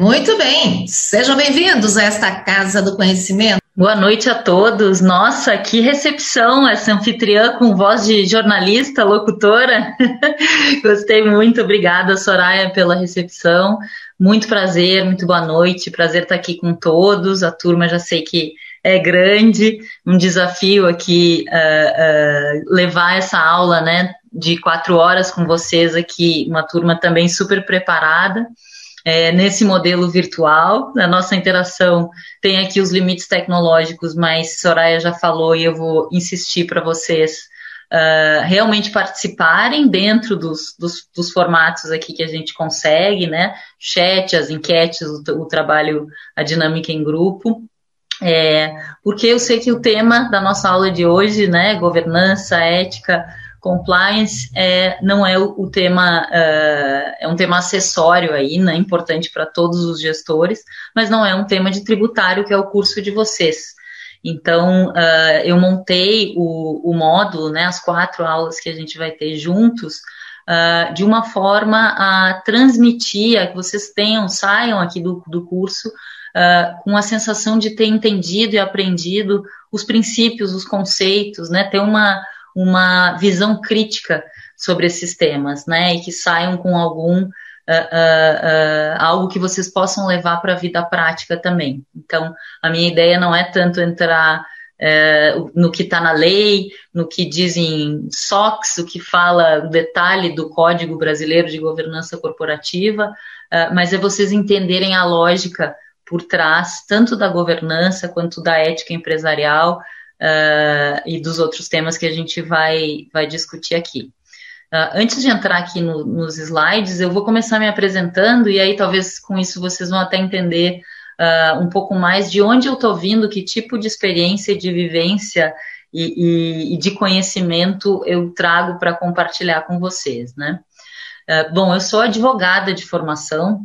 Muito bem, sejam bem-vindos a esta Casa do Conhecimento. Boa noite a todos. Nossa, que recepção essa anfitriã com voz de jornalista, locutora. Gostei muito, obrigada, Soraya, pela recepção. Muito prazer, muito boa noite. Prazer estar aqui com todos. A turma já sei que é grande, um desafio aqui uh, uh, levar essa aula, né, de quatro horas com vocês aqui, uma turma também super preparada é, nesse modelo virtual. A nossa interação tem aqui os limites tecnológicos, mas Soraya já falou e eu vou insistir para vocês uh, realmente participarem dentro dos, dos, dos, formatos aqui que a gente consegue, né? Chat, as enquetes, o, o trabalho, a dinâmica em grupo. É, porque eu sei que o tema da nossa aula de hoje, né, governança, ética, Compliance é, não é o, o tema, uh, é um tema acessório aí, né, importante para todos os gestores, mas não é um tema de tributário, que é o curso de vocês. Então, uh, eu montei o, o, módulo, né, as quatro aulas que a gente vai ter juntos, uh, de uma forma a transmitir, a que vocês tenham, saiam aqui do, do curso uh, com a sensação de ter entendido e aprendido os princípios, os conceitos, né, ter uma, uma visão crítica sobre esses temas, né? E que saiam com algum uh, uh, uh, algo que vocês possam levar para a vida prática também. Então, a minha ideia não é tanto entrar no que está na lei, no que dizem SOX, o que fala o detalhe do Código Brasileiro de Governança Corporativa, mas é vocês entenderem a lógica por trás, tanto da governança quanto da ética empresarial, uh, e dos outros temas que a gente vai, vai discutir aqui. Uh, antes de entrar aqui no, nos slides, eu vou começar me apresentando e aí talvez com isso vocês vão até entender uh, um pouco mais de onde eu estou vindo, que tipo de experiência de vivência e, e, e de conhecimento eu trago para compartilhar com vocês, né? Uh, bom, eu sou advogada de formação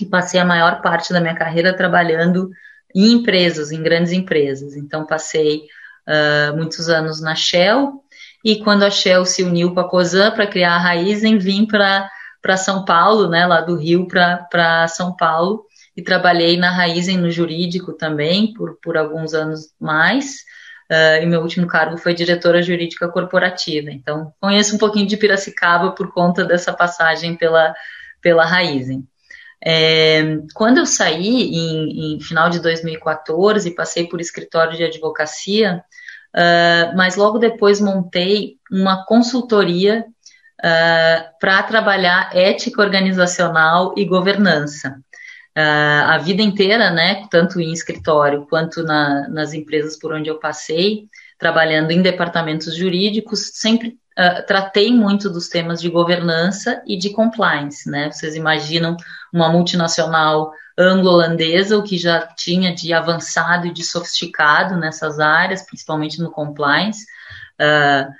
e passei a maior parte da minha carreira trabalhando em empresas, em grandes empresas. Então, passei uh, muitos anos na Shell, e quando a Shell se uniu com a COSAN para criar a Raizen, vim para São Paulo, né, lá do Rio para São Paulo, e trabalhei na Raizen no jurídico também, por, por alguns anos mais, uh, e meu último cargo foi diretora jurídica corporativa. Então, conheço um pouquinho de Piracicaba por conta dessa passagem pela, pela Raizen. É, quando eu saí em, em, final de 2014, passei por escritório de advocacia, uh, mas logo depois montei uma consultoria uh, para trabalhar ética organizacional e governança. Uh, a vida inteira, né, tanto em escritório quanto na, nas empresas por onde eu passei, trabalhando em departamentos jurídicos, sempre uh, tratei muito dos temas de governança e de compliance, né? Vocês imaginam uma multinacional anglo-holandesa, o que já tinha de avançado e de sofisticado nessas áreas, principalmente no compliance. Uh,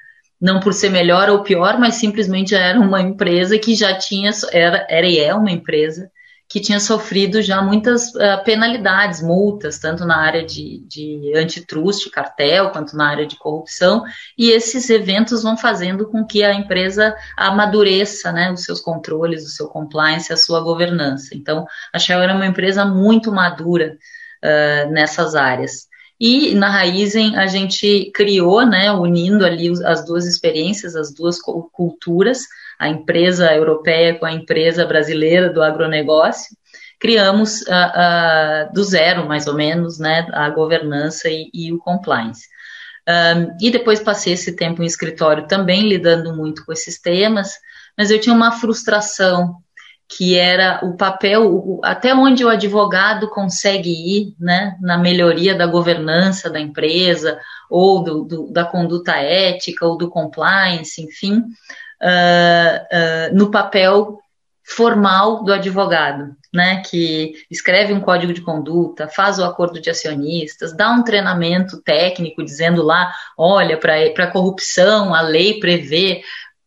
não por ser melhor ou pior, mas simplesmente era uma empresa que já tinha, era, era e é uma empresa que tinha sofrido já muitas uh, penalidades, multas, tanto na área de, de antitrust, cartel, quanto na área de corrupção, e esses eventos vão fazendo com que a empresa amadureça né, os seus controles, o seu compliance, a sua governança. Então, a Shell era uma empresa muito madura uh, nessas áreas. E na Raizen a gente criou, né, unindo ali as duas experiências, as duas culturas, a empresa europeia com a empresa brasileira do agronegócio, criamos uh, uh, do zero, mais ou menos, né, a governança e, e o compliance. Um, e depois passei esse tempo em escritório também lidando muito com esses temas, mas eu tinha uma frustração que era o papel, o, até onde o advogado consegue ir, né, na melhoria da governança da empresa, ou do, do, da conduta ética, ou do compliance, enfim, uh, no papel formal do advogado, né, que escreve um código de conduta, faz o acordo de acionistas, dá um treinamento técnico dizendo lá, olha, para corrupção a lei prevê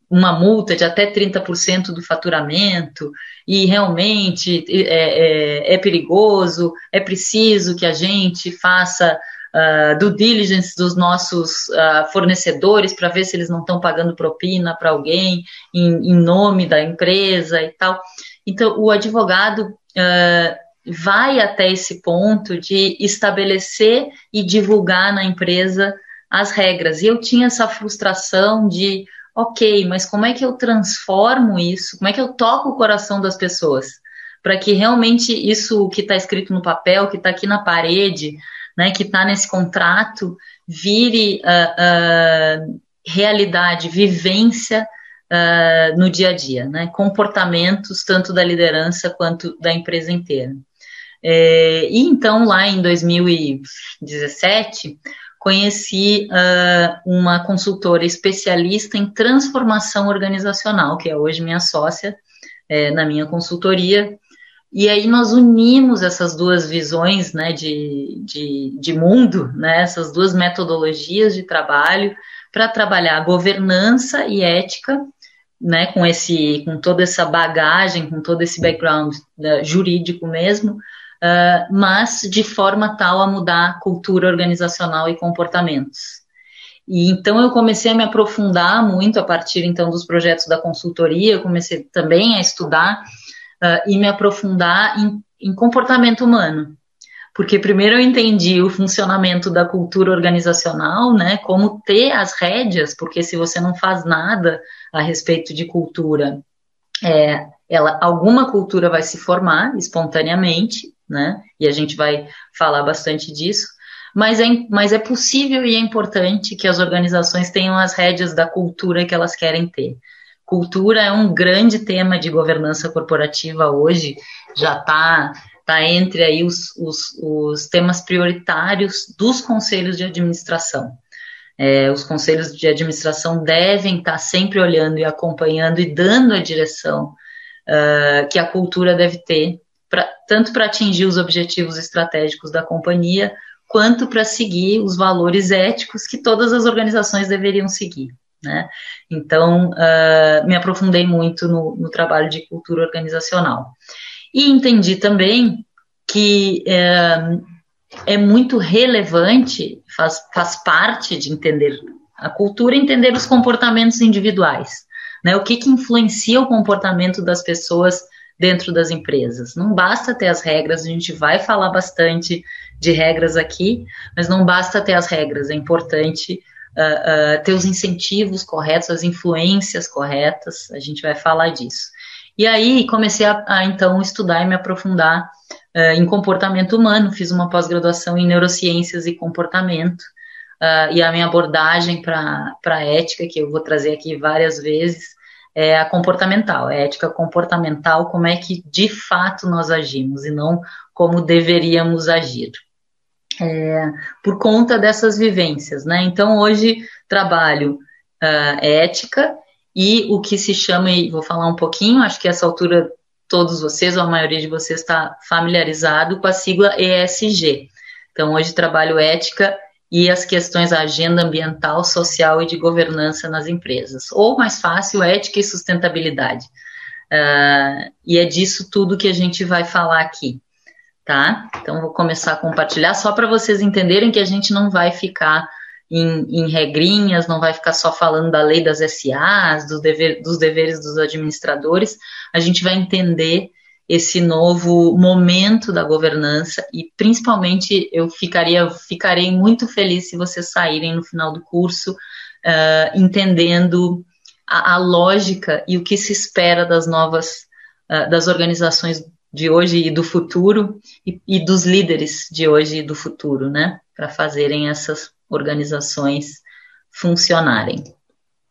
uma multa de até 30% do faturamento, e realmente é, é, é, perigoso, é preciso que a gente faça uh, do diligence dos nossos uh, fornecedores para ver se eles não estão pagando propina para alguém em, em, nome da empresa e tal. Então, o advogado uh, vai até esse ponto de estabelecer e divulgar na empresa as regras. E eu tinha essa frustração de, ok, mas como é que eu transformo isso? Como é que eu toco o coração das pessoas? Para que realmente isso que está escrito no papel, que está aqui na parede, né, que está nesse contrato, vire uh, uh, realidade, vivência uh, no dia a dia, né? comportamentos tanto da liderança quanto da empresa inteira. É, e então, lá em 2017, conheci uh, uma consultora especialista em transformação organizacional, que é hoje minha sócia é, na minha consultoria. E aí nós unimos essas duas visões né, de, de, de mundo, né, essas duas metodologias de trabalho, para trabalhar governança e ética, né, com esse, com toda essa bagagem, com todo esse background uh, jurídico mesmo, uh, mas de forma tal a mudar cultura organizacional e comportamentos. E então eu comecei a me aprofundar muito a partir então dos projetos da consultoria, eu comecei também a estudar uh, e me aprofundar em, em comportamento humano porque primeiro eu entendi o funcionamento da cultura organizacional, né, como ter as rédeas, porque se você não faz nada a respeito de cultura, é, ela, alguma cultura vai se formar espontaneamente, né, e a gente vai falar bastante disso, mas é, mas é possível e é importante que as organizações tenham as rédeas da cultura que elas querem ter. Cultura é um grande tema de governança corporativa hoje, já está está entre aí os, os, os, temas prioritários dos conselhos de administração. É, os conselhos de administração devem estar tá sempre olhando e acompanhando e dando a direção uh, que a cultura deve ter, pra, tanto para atingir os objetivos estratégicos da companhia, quanto para seguir os valores éticos que todas as organizações deveriam seguir. Né? Então, uh, me aprofundei muito no, no trabalho de cultura organizacional. E entendi também que é, é muito relevante, faz, faz parte de entender a cultura, entender os comportamentos individuais. Né? O que, que influencia o comportamento das pessoas dentro das empresas. Não basta ter as regras, a gente vai falar bastante de regras aqui, mas não basta ter as regras, é importante uh, ter os incentivos corretos, as influências corretas, a gente vai falar disso. E aí comecei a, a então estudar e me aprofundar uh, em comportamento humano, fiz uma pós-graduação em neurociências e comportamento. E a minha abordagem para a ética, que eu vou trazer aqui várias vezes, é a comportamental, a ética comportamental, como é que de fato nós agimos e não como deveríamos agir. É, por conta dessas vivências, né? Então hoje trabalho uh, ética e o que se chama, e vou falar um pouquinho, acho que essa altura todos vocês, ou a maioria de vocês está familiarizado com a sigla ESG. Então, hoje trabalho ética e as questões da agenda ambiental, social e de governança nas empresas. Ou, mais fácil, ética e sustentabilidade. Uh, e é disso tudo que a gente vai falar aqui, tá? Então, vou começar a compartilhar só para vocês entenderem que a gente não vai ficar em, em, regrinhas, não vai ficar só falando da lei das SAs, dos, dever, dos deveres dos administradores, a gente vai entender esse novo momento da governança e principalmente eu ficaria ficarei muito feliz se vocês saírem no final do curso uh, entendendo a, a, lógica e o que se espera das novas uh, das organizações de hoje e do futuro e, e dos líderes de hoje e do futuro, né, para fazerem essas organizações funcionarem.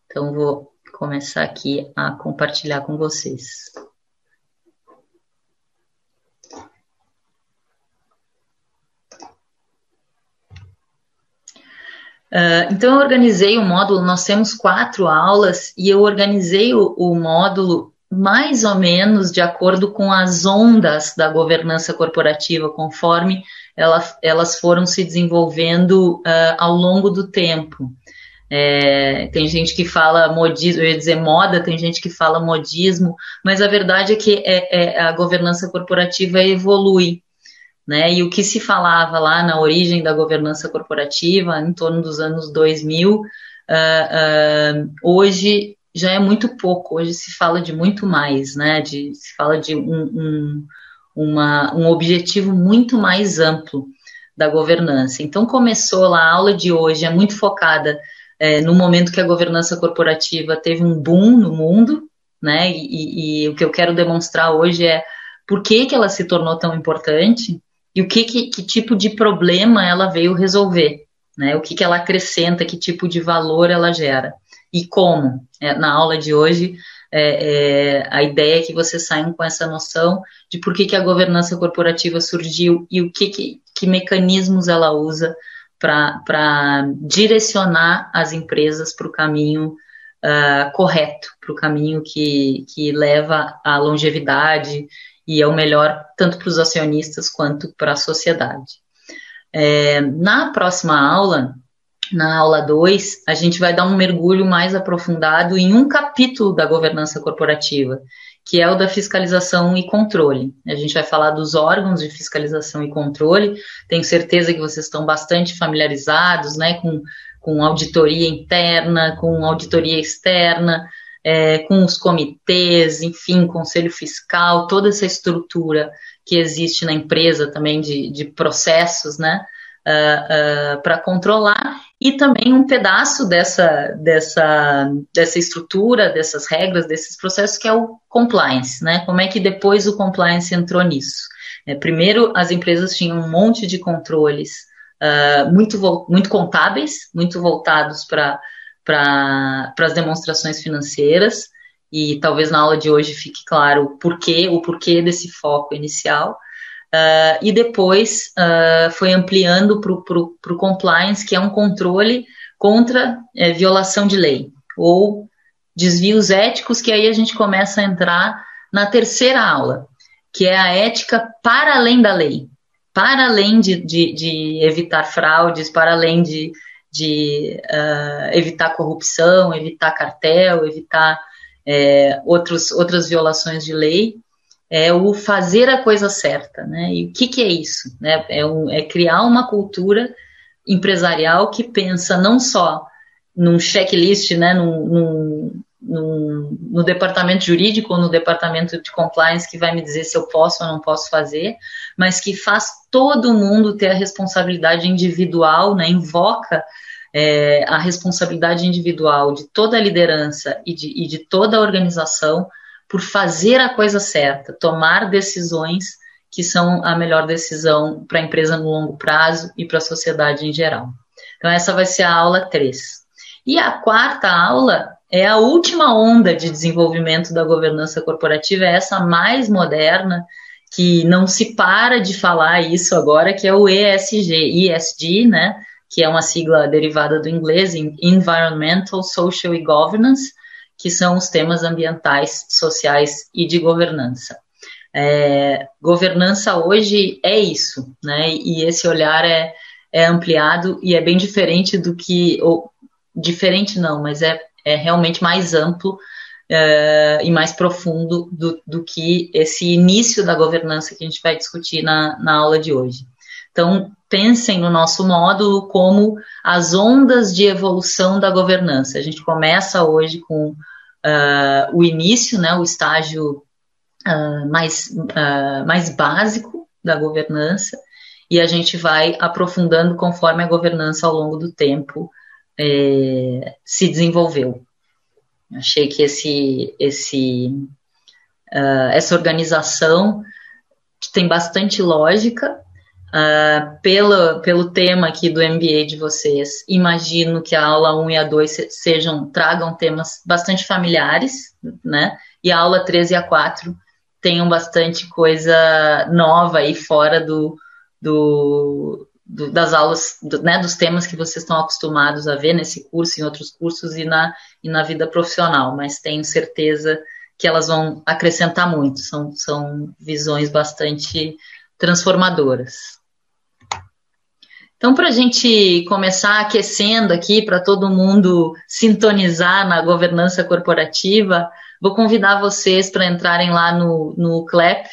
Então, vou começar aqui a compartilhar com vocês. Uh, então, eu organizei o módulo, nós temos quatro aulas, e eu organizei o, o, módulo mais ou menos de acordo com as ondas da governança corporativa, conforme ela, elas foram se desenvolvendo uh, ao longo do tempo. É, tem gente que fala modismo, eu ia dizer moda, tem gente que fala modismo, mas a verdade é que é, é, a governança corporativa evolui. Né? E o que se falava lá na origem da governança corporativa, em torno dos anos 2000, uh, uh, hoje já é muito pouco, hoje se fala de muito mais, né? De, se fala de um, um uma, um objetivo muito mais amplo da governança. Então, começou lá, a aula de hoje é muito focada é, no momento que a governança corporativa teve um boom no mundo, né? E, e, e, o que eu quero demonstrar hoje é por que, que ela se tornou tão importante e o que, que, que tipo de problema ela veio resolver, né? O que, que ela acrescenta, que tipo de valor ela gera e como. É, na aula de hoje, é, é, a ideia é que vocês saiam com essa noção de por que, que a governança corporativa surgiu e o que, que, que mecanismos ela usa para direcionar as empresas para o caminho uh, correto, para o caminho que, que leva à longevidade e ao melhor tanto para os acionistas quanto para a sociedade. É, na próxima aula, na aula 2, a gente vai dar um mergulho mais aprofundado em um capítulo da governança corporativa, que é o da fiscalização e controle. A gente vai falar dos órgãos de fiscalização e controle. Tenho certeza que vocês estão bastante familiarizados né, com, com auditoria interna, com auditoria externa, é, com os comitês, enfim, conselho fiscal, toda essa estrutura que existe na empresa também de, de processos, né? Uh, ah, uh, para controlar e também um pedaço dessa, dessa, dessa estrutura, dessas regras, desses processos, que é o compliance, né? Como é que depois o compliance entrou nisso? É, primeiro, as empresas tinham um monte de controles uh, muito, muito contábeis, muito voltados para as demonstrações financeiras, e talvez na aula de hoje fique claro o porquê, o porquê desse foco inicial. Uh, e depois uh, foi ampliando para o compliance, que é um controle contra é, violação de lei, ou desvios éticos, que aí a gente começa a entrar na terceira aula, que é a ética para além da lei, para além de, de, de evitar fraudes, para além de, de uh, evitar corrupção, evitar cartel, evitar é, outros, outras violações de lei, é o fazer a coisa certa, né? E o que, que é isso? Né? É, um, é criar uma cultura empresarial que pensa não só num checklist, né, num, num, num, no departamento jurídico ou no departamento de compliance que vai me dizer se eu posso ou não posso fazer, mas que faz todo mundo ter a responsabilidade individual, né, invoca é, a responsabilidade individual de toda a liderança e de, e de toda a organização por fazer a coisa certa, tomar decisões que são a melhor decisão para a empresa no longo prazo e para a sociedade em geral. Então, essa vai ser a aula 3. E a quarta aula é a última onda de desenvolvimento da governança corporativa, é essa mais moderna, que não se para de falar isso agora, que é o ESG, ESG, né? Que é uma sigla derivada do inglês, Environmental, Social e Governance, que são os temas ambientais, sociais e de governança. É, governança hoje é isso, né? E esse olhar é, é ampliado e é bem diferente do que, ou diferente não, mas é, é realmente mais amplo é, e mais profundo do, do que esse início da governança que a gente vai discutir na, na aula de hoje. Então, pensem no nosso módulo como as ondas de evolução da governança. A gente começa hoje com uh, o início, né, o estágio uh, mais, uh, mais básico da governança, e a gente vai aprofundando conforme a governança ao longo do tempo eh, se desenvolveu. Achei que esse, esse, essa organização tem bastante lógica, Uh, pelo, pelo tema aqui do MBA de vocês, imagino que a aula 1 e a 2 sejam, tragam temas bastante familiares, né? E a aula 3 e a 4 tenham bastante coisa nova aí fora do, do, do das aulas, do, né, dos temas que vocês estão acostumados a ver nesse curso, em outros cursos e na, e na vida profissional, mas tenho certeza que elas vão acrescentar muito, são, são visões bastante transformadoras. Então, para a gente começar aquecendo aqui, para todo mundo sintonizar na governança corporativa, vou convidar vocês para entrarem lá no, no CLEP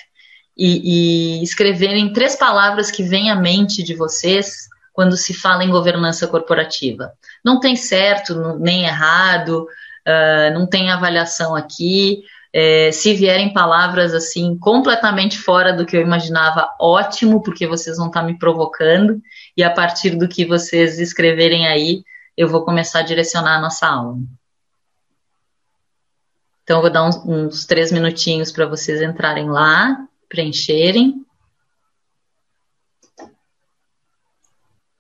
e, e escreverem três palavras que vêm à mente de vocês quando se fala em governança corporativa. Não tem certo nem errado, uh, não tem avaliação aqui, É, se vierem palavras assim completamente fora do que eu imaginava, ótimo, porque vocês vão estar me provocando e a partir do que vocês escreverem aí, eu vou começar a direcionar a nossa aula. Então, eu vou dar uns, uns três minutinhos para vocês entrarem lá, preencherem.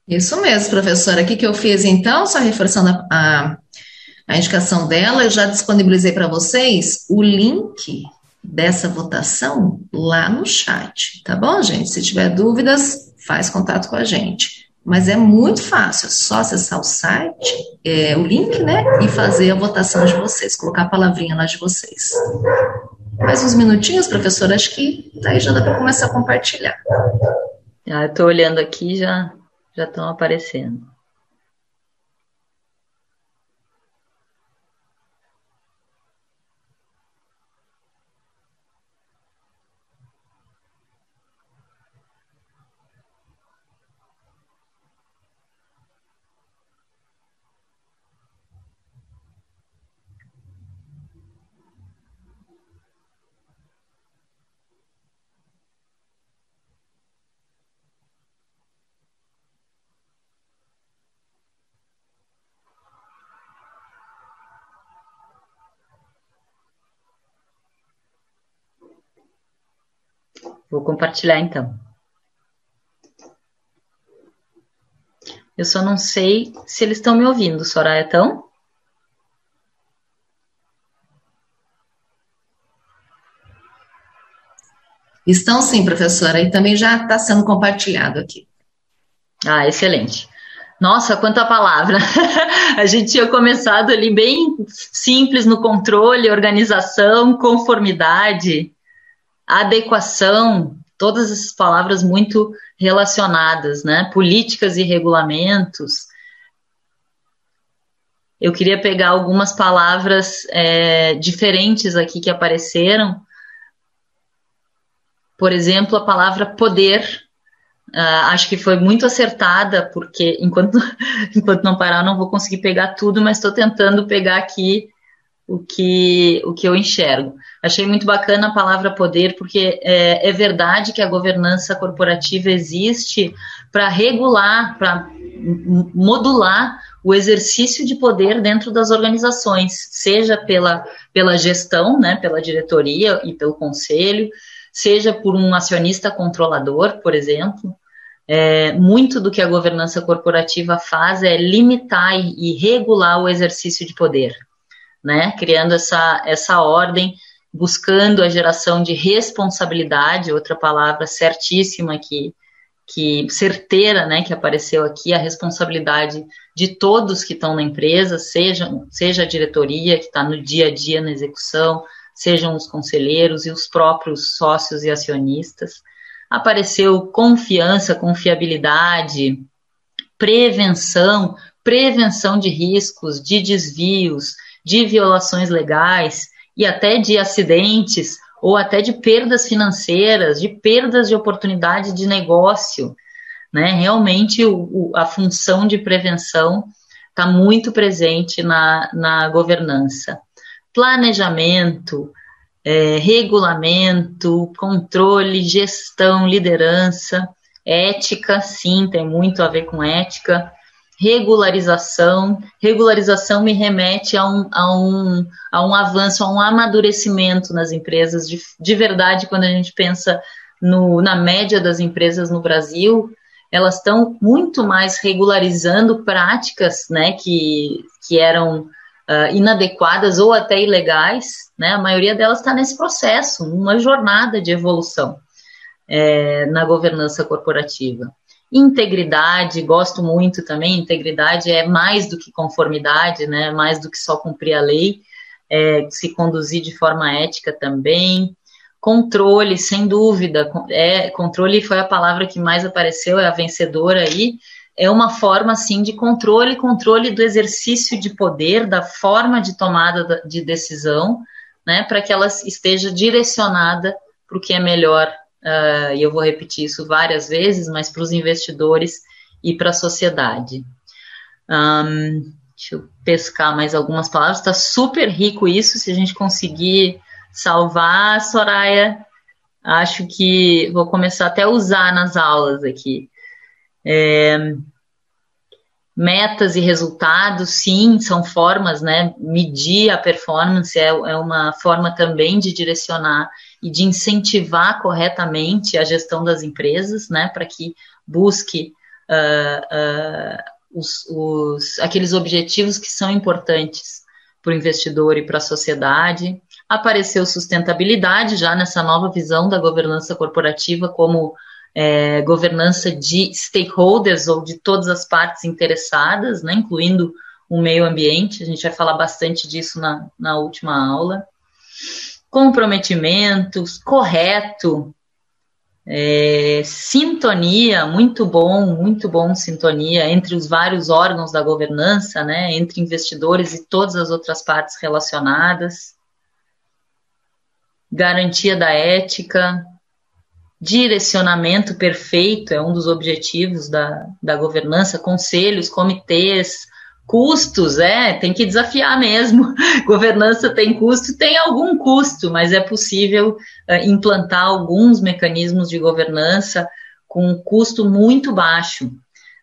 Isso mesmo, professora. O que, que eu fiz então? Só reforçando a, a, a indicação dela, eu já disponibilizei para vocês o link dessa votação lá no chat, tá bom, gente? Se tiver dúvidas, faz contato com a gente. Mas é muito fácil, é só acessar o site, é, o link, né? E fazer a votação de vocês, colocar a palavrinha lá de vocês. Mais uns minutinhos, professora, acho que daí já dá para começar a compartilhar. Ah, eu estou olhando aqui, já já estão aparecendo. Vou compartilhar então. Eu só não sei se eles estão me ouvindo, Soraya, estão? Estão sim, professora, e também já está sendo compartilhado aqui. Ah, excelente. Nossa, quanta palavra! A gente tinha começado ali bem simples no controle, organização, conformidade adequação, todas essas palavras muito relacionadas, né? Políticas e regulamentos. Eu queria pegar algumas palavras é, diferentes aqui que apareceram. Por exemplo, a palavra poder. Uh, acho que foi muito acertada, porque enquanto, enquanto não parar, eu não vou conseguir pegar tudo, mas estou tentando pegar aqui o que, o que eu enxergo. Achei muito bacana a palavra poder, porque é, é verdade que a governança corporativa existe para regular, para modular o exercício de poder dentro das organizações, seja pela, pela gestão, né, pela diretoria e pelo conselho, seja por um acionista controlador, por exemplo. É, muito do que a governança corporativa faz é limitar e, e regular o exercício de poder né? Criando essa, essa ordem, buscando a geração de responsabilidade, outra palavra certíssima aqui, que certeira, né, que apareceu aqui, a responsabilidade de todos que estão na empresa, seja, seja a diretoria que está no dia a dia na execução, sejam os conselheiros e os próprios sócios e acionistas. Apareceu confiança, confiabilidade, prevenção, prevenção de riscos, de desvios, de violações legais e até de acidentes ou até de perdas financeiras, de perdas de oportunidade de negócio. Né? Realmente o, o, a função de prevenção está muito presente na, na governança. Planejamento, é, regulamento, controle, gestão, liderança, ética, sim, tem muito a ver com ética, regularização. Regularização me remete a um, a um, a um avanço, a um amadurecimento nas empresas. De, de verdade, quando a gente pensa no, na média das empresas no Brasil, elas estão muito mais regularizando práticas né, que, que eram uh, inadequadas ou até ilegais. Né? A maioria delas está nesse processo, uma jornada de evolução é, na governança corporativa. Integridade, gosto muito também. Integridade é mais do que conformidade, né? Mais do que só cumprir a lei, é, se conduzir de forma ética também. Controle, sem dúvida. É, controle foi a palavra que mais apareceu, é a vencedora aí. É uma forma, assim, de controle, controle do exercício de poder, da forma de tomada de decisão, né? Para que ela esteja direcionada para o que é melhor uh, e eu vou repetir isso várias vezes, mas para os investidores e para a sociedade. Um, deixa eu pescar mais algumas palavras, está super rico isso, se a gente conseguir salvar, Soraya, acho que vou começar até a usar nas aulas aqui. É, metas e resultados, sim, são formas, né? Medir a performance é, é uma forma também de direcionar e de incentivar corretamente a gestão das empresas, né? Para que busque uh, uh, os, os, aqueles objetivos que são importantes para o investidor e para a sociedade. Apareceu sustentabilidade já nessa nova visão da governança corporativa como é, governança de stakeholders ou de todas as partes interessadas, né, incluindo o meio ambiente. A gente vai falar bastante disso na, na última aula. Comprometimentos, correto, é, sintonia, muito bom, muito bom sintonia entre os vários órgãos da governança, né, entre investidores e todas as outras partes relacionadas. Garantia da ética, direcionamento perfeito é um dos objetivos da, da governança, conselhos, comitês, Custos, é, tem que desafiar mesmo. Governança tem custo, tem algum custo, mas é possível uh, implantar alguns mecanismos de governança com um custo muito baixo.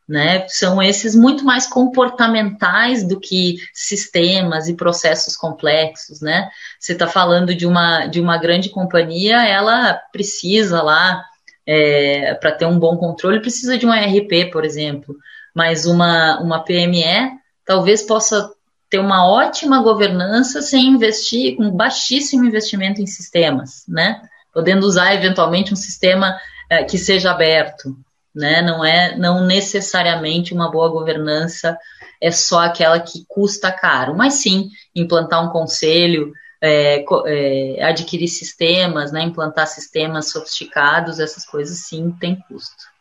Né? São esses muito mais comportamentais do que sistemas e processos complexos, né? Você está falando de uma, de uma grande companhia, ela precisa lá, é, para ter um bom controle, precisa de um ERP, por exemplo, mas uma, uma PME talvez possa ter uma ótima governança sem investir, com baixíssimo investimento em sistemas, né? Podendo usar eventualmente um sistema é, que seja aberto, né? Não é, não necessariamente uma boa governança é só aquela que custa caro, mas sim implantar um conselho, é, é, adquirir sistemas, né? Implantar sistemas sofisticados, essas coisas sim tem custo.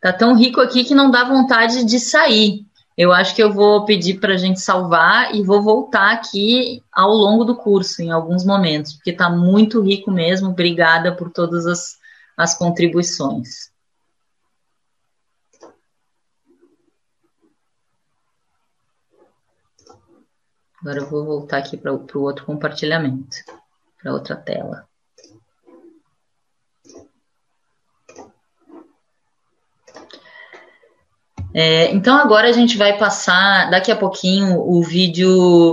Tá tão rico aqui que não dá vontade de sair, eu acho que eu vou pedir para a gente salvar e vou voltar aqui ao longo do curso, em alguns momentos, porque está muito rico mesmo. Obrigada por todas as, as contribuições. Agora eu vou voltar aqui para o outro compartilhamento, para outra tela. É, então agora a gente vai passar daqui a pouquinho o vídeo,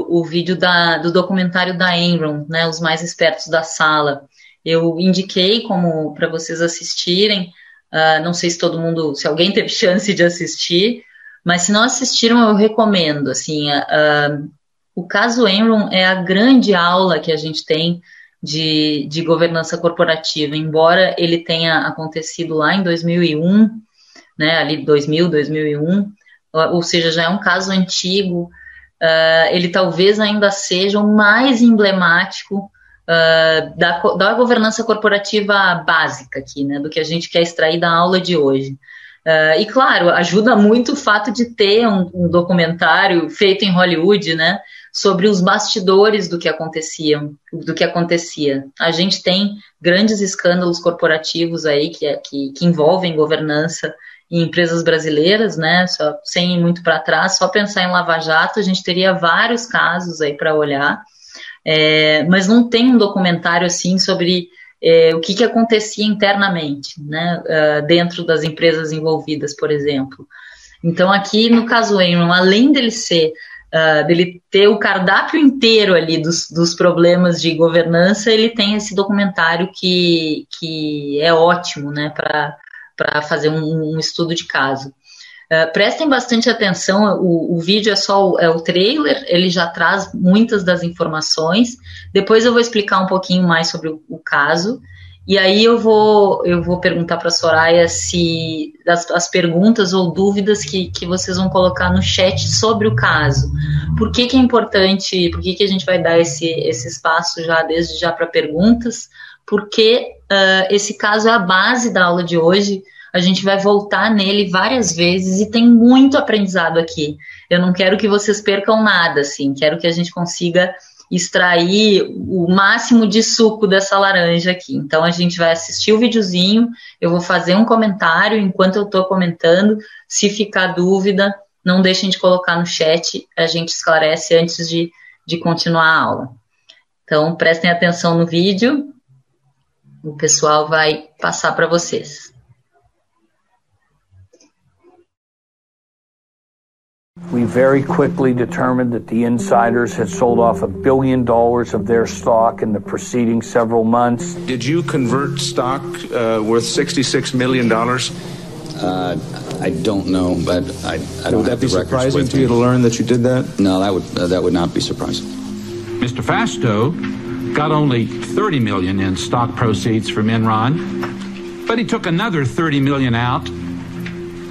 o vídeo da, do documentário da Enron, né, os mais espertos da sala. Eu indiquei como para vocês assistirem. Uh, não sei se todo mundo, se alguém teve chance de assistir, mas se não assistiram, eu recomendo. Assim, uh, o caso Enron é a grande aula que a gente tem de, de governança corporativa, embora ele tenha acontecido lá em 2001 né, ali 2000, 2001, ou seja, já é um caso antigo, uh, ele talvez ainda seja o mais emblemático uh, da, da governança corporativa básica aqui, né, do que a gente quer extrair da aula de hoje. Uh, e claro, ajuda muito o fato de ter um, um, documentário feito em Hollywood, né, sobre os bastidores do que acontecia, do que acontecia. A gente tem grandes escândalos corporativos aí que, é, que, que envolvem governança em empresas brasileiras, né? Só, sem ir muito para trás, só pensar em Lava Jato, a gente teria vários casos aí para olhar, é, mas não tem um documentário assim sobre é, o que, que acontecia internamente, né? Uh, dentro das empresas envolvidas, por exemplo. Então, aqui no caso Enron, além dele ser Uh, dele ter o cardápio inteiro ali dos, dos problemas de governança, ele tem esse documentário que, que é ótimo, né, para para fazer um, um, estudo de caso. Uh, prestem bastante atenção, o, o vídeo é só o, é o trailer, ele já traz muitas das informações. Depois eu vou explicar um pouquinho mais sobre o, o caso. E aí eu vou, eu vou perguntar para a Soraya se as, as, perguntas ou dúvidas que, que vocês vão colocar no chat sobre o caso. Por que, que é importante, por que, que a gente vai dar esse, esse espaço já desde já para perguntas? porque uh, esse caso é a base da aula de hoje. A gente vai voltar nele várias vezes e tem muito aprendizado aqui. Eu não quero que vocês percam nada, assim, quero que a gente consiga extrair o máximo de suco dessa laranja aqui. Então a gente vai assistir o videozinho, eu vou fazer um comentário enquanto eu estou comentando. Se ficar dúvida, não deixem de colocar no chat, a gente esclarece antes de, de continuar a aula. Então, prestem atenção no vídeo, o pessoal vai passar para vocês. We very quickly determined that the insiders had sold off a billion dollars of their stock in the preceding several months. Did you convert stock uh, worth $66 million? Uh, I don't know, but I, I don't would have that be the surprising to you to learn that you did that? No, that would uh, that would not be surprising. Mr. Fasto got only 30 million in stock proceeds from Enron, but he took another 30 million out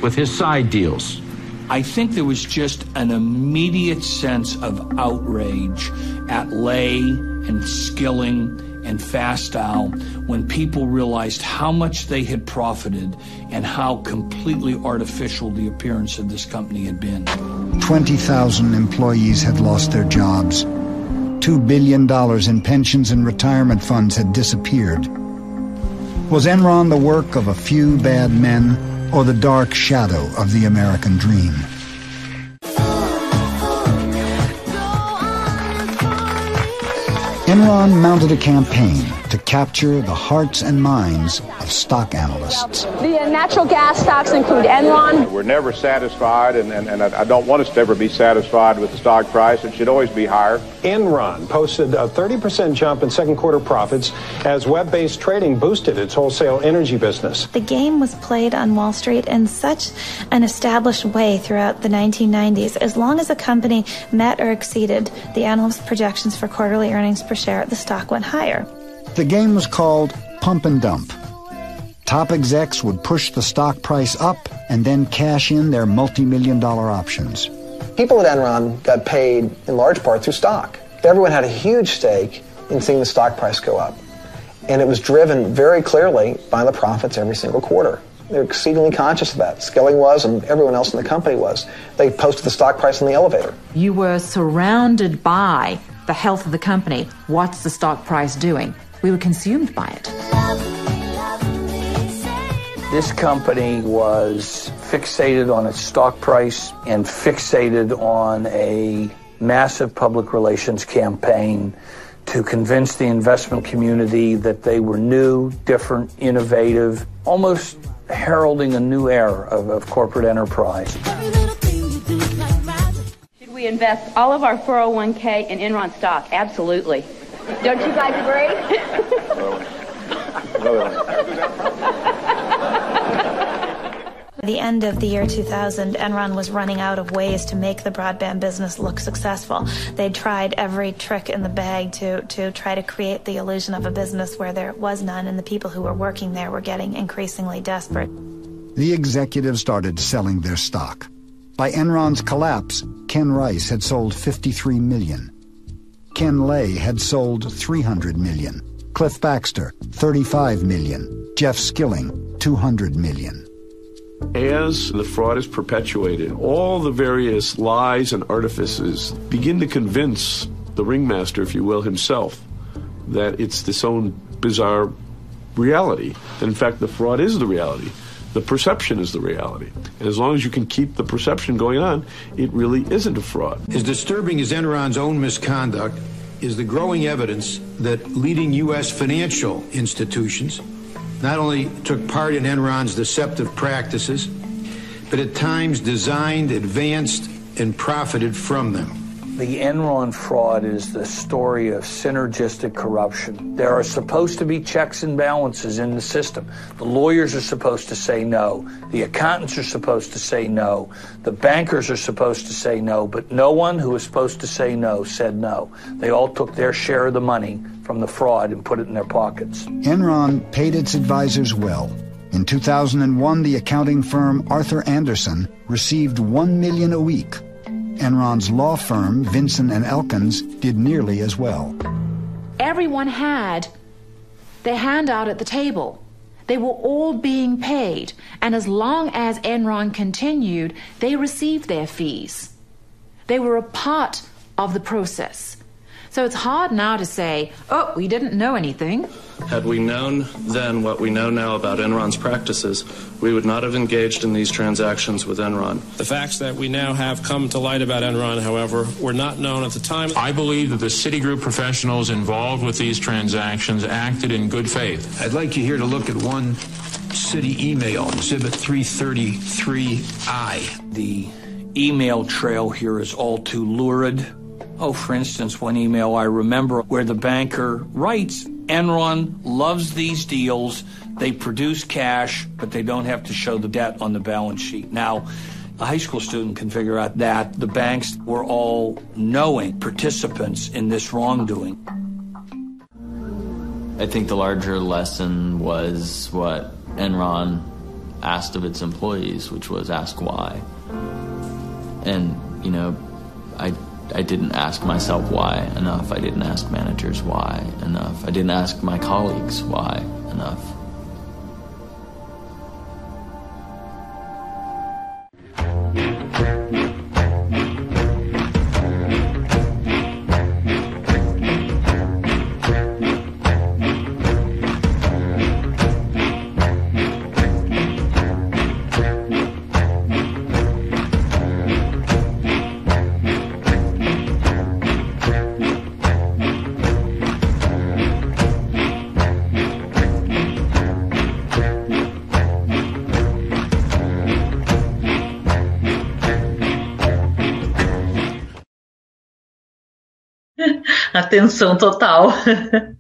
with his side deals. I think there was just an immediate sense of outrage at Lay and Skilling and Fastow when people realized how much they had profited and how completely artificial the appearance of this company had been. 20,000 employees had lost their jobs. $2 billion in pensions and retirement funds had disappeared. Was Enron the work of a few bad men or the dark shadow of the American dream? Enron mounted a campaign capture the hearts and minds of stock analysts. The uh, natural gas stocks include Enron. We're never satisfied, and, and, and I I don't want us to ever be satisfied with the stock price. It should always be higher. Enron posted a 30% jump in second quarter profits as web based trading boosted its wholesale energy business. The game was played on Wall Street in such an established way throughout the 1990s. As long as a company met or exceeded the analyst projections for quarterly earnings per share, the stock went higher. The game was called pump and dump. Top execs would push the stock price up and then cash in their multi-million dollar options. People at Enron got paid in large part through stock. Everyone had a huge stake in seeing the stock price go up. And it was driven very clearly by the profits every single quarter. They're exceedingly conscious of that. Skilling was, and everyone else in the company was. They posted the stock price in the elevator. You were surrounded by the health of the company. What's the stock price doing? We were consumed by it. This company was fixated on its stock price and fixated on a massive public relations campaign to convince the investment community that they were new, different, innovative, almost heralding a new era of, of corporate enterprise. Should we invest all of our 401k in Enron stock? Absolutely. Don't you guys agree? By the end of the year 2000, Enron was running out of ways to make the broadband business look successful. They'd tried every trick in the bag to, to try to create the illusion of a business where there was none, and the people who were working there were getting increasingly desperate. The executives started selling their stock. By Enron's collapse, Ken Rice had sold 53 million. Ken Lay had sold 300 million. Cliff Baxter, 35 million. Jeff Skilling, 200 million. As the fraud is perpetuated, all the various lies and artifices begin to convince the ringmaster, if you will, himself, that it's this own bizarre reality. That in fact the fraud is the reality. The perception is the reality. And as long as you can keep the perception going on, it really isn't a fraud. As disturbing as Enron's own misconduct is the growing evidence that leading U.S. financial institutions not only took part in Enron's deceptive practices, but at times designed, advanced, and profited from them. The Enron fraud is the story of synergistic corruption. There are supposed to be checks and balances in the system. The lawyers are supposed to say no. The accountants are supposed to say no. The bankers are supposed to say no. But no one who was supposed to say no said no. They all took their share of the money from the fraud and put it in their pockets. Enron paid its advisors well. In 2001, the accounting firm Arthur Anderson received 1 million a week. Enron's law firm, Vinson and Elkins, did nearly as well. Everyone had their hand out at the table. They were all being paid, and as long as Enron continued, they received their fees. They were a part of the process. So it's hard now to say, oh, we didn't know anything. Had we known then what we know now about Enron's practices, we would not have engaged in these transactions with Enron. The facts that we now have come to light about Enron, however, were not known at the time. I believe that the Citigroup professionals involved with these transactions acted in good faith. I'd like you here to look at one city email, Exhibit 333I. The email trail here is all too lurid. Oh, for instance, one email I remember where the banker writes Enron loves these deals. They produce cash, but they don't have to show the debt on the balance sheet. Now, a high school student can figure out that the banks were all knowing participants in this wrongdoing. I think the larger lesson was what Enron asked of its employees, which was ask why. And, you know, I I didn't ask myself why enough. I didn't ask managers why enough. I didn't ask my colleagues why enough. Atenção total.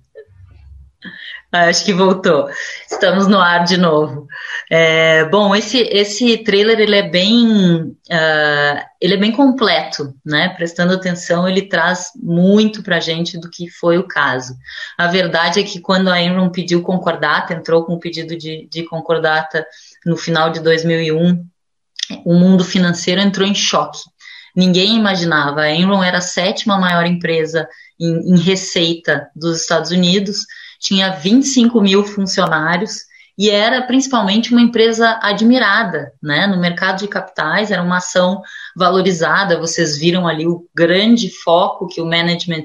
Acho que voltou. Estamos no ar de novo. É, bom, esse, esse trailer ele é bem uh, ele é bem completo, né? Prestando atenção, ele traz muito para gente do que foi o caso. A verdade é que quando a Enron pediu concordata, entrou com o pedido de, de concordata no final de 2001, o mundo financeiro entrou em choque. Ninguém imaginava. A Enron era a sétima maior empresa em, em receita dos Estados Unidos, tinha 25 mil funcionários e era principalmente uma empresa admirada, né? No mercado de capitais era uma ação valorizada. Vocês viram ali o grande foco que o management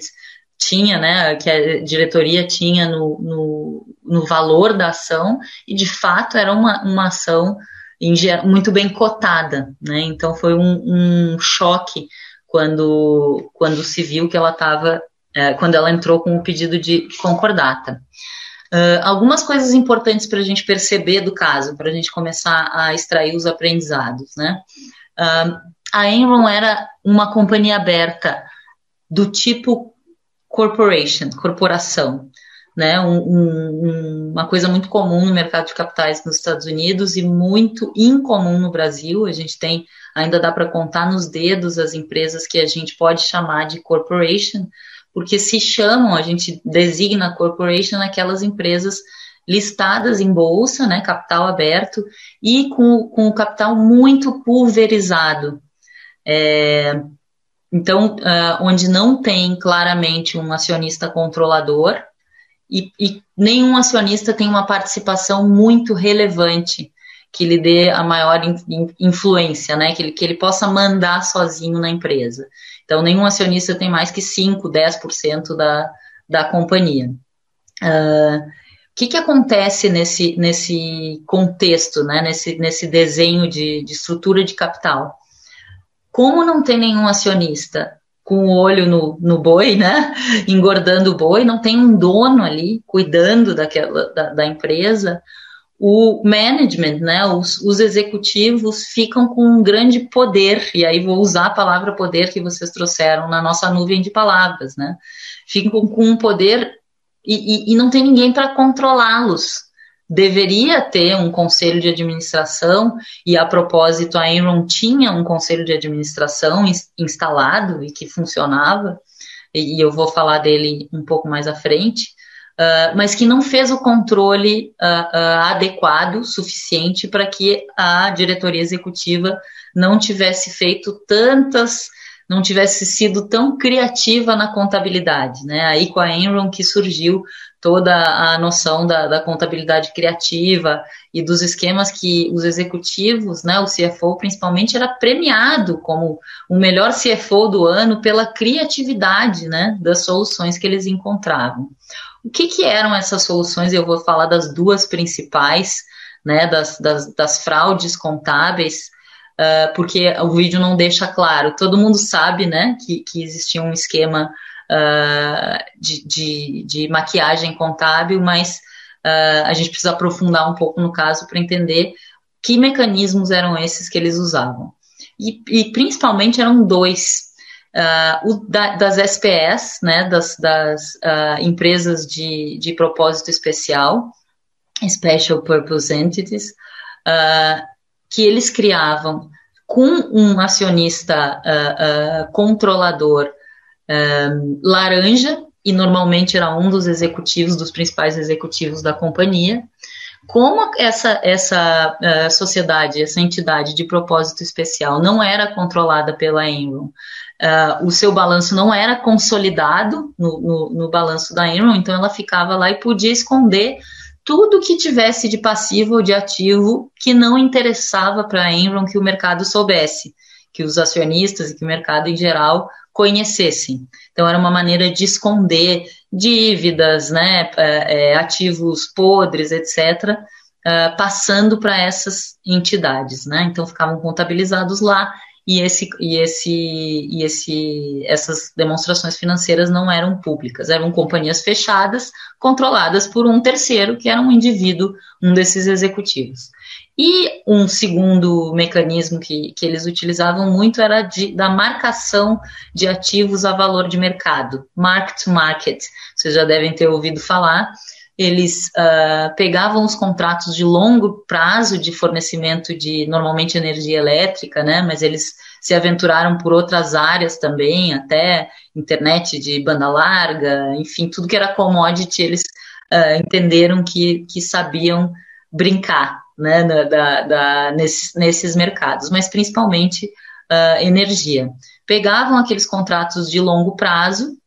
tinha, né? Que a diretoria tinha no, no, no valor da ação e de fato era uma, uma ação muito bem cotada, né? Então foi um, um choque quando quando se viu que ela estava é, quando ela entrou com o pedido de concordata. Uh, algumas coisas importantes para a gente perceber do caso, para a gente começar a extrair os aprendizados, né? Uh, a Enron era uma companhia aberta do tipo corporation, corporação, né? Um, um, uma coisa muito comum no mercado de capitais nos Estados Unidos e muito incomum no Brasil. A gente tem, ainda dá para contar nos dedos as empresas que a gente pode chamar de corporation, porque se chamam, a gente designa corporation aquelas empresas listadas em bolsa, né, capital aberto, e com, com o capital muito pulverizado. É, então, uh, onde não tem claramente um acionista controlador e, e, nenhum acionista tem uma participação muito relevante que lhe dê a maior in, influência, né, que ele, que ele possa mandar sozinho na empresa. Então, nenhum acionista tem mais que 5, 10% da, da companhia. Uh, o que, que acontece nesse, nesse contexto, né, nesse, nesse desenho de, de estrutura de capital? Como não tem nenhum acionista com o olho no, no boi, né, engordando o boi, não tem um dono ali cuidando daquela, da, da empresa, o management, né, os, os, executivos ficam com um grande poder, e aí vou usar a palavra poder que vocês trouxeram na nossa nuvem de palavras, né, ficam com um poder e, e, e não tem ninguém para controlá-los. Deveria ter um conselho de administração, e a propósito, a Enron tinha um conselho de administração instalado e que funcionava, e eu vou falar dele um pouco mais à frente, uh, mas que não fez o controle uh, uh, adequado, suficiente para que a diretoria executiva não tivesse feito tantas não tivesse sido tão criativa na contabilidade, né? Aí com a Enron que surgiu toda a noção da, da, contabilidade criativa e dos esquemas que os executivos, né, o CFO principalmente, era premiado como o melhor CFO do ano pela criatividade né, das soluções que eles encontravam. O que, que eram essas soluções? Eu vou falar das duas principais, né, das, das, das fraudes contábeis, uh, porque o vídeo não deixa claro. Todo mundo sabe né, que, que existia um esquema uh, de, de, de, maquiagem contábil, mas uh, a gente precisa aprofundar um pouco no caso para entender que mecanismos eram esses que eles usavam. E, e principalmente eram dois. Uh, o da, das SPS, né, das, das empresas de, de propósito especial, Special Purpose Entities, que eles criavam com um acionista uh, uh, controlador laranja, e normalmente era um dos executivos, dos principais executivos da companhia. Como essa, essa uh, sociedade, essa entidade de propósito especial não era controlada pela Enron, uh, o seu balanço não era consolidado no, no, no balanço da Enron, então ela ficava lá e podia esconder tudo que tivesse de passivo ou de ativo que não interessava para a Enron que o mercado soubesse, que os acionistas e que o mercado em geral conhecessem. Então, era uma maneira de esconder dívidas, né, é, é ativos podres, etc., uh, passando para essas entidades. Né? Então, ficavam contabilizados lá e, esse, e, esse, e esse, essas demonstrações financeiras não eram públicas, eram companhias fechadas, controladas por um terceiro, que era um indivíduo, um desses executivos. E um segundo mecanismo que, que eles utilizavam muito era de, da marcação de ativos a valor de mercado, mark to market. Vocês já devem ter ouvido falar. Eles uh, pegavam os contratos de longo prazo de fornecimento de normalmente energia elétrica, né? Mas eles se aventuraram por outras áreas também, até internet de banda larga, enfim, tudo que era commodity, eles uh, entenderam que, que sabiam brincar né, da, da, nesses, nesses mercados, mas principalmente uh, energia. Pegavam aqueles contratos de longo prazo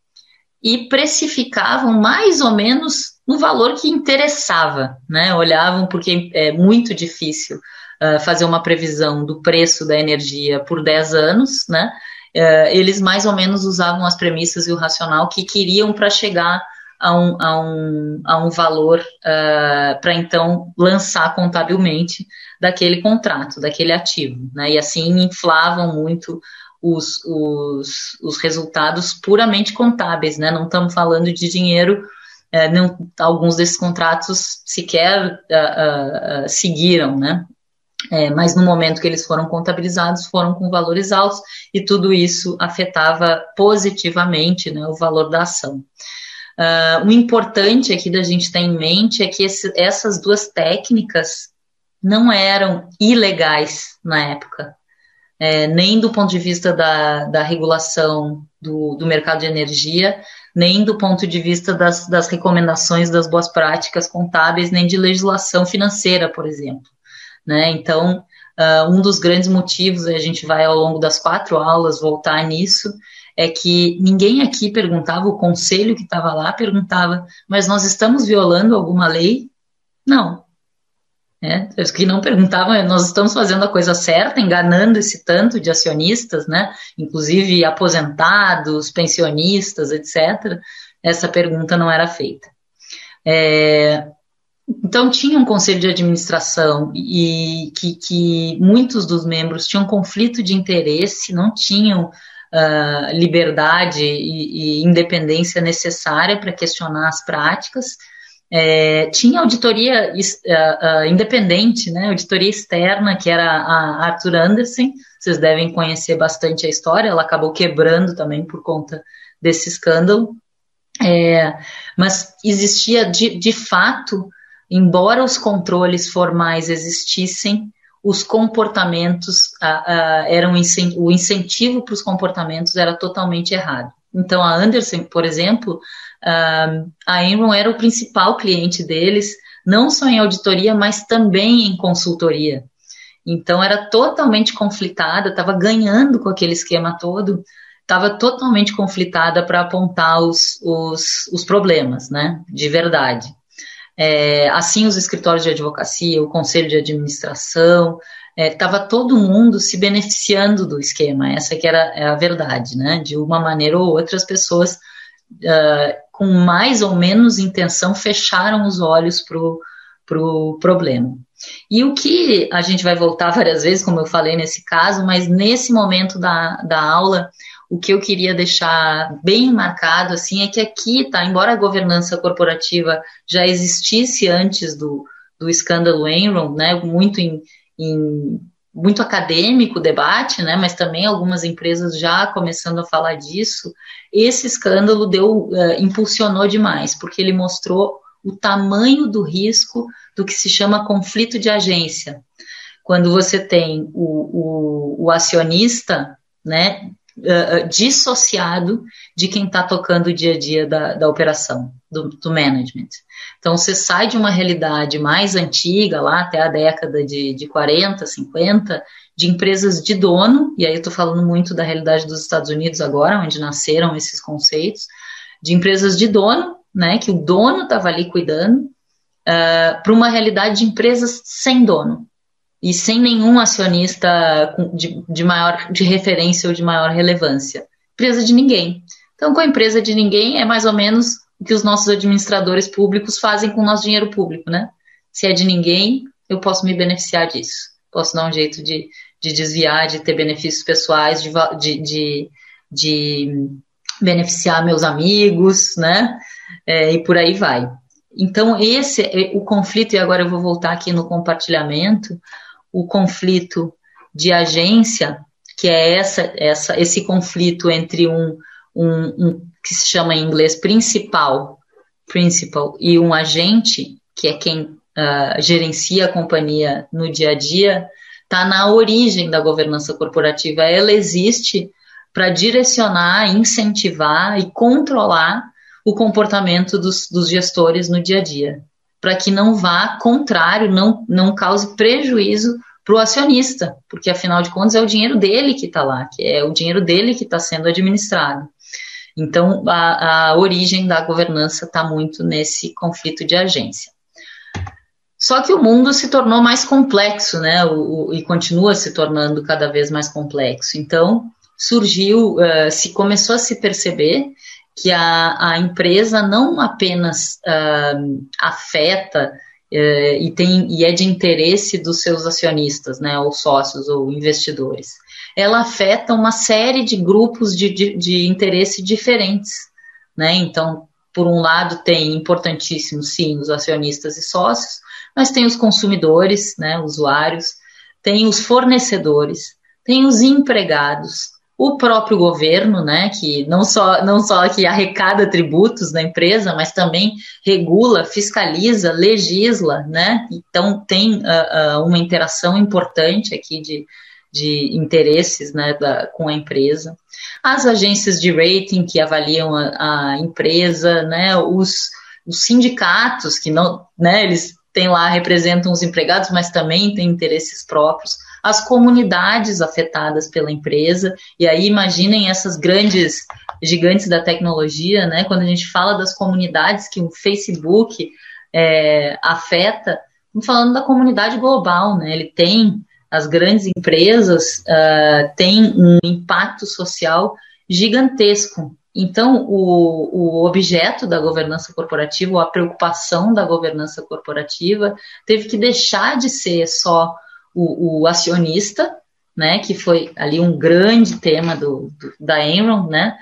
e precificavam mais ou menos no valor que interessava, né? Olhavam porque é muito difícil uh, fazer uma previsão do preço da energia por 10 anos, né? Uh, eles mais ou menos usavam as premissas e o racional que queriam para chegar a um, a um, a um valor uh, para então lançar contabilmente daquele contrato, daquele ativo. Né? E assim inflavam muito os, os, os resultados puramente contábeis, né? não estamos falando de dinheiro. Uh, não, alguns desses contratos sequer uh, seguiram, né? É, mas no momento que eles foram contabilizados, foram com valores altos e tudo isso afetava positivamente né, o valor da ação. Uh, o importante aqui da gente ter em mente é que esse, essas duas técnicas não eram ilegais na época, é, nem do ponto de vista da, da regulação do, do, mercado de energia, nem do ponto de vista das, das recomendações das boas práticas contábeis, nem de legislação financeira, por exemplo. Né? Então, uh, um dos grandes motivos, a gente vai ao longo das quatro aulas voltar nisso, é que ninguém aqui perguntava, o conselho que estava lá perguntava, mas nós estamos violando alguma lei? Não. É, os que não perguntavam, nós estamos fazendo a coisa certa, enganando esse tanto de acionistas, né? Inclusive aposentados, pensionistas, etc. Essa pergunta não era feita. É, então tinha um conselho de administração e que, que muitos dos membros tinham conflito de interesse, não tinham uh, liberdade e, e, independência necessária para questionar as práticas. É, tinha auditoria uh, uh, independente, né, auditoria externa, que era a Arthur Anderson, vocês devem conhecer bastante a história, ela acabou quebrando também por conta desse escândalo. É, mas existia de, de fato, embora os controles formais existissem, os comportamentos eram o incentivo para os comportamentos era totalmente errado. Então a Anderson, por exemplo, a Enron era o principal cliente deles, não só em auditoria, mas também em consultoria. Então era totalmente conflitada, estava ganhando com aquele esquema todo, estava totalmente conflitada para apontar os, os, os, problemas, né, de verdade. É, assim, os escritórios de advocacia, o conselho de administração, estava é, todo mundo se beneficiando do esquema, essa que era é a verdade, né, de uma maneira ou outra as pessoas uh, com mais ou menos intenção fecharam os olhos para o pro problema. E o que a gente vai voltar várias vezes, como eu falei nesse caso, mas nesse momento da, da aula, o que eu queria deixar bem marcado assim é que aqui, tá, embora a governança corporativa já existisse antes do, do escândalo Enron, né, muito em, em muito acadêmico o debate, né, mas também algumas empresas já começando a falar disso, esse escândalo deu, uh, impulsionou demais, porque ele mostrou o tamanho do risco do que se chama conflito de agência. Quando você tem o, o, o acionista, né, uh, dissociado de quem está tocando o dia a dia da, da operação, do, do, management. Então, você sai de uma realidade mais antiga, lá até a década de, de 40, 50, de empresas de dono, e aí eu estou falando muito da realidade dos Estados Unidos agora, onde nasceram esses conceitos, de empresas de dono, né, que o dono estava ali cuidando, uh, para uma realidade de empresas sem dono e sem nenhum acionista de, de maior de referência ou de maior relevância. Empresa de ninguém. Então, com a empresa de ninguém, é mais ou menos o que os nossos administradores públicos fazem com o nosso dinheiro público, né? Se é de ninguém, eu posso me beneficiar disso. Posso dar um jeito de, de desviar, de ter benefícios pessoais, de, de, de, de beneficiar meus amigos, né? É, e por aí vai. Então, esse é o conflito, e agora eu vou voltar aqui no compartilhamento, o conflito de agência, que é essa, essa, esse conflito entre um, um, um que se chama em inglês principal, principal, e um agente, que é quem uh, gerencia a companhia no dia a dia, está na origem da governança corporativa. Ela existe para direcionar, incentivar e controlar o comportamento dos, dos gestores no dia a dia para que não vá contrário, não, não cause prejuízo para o acionista, porque afinal de contas é o dinheiro dele que está lá, que é o dinheiro dele que está sendo administrado. Então, a, a origem da governança está muito nesse conflito de agência. Só que o mundo se tornou mais complexo, né? O, o, e continua se tornando cada vez mais complexo. Então, surgiu, uh, se começou a se perceber que a, a empresa não apenas uh, afeta uh, e, tem, e é de interesse dos seus acionistas, né, ou sócios ou investidores, ela afeta uma série de grupos de, de, de interesse diferentes. Né? Então, por um lado, tem importantíssimos, sim, os acionistas e sócios, mas tem os consumidores, né, usuários, tem os fornecedores, tem os empregados, o próprio governo, né, que não só, não só que arrecada tributos na empresa, mas também regula, fiscaliza, legisla, né, então tem uh, uh, uma interação importante aqui de, de interesses né, da, com a empresa. As agências de rating que avaliam a, a empresa, né, os, os sindicatos que não, né, eles têm lá, representam os empregados, mas também têm interesses próprios as comunidades afetadas pela empresa. E aí imaginem essas grandes gigantes da tecnologia, né? Quando a gente fala das comunidades que o Facebook é, afeta, estamos falando da comunidade global, né? Ele tem as grandes empresas uh, têm um impacto social gigantesco. Então, o, o objeto da governança corporativa, ou a preocupação da governança corporativa, teve que deixar de ser só o, o acionista, né, que foi ali um grande tema do, do da Enron, né,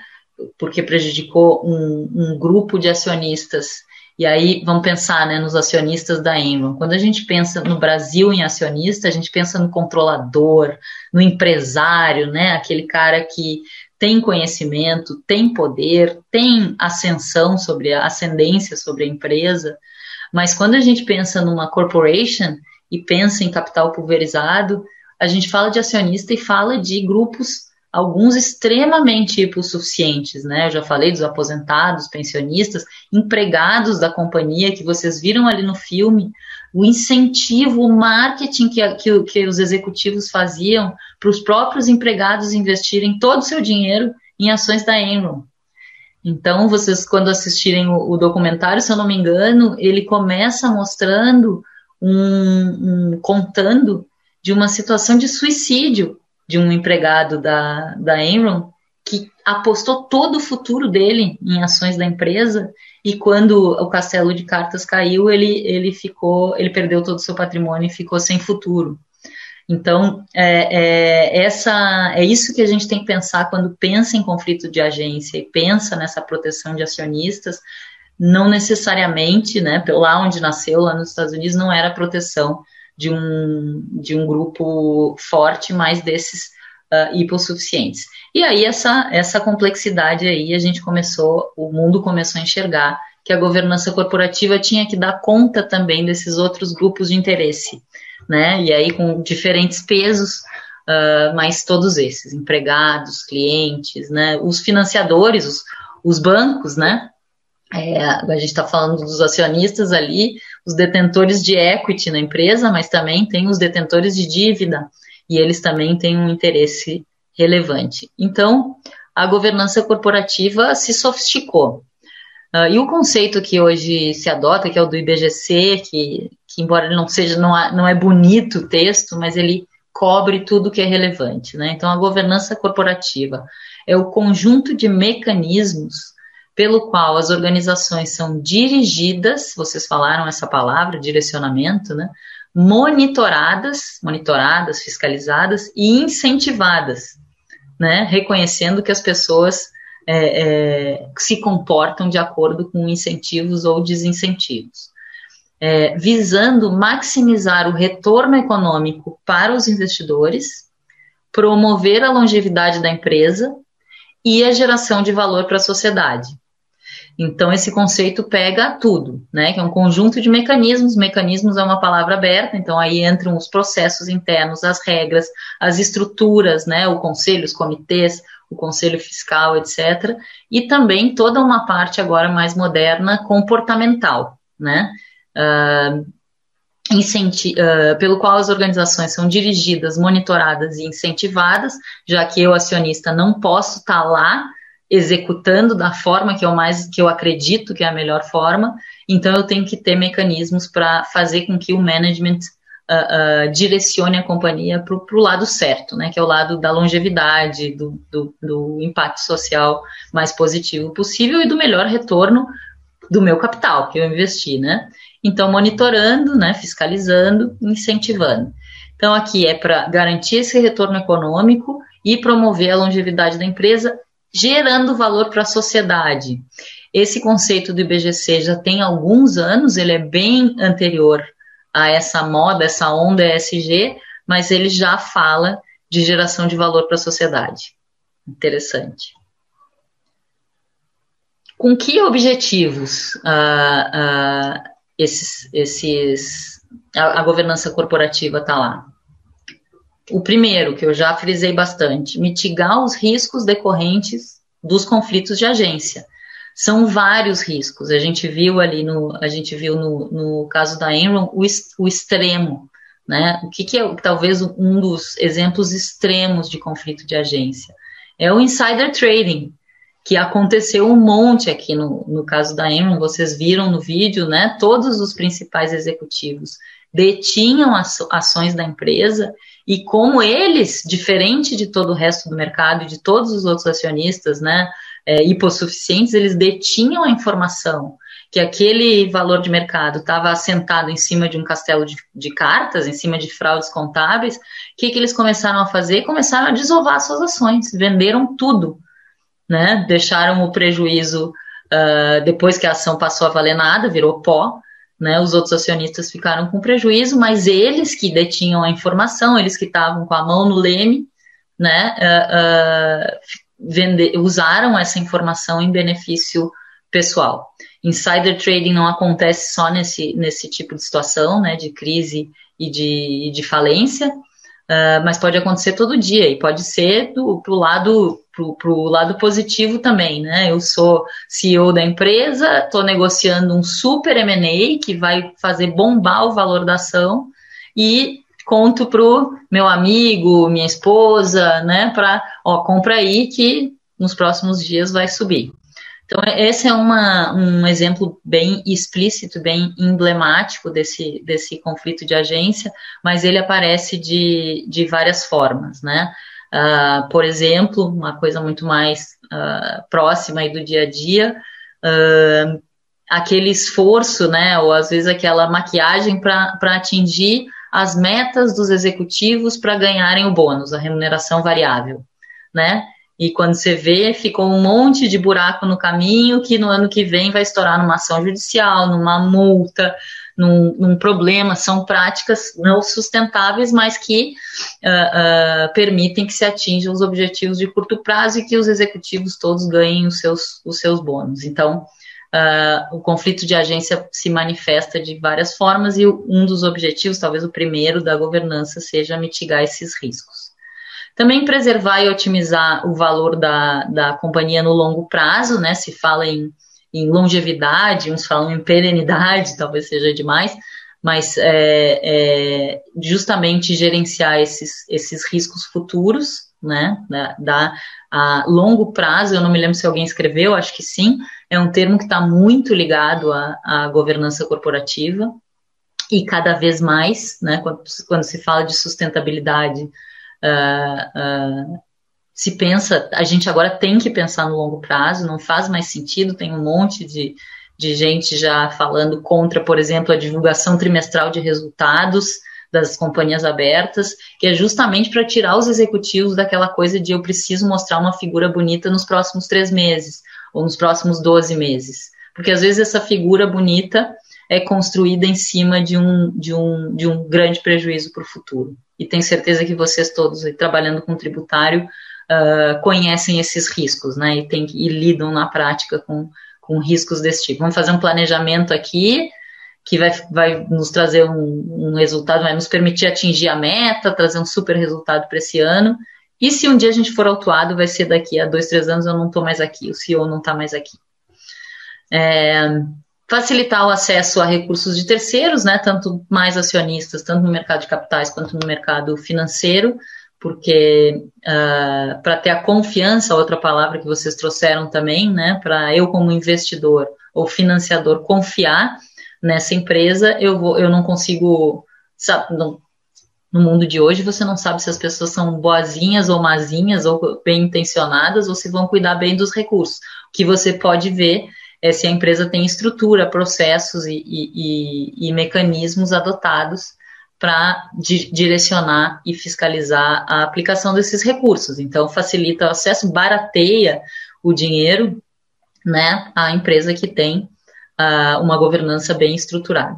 porque prejudicou um, um, grupo de acionistas. E aí vamos pensar né, nos acionistas da Enron. Quando a gente pensa no Brasil em acionista, a gente pensa no controlador, no empresário, né, aquele cara que tem conhecimento, tem poder, tem ascensão sobre a ascendência sobre a empresa. Mas quando a gente pensa numa corporation, e pensa em capital pulverizado, a gente fala de acionista e fala de grupos, alguns extremamente hipossuficientes, né? Eu já falei dos aposentados, pensionistas, empregados da companhia, que vocês viram ali no filme, o incentivo, o marketing que, que, que os executivos faziam para os próprios empregados investirem todo o seu dinheiro em ações da Enron. Então, vocês, quando assistirem o, o documentário, se eu não me engano, ele começa mostrando um, um, contando de uma situação de suicídio de um empregado da, da Enron que apostou todo o futuro dele em ações da empresa e quando o castelo de cartas caiu, ele, ele ficou, ele perdeu todo o seu patrimônio e ficou sem futuro. Então, é, é, essa, é isso que a gente tem que pensar quando pensa em conflito de agência e pensa nessa proteção de acionistas, não necessariamente, né, lá onde nasceu, lá nos Estados Unidos, não era proteção de um, de um grupo forte, mas desses uh, hipossuficientes. E aí essa, essa complexidade aí a gente começou, o mundo começou a enxergar que a governança corporativa tinha que dar conta também desses outros grupos de interesse, né? E aí com diferentes pesos, uh, mas todos esses, empregados, clientes, né? Os financiadores, os, os bancos, né? É, a gente está falando dos acionistas ali, os detentores de equity na empresa, mas também tem os detentores de dívida, e eles também têm um interesse relevante. Então, a governança corporativa se sofisticou. Uh, e o conceito que hoje se adota, que é o do IBGC, que, que embora ele não seja, não, não é bonito o texto, mas ele cobre tudo que é relevante. Né? Então, a governança corporativa é o conjunto de mecanismos pelo qual as organizações são dirigidas, vocês falaram essa palavra, direcionamento, né? monitoradas, monitoradas, fiscalizadas e incentivadas, né? reconhecendo que as pessoas é, é, se comportam de acordo com incentivos ou desincentivos. É, visando maximizar o retorno econômico para os investidores, promover a longevidade da empresa e a geração de valor para a sociedade. Então, esse conceito pega tudo, né? Que é um conjunto de mecanismos. Mecanismos é uma palavra aberta, então aí entram os processos internos, as regras, as estruturas, né? O conselho, os comitês, o conselho fiscal, etc. E também toda uma parte agora mais moderna, comportamental, né? Uh, uh, pelo qual as organizações são dirigidas, monitoradas e incentivadas, já que eu, acionista, não posso estar tá lá executando da forma que eu mais que eu acredito que é a melhor forma, então eu tenho que ter mecanismos para fazer com que o management uh, uh, direcione a companhia para o lado certo, né, que é o lado da longevidade, do, do, do, impacto social mais positivo possível e do melhor retorno do meu capital que eu investi, né? Então, monitorando, né, fiscalizando, incentivando. Então, aqui é para garantir esse retorno econômico e promover a longevidade da empresa gerando valor para a sociedade. Esse conceito do IBGC já tem alguns anos, ele é bem anterior a essa moda, essa onda ESG, mas ele já fala de geração de valor para a sociedade. Interessante. Com que objetivos uh, uh, esses, esses, a, a governança corporativa está lá? O primeiro, que eu já frisei bastante, mitigar os riscos decorrentes dos conflitos de agência. São vários riscos. A gente viu ali no, a gente viu no, no caso da Enron o, o extremo, né? O que, que é talvez um dos exemplos extremos de conflito de agência? É o insider trading, que aconteceu um monte aqui no, no caso da Enron, vocês viram no vídeo, né? Todos os principais executivos detinham ações da empresa e como eles, diferente de todo o resto do mercado e de todos os outros acionistas, né, é, hipossuficientes, eles detinham a informação que aquele valor de mercado estava assentado em cima de um castelo de, de, cartas, em cima de fraudes contábeis, o que, que eles começaram a fazer? Começaram a desovar suas ações, venderam tudo, né? Deixaram o prejuízo uh, depois que a ação passou a valer nada, virou pó, né, os outros acionistas ficaram com prejuízo, mas eles que detinham a informação, eles que estavam com a mão no leme, né, uh, uh, vende, usaram essa informação em benefício pessoal. Insider trading não acontece só nesse, nesse tipo de situação, né, de crise e de, de falência, uh, mas pode acontecer todo dia e pode ser do pro lado para o lado positivo também, né? Eu sou CEO da empresa, estou negociando um super M&A que vai fazer bombar o valor da ação e conto pro meu amigo, minha esposa, né? Para, ó, compra aí que nos próximos dias vai subir. Então, esse é uma, um exemplo bem explícito, bem emblemático desse, desse conflito de agência, mas ele aparece de, de várias formas, né? Uh, por exemplo, uma coisa muito mais uh, próxima do dia a dia, uh, aquele esforço, né, ou às vezes aquela maquiagem para atingir as metas dos executivos para ganharem o bônus, a remuneração variável, né? E quando você vê, ficou um monte de buraco no caminho que no ano que vem vai estourar numa ação judicial, numa multa, num, num problema. São práticas não sustentáveis, mas que uh, uh, permitem que se atinjam os objetivos de curto prazo e que os executivos todos ganhem os seus, os seus bônus. Então, Uh, o conflito de agência se manifesta de várias formas e um dos objetivos, talvez o primeiro da governança, seja mitigar esses riscos. Também preservar e otimizar o valor da, da companhia no longo prazo, né? Se fala em, em longevidade, uns falam em perenidade, talvez seja demais, mas é, é, justamente gerenciar esses, esses riscos futuros, né? Da, da, a longo prazo, eu não me lembro se alguém escreveu, acho que sim, é um termo que está muito ligado à, à governança corporativa e cada vez mais, né? Quando, quando se fala de sustentabilidade Uh, uh, se pensa, a gente agora tem que pensar no longo prazo, não faz mais sentido, tem um monte de, de gente já falando contra, por exemplo, a divulgação trimestral de resultados das companhias abertas, que é justamente para tirar os executivos daquela coisa de eu preciso mostrar uma figura bonita nos próximos três meses, ou nos próximos 12 meses. Porque às vezes essa figura bonita é construída em cima de um, de um, de um grande prejuízo para o futuro e tenho certeza que vocês todos, trabalhando com tributário, uh, conhecem esses riscos, né? E, tem, e lidam na prática com, com riscos desse tipo. Vamos fazer um planejamento aqui que vai, vai nos trazer um, um resultado, vai nos permitir atingir a meta, trazer um super resultado para esse ano. E se um dia a gente for autuado, vai ser daqui a dois, três anos eu não estou mais aqui, o CEO não está mais aqui. É, facilitar o acesso a recursos de terceiros, né, tanto mais acionistas, tanto no mercado de capitais quanto no mercado financeiro, porque uh, ah, para ter a confiança, outra palavra que vocês trouxeram também, né, para eu como investidor ou financiador confiar nessa empresa, eu vou, eu não consigo, sabe, não, no mundo de hoje você não sabe se as pessoas são boazinhas ou mazinhas ou bem intencionadas ou se vão cuidar bem dos recursos. O que você pode ver é se a empresa tem estrutura, processos e, e, e mecanismos adotados para di direcionar e fiscalizar a aplicação desses recursos. Então, facilita o acesso, barateia o dinheiro né, à empresa que tem uh, uma governança bem estruturada.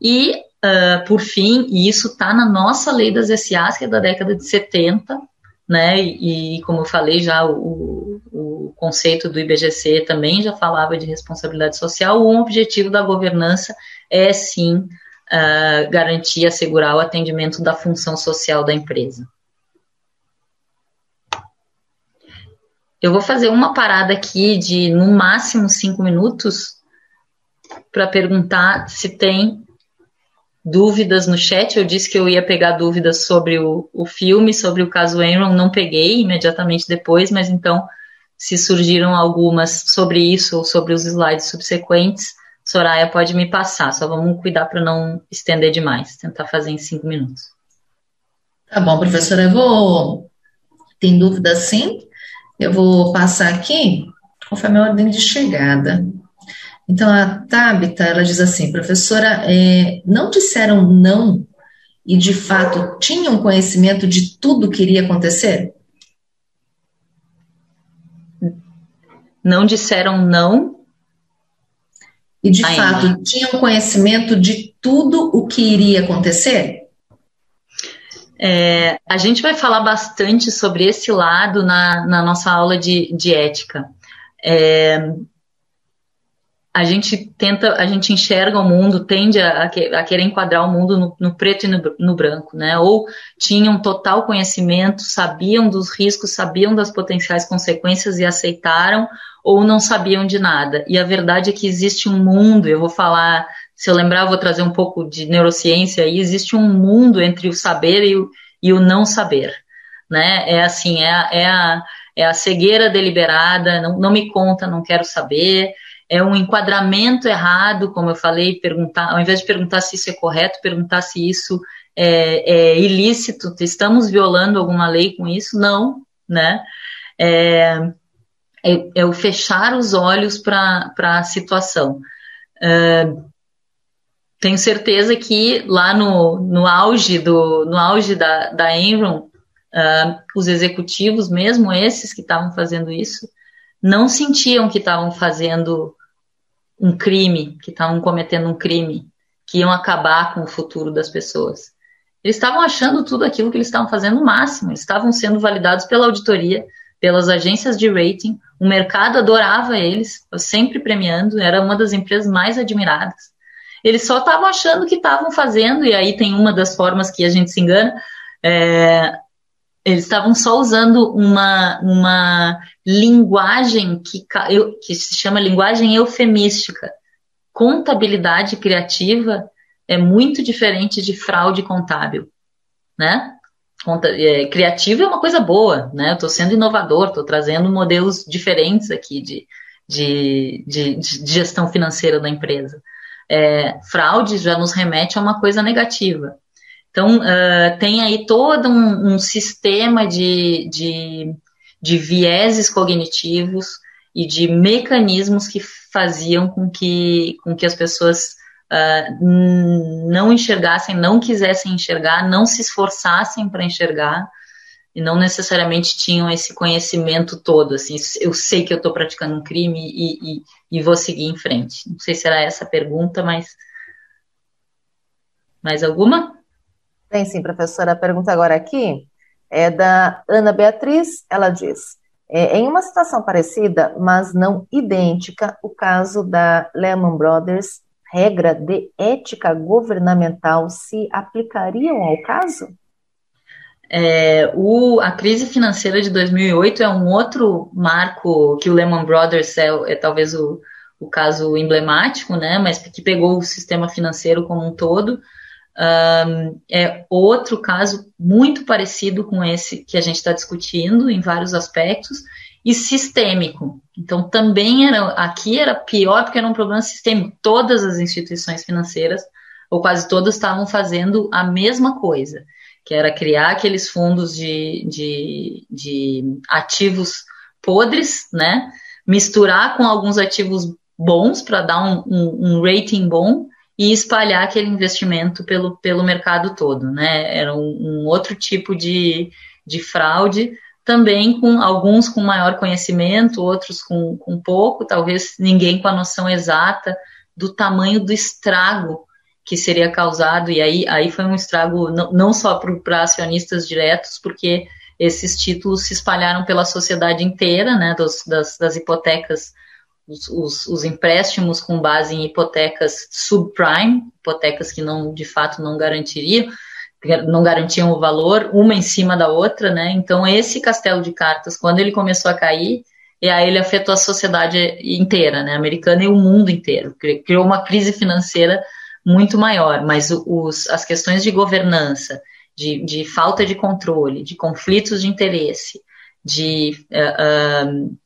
E, uh, por fim, isso está na nossa lei das SAs, que é da década de 70, né? E, e, como eu falei já, o, o conceito do IBGC também já falava de responsabilidade social. Um objetivo da governança é sim uh, garantir, assegurar o atendimento da função social da empresa. Eu vou fazer uma parada aqui de no máximo cinco minutos para perguntar se tem dúvidas no chat. Eu disse que eu ia pegar dúvidas sobre o, o filme, sobre o caso Enron. Não peguei imediatamente depois, mas então, se surgiram algumas sobre isso ou sobre os slides subsequentes, Soraya pode me passar. Só vamos cuidar para não estender demais. Tentar fazer em cinco minutos. Tá bom, professora. Eu vou. Tem dúvida sim? Eu vou passar aqui conforme a ordem de chegada. Então, a Tabita, ela diz assim, professora, é, não disseram não e, de fato, tinham conhecimento de tudo que iria acontecer? Não disseram não. E, de fato, tinham conhecimento de tudo o que iria acontecer? É, a gente vai falar bastante sobre esse lado na, na nossa aula de, de ética. É, a gente tenta, a gente enxerga o mundo, tende a, a querer enquadrar o mundo no, no preto e no, no, branco, né? Ou tinham total conhecimento, sabiam dos riscos, sabiam das potenciais consequências e aceitaram, ou não sabiam de nada. E a verdade é que existe um mundo, eu vou falar, se eu lembrar, eu vou trazer um pouco de neurociência aí, existe um mundo entre o saber e o, e o não saber, né? É assim, é, é a é a cegueira deliberada, não, não me conta, não quero saber, é um enquadramento errado, como eu falei, perguntar, ao invés de perguntar se isso é correto, perguntar se isso é, é ilícito, estamos violando alguma lei com isso? Não, né? É, é, é o fechar os olhos para a situação. Uh, tenho certeza que lá no, no auge do no auge da, da Enron, uh, os executivos, mesmo esses que estavam fazendo isso, não sentiam que estavam fazendo um crime, que estavam cometendo um crime, que iam acabar com o futuro das pessoas. Eles estavam achando tudo aquilo que eles estavam fazendo o máximo, eles estavam sendo validados pela auditoria, pelas agências de rating, o mercado adorava eles, sempre premiando, era uma das empresas mais admiradas. Eles só estavam achando que estavam fazendo, e aí tem uma das formas que a gente se engana, é, eles estavam só usando uma, uma linguagem que, que se chama linguagem eufemística. Contabilidade criativa é muito diferente de fraude contábil, né? Conta, é, criativo é uma coisa boa, né? Eu estou sendo inovador, estou trazendo modelos diferentes aqui de, de, de, de gestão financeira da empresa. É, fraude já nos remete a uma coisa negativa. Então, uh, tem aí todo um, um sistema de, de, de vieses cognitivos e de mecanismos que faziam com que, com que as pessoas uh, não enxergassem, não quisessem enxergar, não se esforçassem para enxergar e não necessariamente tinham esse conhecimento todo, assim, eu sei que eu estou praticando um crime e, e, e, vou seguir em frente. Não sei se era essa a pergunta, mas mais alguma? Tem sim, professora. A pergunta agora aqui é da Ana Beatriz. Ela diz: é, em uma situação parecida, mas não idêntica, o caso da Lehman Brothers regra de ética governamental se aplicariam ao caso? É, o, a crise financeira de 2008 é um outro marco que o Lehman Brothers é, é talvez o, o, caso emblemático, né, mas que pegou o sistema financeiro como um todo. Um, é outro caso muito parecido com esse que a gente está discutindo em vários aspectos, e sistêmico. Então, também era, aqui era pior porque era um problema sistêmico. Todas as instituições financeiras, ou quase todas, estavam fazendo a mesma coisa, que era criar aqueles fundos de, de, de ativos podres, né? Misturar com alguns ativos bons para dar um, um, um, rating bom e espalhar aquele investimento pelo, pelo mercado todo, né? Era um, um outro tipo de, de fraude também com alguns com maior conhecimento, outros com, com pouco, talvez ninguém com a noção exata do tamanho do estrago que seria causado, e aí, aí foi um estrago não, não só para acionistas diretos, porque esses títulos se espalharam pela sociedade inteira, né, dos, das, das hipotecas, os, os, os, empréstimos com base em hipotecas subprime, hipotecas que não, de fato não garantiriam, não garantiam o valor, uma em cima da outra, né? Então, esse castelo de cartas, quando ele começou a cair, e aí ele afetou a sociedade inteira, né? Americana e o mundo inteiro. Criou uma crise financeira muito maior, mas os, as questões de governança, de, de, falta de controle, de conflitos de interesse, de, uh, uh,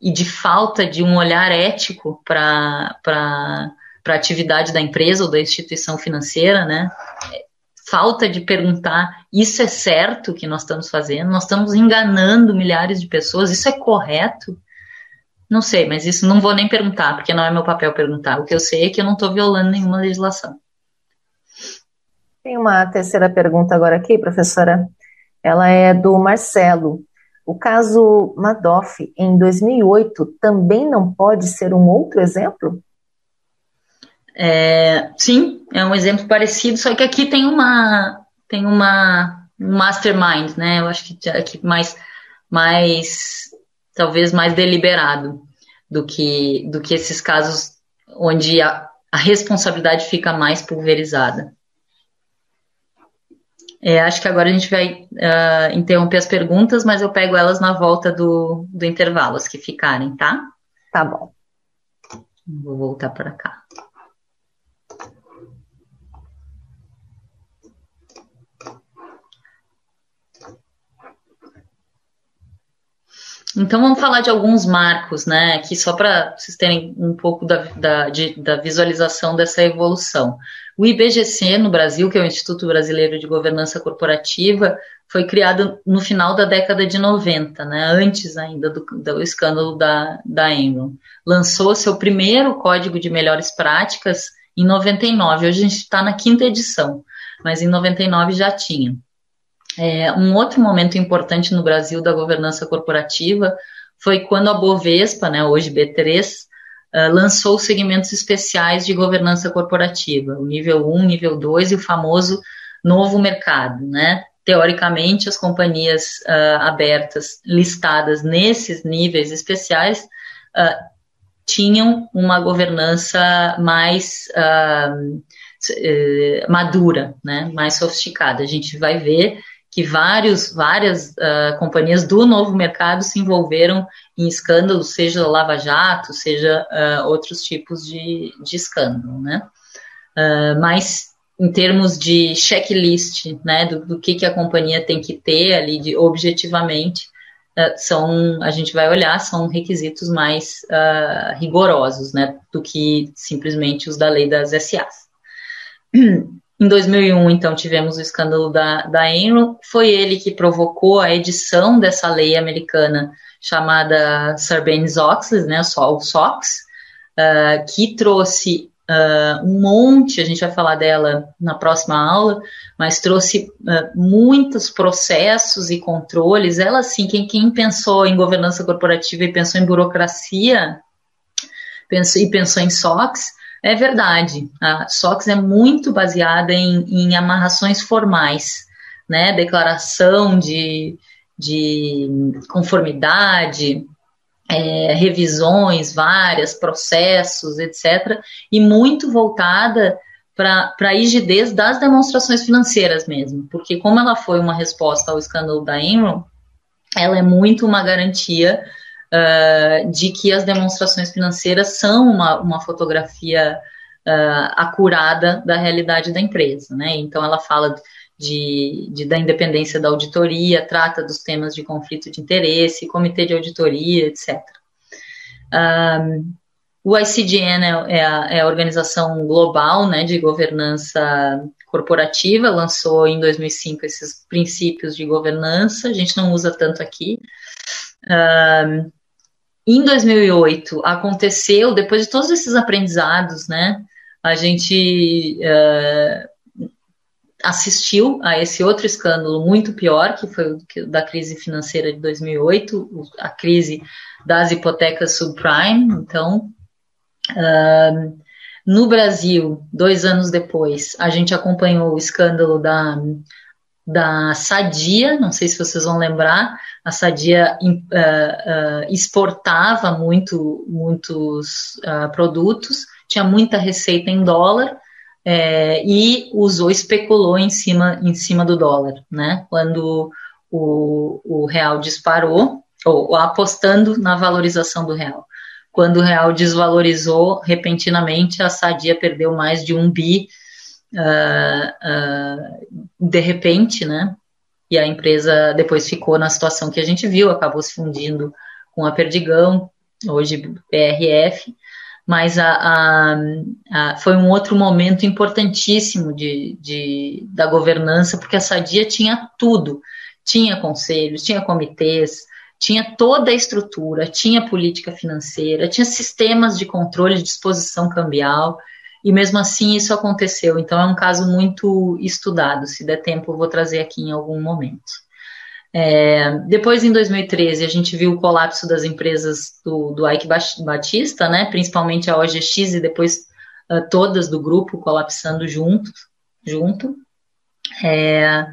e de falta de um olhar ético para a atividade da empresa ou da instituição financeira, né? falta de perguntar: isso é certo que nós estamos fazendo? Nós estamos enganando milhares de pessoas? Isso é correto? Não sei, mas isso não vou nem perguntar, porque não é meu papel perguntar. O que eu sei é que eu não estou violando nenhuma legislação. Tem uma terceira pergunta agora aqui, professora. Ela é do Marcelo. O caso Madoff, em 2008, também não pode ser um outro exemplo? É, sim, é um exemplo parecido, só que aqui tem uma tem uma um mastermind, né? Eu acho que aqui mais mais talvez mais deliberado do que do que esses casos onde a, a responsabilidade fica mais pulverizada. É, acho que agora a gente vai uh, interromper as perguntas, mas eu pego elas na volta do, do intervalo, as que ficarem, tá? Tá bom. Vou voltar para cá. Então vamos falar de alguns marcos, né? Aqui só para vocês terem um pouco da, da, de, da, visualização dessa evolução. O IBGC no Brasil, que é o Instituto Brasileiro de Governança Corporativa, foi criado no final da década de 90, né? Antes ainda do, do escândalo da, da Enron. Lançou seu primeiro código de melhores práticas em 99. Hoje a gente está na quinta edição, mas em 99 já tinha. É, um outro momento importante no Brasil da governança corporativa foi quando a Bovespa, né, hoje B3, ah, lançou segmentos especiais de governança corporativa, o nível 1, nível 2 e o famoso novo mercado. Né? Teoricamente, as companhias uh, abertas listadas nesses níveis especiais uh, tinham uma governança mais eh, madura, né, mais sofisticada. A gente vai ver que vários, várias uh, companhias do novo mercado se envolveram em escândalos, seja Lava Jato, seja uh, outros tipos de, de escândalo, né? Uh, mas em termos de checklist, né, do, do, que, que a companhia tem que ter ali de objetivamente, são, a gente vai olhar, são requisitos mais rigorosos, né, do que simplesmente os da lei das SAs. Em 2001, então, tivemos o escândalo da, da Enron. Foi ele que provocou a edição dessa lei americana chamada Sarbanes-Oxley, né, o SOX, uh, que trouxe uh, um monte, a gente vai falar dela na próxima aula, mas trouxe uh, muitos processos e controles. Ela, assim, quem, quem pensou em governança corporativa e pensou em burocracia pensou, e pensou em SOX, é verdade. A SOX é muito baseada em, em amarrações formais, né? Declaração de, de conformidade, é, revisões várias, processos, etc. E muito voltada para a rigidez das demonstrações financeiras mesmo, porque como ela foi uma resposta ao escândalo da Enron, ela é muito uma garantia uh, de que as demonstrações financeiras são uma, uma fotografia uh, acurada da realidade da empresa, né? Então ela fala de, de, da independência da auditoria, trata dos temas de conflito de interesse, comitê de auditoria, etc. Um, o ICDN é, é, a, é, a, organização global né, de governança corporativa, lançou em 2005 esses princípios de governança, a gente não usa tanto aqui. Um, em 2008 aconteceu, depois de todos esses aprendizados, né, a gente uh, assistiu a esse outro escândalo muito pior, que foi o da crise financeira de 2008, a crise das hipotecas subprime. Então, uh, no Brasil, dois anos depois, a gente acompanhou o escândalo da da Sadia, não sei se vocês vão lembrar, a Sadia uh, uh, exportava muito, muitos uh, produtos, tinha muita receita em dólar é, e usou, especulou em cima, em cima do dólar, né? Quando o, o real disparou, ou, apostando na valorização do real. Quando o real desvalorizou repentinamente, a Sadia perdeu mais de um bi de repente, né? E a empresa depois ficou na situação que a gente viu, acabou se fundindo com a Perdigão, hoje PRF, mas a, a, a, foi um outro momento importantíssimo de, de, da governança, porque a Sadia tinha tudo, tinha conselhos, tinha comitês, tinha toda a estrutura, tinha política financeira, tinha sistemas de controle de disposição cambial, e mesmo assim isso aconteceu. Então é um caso muito estudado. Se der tempo, eu vou trazer aqui em algum momento. É, depois, em 2013, a gente viu o colapso das empresas do, do Ike Batista, né, principalmente a OGX e depois uh, todas do grupo colapsando junto. junto. É,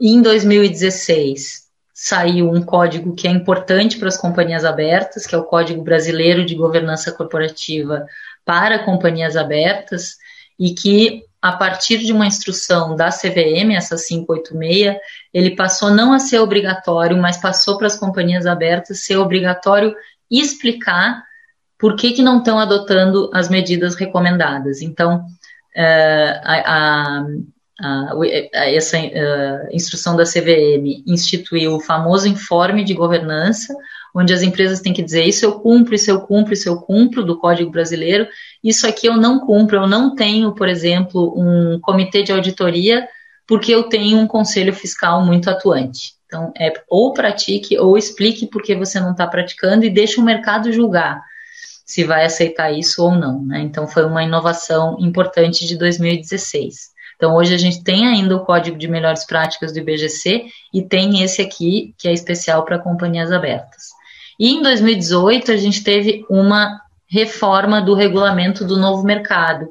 em 2016, saiu um código que é importante para as companhias abertas, que é o Código Brasileiro de Governança Corporativa para companhias abertas e que a partir de uma instrução da CVM, essa 586, ele passou não a ser obrigatório, mas passou para as companhias abertas ser obrigatório explicar por que, que não estão adotando as medidas recomendadas. Então, uh, a, a, a, essa uh, instrução da CVM instituiu o famoso informe de governança, onde as empresas têm que dizer isso eu cumpro, isso eu cumpro, isso eu cumpro do Código Brasileiro, isso aqui eu não cumpro, eu não tenho, por exemplo, um comitê de auditoria porque eu tenho um conselho fiscal muito atuante. Então, é ou pratique ou explique por que você não está praticando e deixe o mercado julgar se vai aceitar isso ou não. Né? Então, foi uma inovação importante de 2016. Então, hoje a gente tem ainda o Código de Melhores Práticas do IBGC e tem esse aqui, que é especial para companhias abertas. E em 2018, a gente teve uma reforma do regulamento do novo mercado.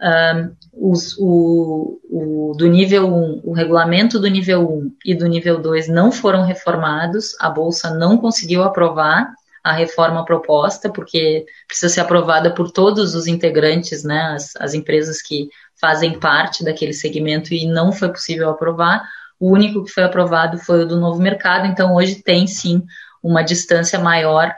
Um, os, o, o, do nível 1, o regulamento do nível 1 e do nível 2 não foram reformados, a Bolsa não conseguiu aprovar, a reforma proposta, porque precisa ser aprovada por todos os integrantes, né, as, as empresas que fazem parte daquele segmento e não foi possível aprovar. O único que foi aprovado foi o do novo mercado, então hoje tem sim uma distância maior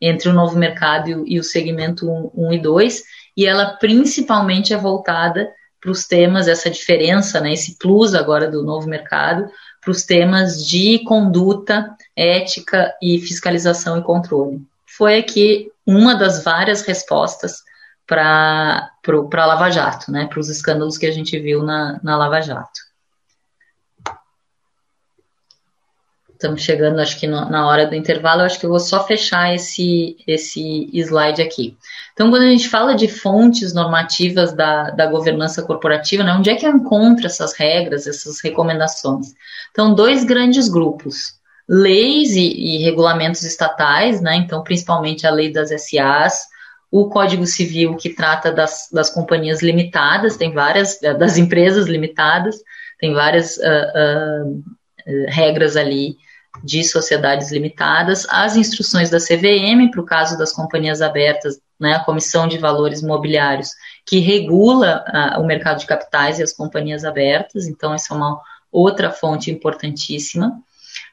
entre o novo mercado e o, segmento 1, 1 e 2, e ela principalmente é voltada para os temas, essa diferença, né, esse plus agora do novo mercado, para os temas de conduta, ética e fiscalização e controle. Foi aqui uma das várias respostas para a Lava Jato, né, para os escândalos que a gente viu na, na Lava Jato. Estamos chegando, acho que na hora do intervalo, acho que eu vou só fechar esse, esse slide aqui. Então, quando a gente fala de fontes normativas da, da governança corporativa, né, onde é que eu encontro essas regras, essas recomendações? Então, dois grandes grupos, leis e, e regulamentos estatais, né, então, principalmente a lei das SAs, o Código Civil, que trata das, das companhias limitadas, tem várias, das empresas limitadas, tem várias uh, uh, regras ali de sociedades limitadas, as instruções da CVM, para o caso das companhias abertas, né, a Comissão de Valores Mobiliários, que regula uh, o mercado de capitais e as companhias abertas, então essa é uma outra fonte importantíssima.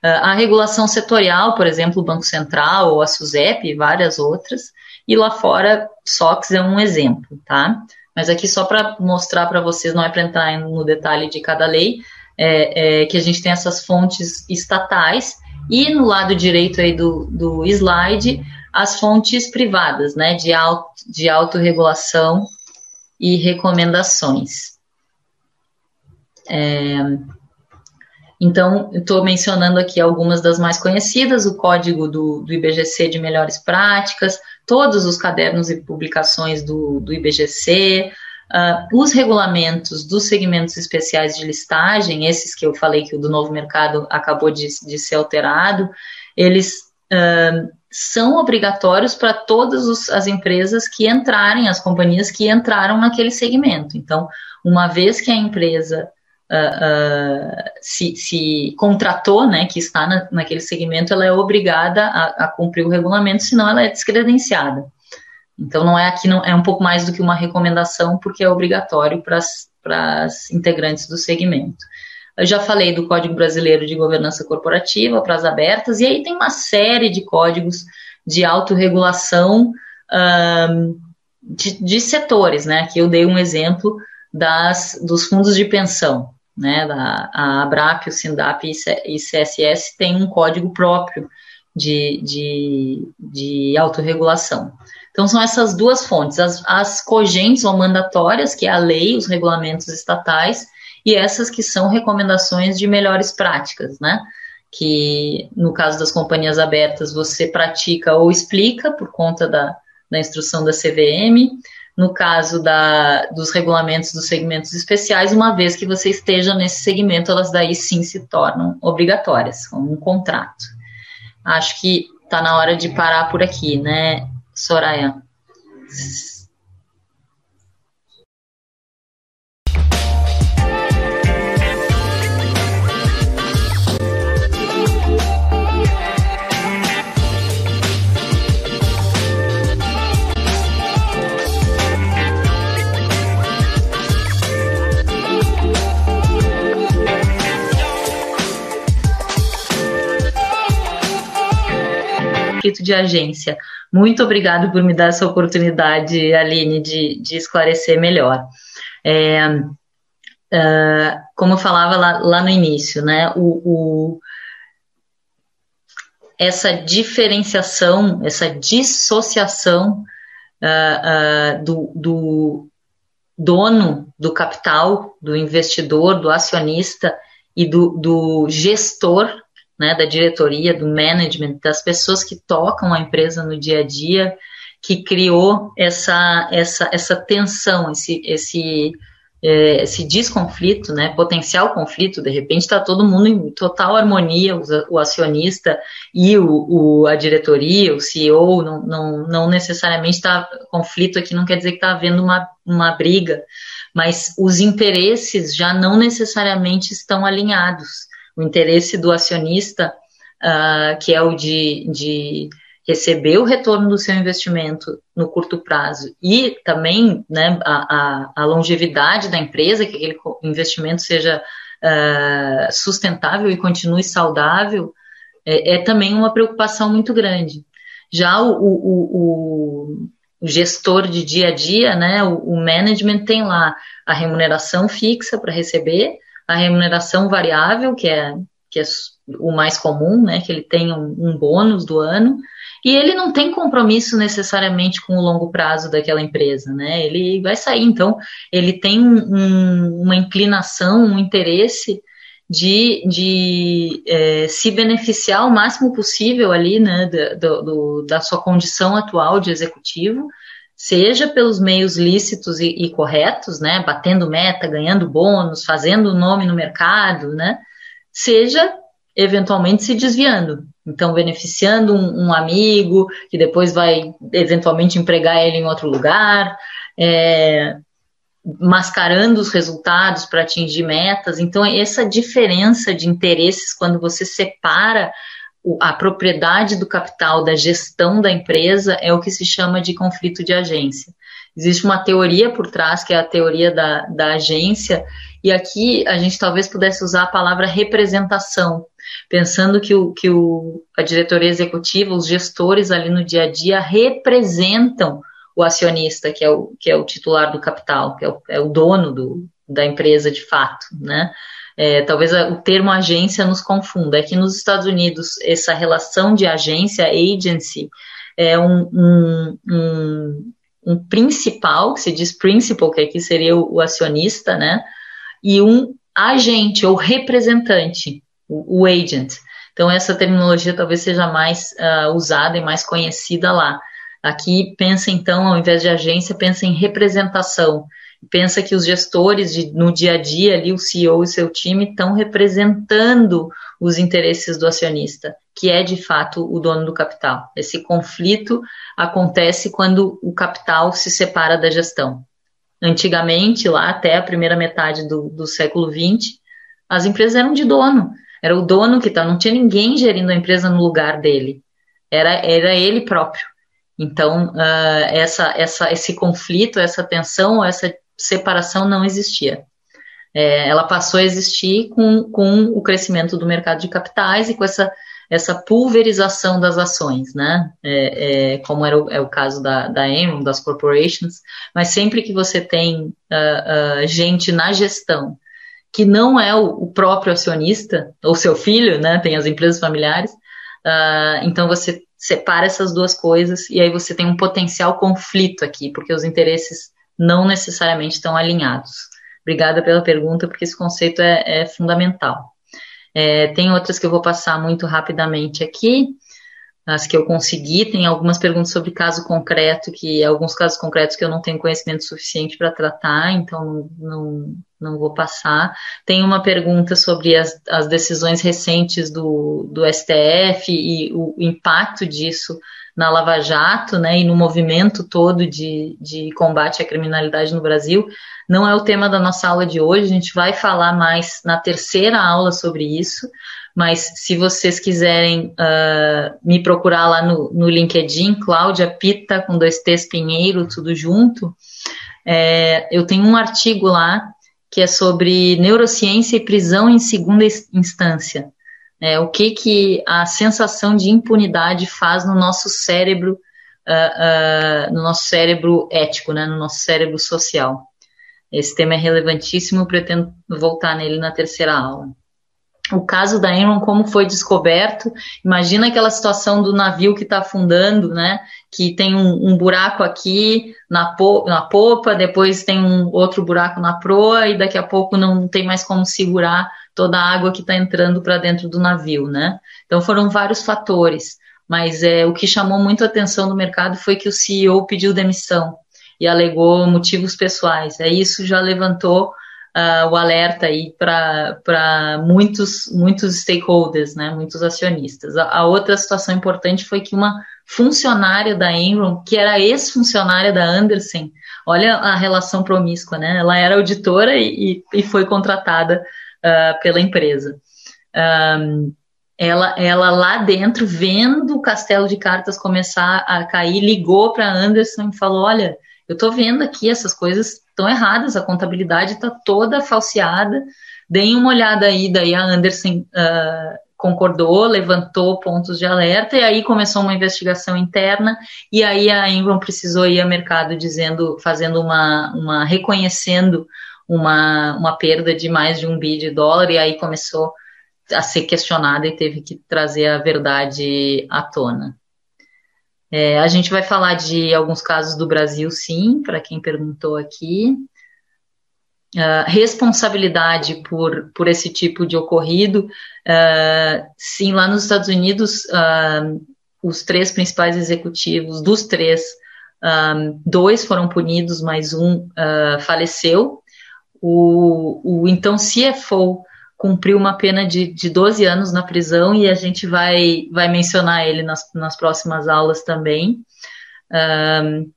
Uh, a regulação setorial, por exemplo, o Banco Central ou a SUSEP e várias outras, e lá fora, SOX é um exemplo, tá? Mas aqui só para mostrar para vocês, não é para entrar no detalhe de cada lei, é, é, que a gente tem essas fontes estatais e no lado direito aí do, do slide as fontes privadas, né, de, auto, de autorregulação e recomendações. É, então, estou mencionando aqui algumas das mais conhecidas, o código do, do, IBGC de melhores práticas, todos os cadernos e publicações do, do IBGC, Uh, os regulamentos dos segmentos especiais de listagem, esses que eu falei que o do novo mercado acabou de, de ser alterado, eles uh, são obrigatórios para todas as empresas que entrarem, as companhias que entraram naquele segmento. Então, uma vez que a empresa uh, se, se, contratou, né, que está na, naquele segmento, ela é obrigada a, a cumprir o regulamento, senão ela é descredenciada. Então não é aqui não é um pouco mais do que uma recomendação porque é obrigatório para as integrantes do segmento. Eu já falei do Código Brasileiro de Governança Corporativa para as abertas e aí tem uma série de códigos de autorregulação um, de, de, setores, né? Aqui eu dei um exemplo das, dos fundos de pensão, né? Da, a ABRAP, o SINDAP e CSS tem um código próprio de, de, de autorregulação. Então, são essas duas fontes, as, as cogentes ou mandatórias, que é a lei, os regulamentos estatais, e essas que são recomendações de melhores práticas, né? Que no caso das companhias abertas você pratica ou explica por conta da, da instrução da CVM. No caso da, dos regulamentos dos segmentos especiais, uma vez que você esteja nesse segmento, elas daí sim se tornam obrigatórias, como um contrato. Acho que está na hora de parar por aqui, né? Soraya. de agência. Muito obrigado por me dar essa oportunidade, Aline, de, de esclarecer melhor. É, uh, como eu falava lá, lá, no início, né, o, o essa diferenciação, essa dissociação uh, uh, do, do dono do capital, do investidor, do acionista e do, do gestor, né, da diretoria, do management, das pessoas que tocam a empresa no dia a dia, que criou essa, essa, essa tensão, esse, esse é, esse desconflito, né, potencial conflito, de repente está todo mundo em total harmonia, o, acionista e o, o, a diretoria, o CEO, não, não, não necessariamente está conflito aqui, não quer dizer que está havendo uma, uma briga, mas os interesses já não necessariamente estão alinhados. O interesse do acionista, uh, que é o de, de receber o retorno do seu investimento no curto prazo e também né, a, a, a longevidade da empresa, que aquele investimento seja uh, sustentável e continue saudável, é, é, também uma preocupação muito grande. Já o, o, o, gestor de dia a dia, né, o management tem lá a remuneração fixa para receber, a remuneração variável, que é, que é o mais comum, né, que ele tem um, um bônus do ano, e ele não tem compromisso necessariamente com o longo prazo daquela empresa, né? Ele vai sair, então ele tem um, uma inclinação, um interesse de, de é, se beneficiar o máximo possível ali, né, do, do, da sua condição atual de executivo, seja pelos meios lícitos e, e, corretos, né, batendo meta, ganhando bônus, fazendo nome no mercado, né, seja eventualmente se desviando. Então, beneficiando um, um amigo que depois vai eventualmente empregar ele em outro lugar, é, mascarando os resultados para atingir metas. Então, essa diferença de interesses, quando você separa a propriedade do capital da gestão da empresa, é o que se chama de conflito de agência. Existe uma teoria por trás, que é a teoria da, da agência, e aqui a gente talvez pudesse usar a palavra representação, pensando que, o, que o, a diretoria executiva, os gestores ali no dia a dia representam o acionista, que é o, que é o titular do capital, que é o, é o dono do, da empresa de fato, né? É, talvez o termo agência nos confunda. É que nos Estados Unidos, essa relação de agência, agency, é um, um, um, um principal, que se diz principal, que aqui seria o, o acionista, né? E um agente ou representante, o, o agent. Então, essa terminologia talvez seja mais uh, usada e mais conhecida lá. Aqui, pensa então, ao invés de agência, pensa em representação. Pensa que os gestores de, no dia a dia, ali, o CEO e seu time, estão representando os interesses do acionista, que é de fato o dono do capital. Esse conflito acontece quando o capital se separa da gestão. Antigamente, lá até a primeira metade do, do século XX, as empresas eram de dono. Era o dono que tá, não tinha ninguém gerindo a empresa no lugar dele. Era, era ele próprio. Então, uh, essa, essa, esse conflito, essa tensão, essa separação não existia. É, ela passou a existir com, com o crescimento do mercado de capitais e com essa, essa pulverização das ações, né? É, é, como era o, é o caso da, da Enron, das corporations, mas sempre que você tem uh, uh, gente na gestão que não é o, o, próprio acionista, ou seu filho, né? Tem as empresas familiares. Uh, então você separa essas duas coisas e aí você tem um potencial conflito aqui, porque os interesses não necessariamente estão alinhados. Obrigada pela pergunta, porque esse conceito é, é fundamental. É, tem outras que eu vou passar muito rapidamente aqui as que eu consegui. Tem algumas perguntas sobre caso concreto, que alguns casos concretos que eu não tenho conhecimento suficiente para tratar, então não, não vou passar. Tem uma pergunta sobre as, as decisões recentes do, do STF e o impacto disso na Lava Jato, né, e no movimento todo de, de combate à criminalidade no Brasil. Não é o tema da nossa aula de hoje, a gente vai falar mais na terceira aula sobre isso, mas se vocês quiserem uh, me procurar lá no, no LinkedIn, Cláudia Pita, com dois T's Pinheiro, tudo junto, é, eu tenho um artigo lá que é sobre neurociência e prisão em segunda instância. É, o que, que a sensação de impunidade faz no nosso cérebro, uh, uh, no nosso cérebro ético, né, no nosso cérebro social. Esse tema é relevantíssimo, pretendo voltar nele na terceira aula. O caso da Enron, como foi descoberto. Imagina aquela situação do navio que está afundando, né? Que tem um, um buraco aqui na, po na popa, depois tem um outro buraco na proa e daqui a pouco não tem mais como segurar toda a água que está entrando para dentro do navio, né? Então foram vários fatores, mas é, o que chamou muito a atenção do mercado foi que o CEO pediu demissão e alegou motivos pessoais. É isso já levantou uh, o alerta aí para muitos muitos stakeholders, né? Muitos acionistas. A, a outra situação importante foi que uma funcionária da Enron, que era ex-funcionária da Anderson, olha a relação promíscua, né? Ela era auditora e, e foi contratada uh, pela empresa. Um, ela, ela lá dentro, vendo o castelo de cartas começar a cair, ligou para Anderson e falou: Olha, eu estou vendo aqui essas coisas estão erradas, a contabilidade está toda falseada. Deem uma olhada aí, daí a Anderson uh, concordou, levantou pontos de alerta e aí começou uma investigação interna e aí a Ingram precisou ir ao mercado dizendo, fazendo uma, uma reconhecendo uma, uma perda de mais de um bi de dólar, e aí começou a ser questionada e teve que trazer a verdade à tona. É, a gente vai falar de alguns casos do Brasil, sim, para quem perguntou aqui. Uh, responsabilidade por, por esse tipo de ocorrido. Uh, sim, lá nos Estados Unidos, uh, os três principais executivos, dos três, dois foram punidos, mas um faleceu o, o então CFO cumpriu uma pena de, de 12 anos na prisão e a gente vai, vai mencionar ele nas, nas próximas aulas também. Um,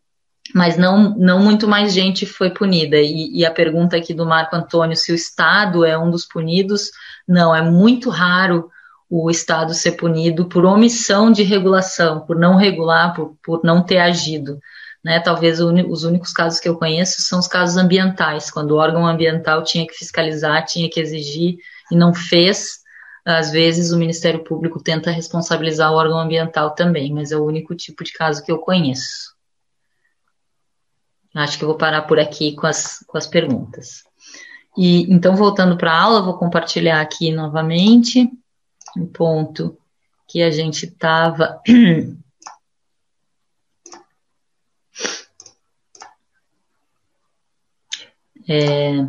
mas não, não muito mais gente foi punida. E, e, a pergunta aqui do Marco Antônio, se o Estado é um dos punidos, não, é muito raro o Estado ser punido por omissão de regulação, por não regular, por, por não ter agido. Né? Talvez os únicos casos que eu conheço são os casos ambientais, quando o órgão ambiental tinha que fiscalizar, tinha que exigir e não fez. Às vezes o Ministério Público tenta responsabilizar o órgão ambiental também, mas é o único tipo de caso que eu conheço. Acho que eu vou parar por aqui com as, com as perguntas. E então, voltando para a aula, vou compartilhar aqui novamente um ponto que a gente estava É,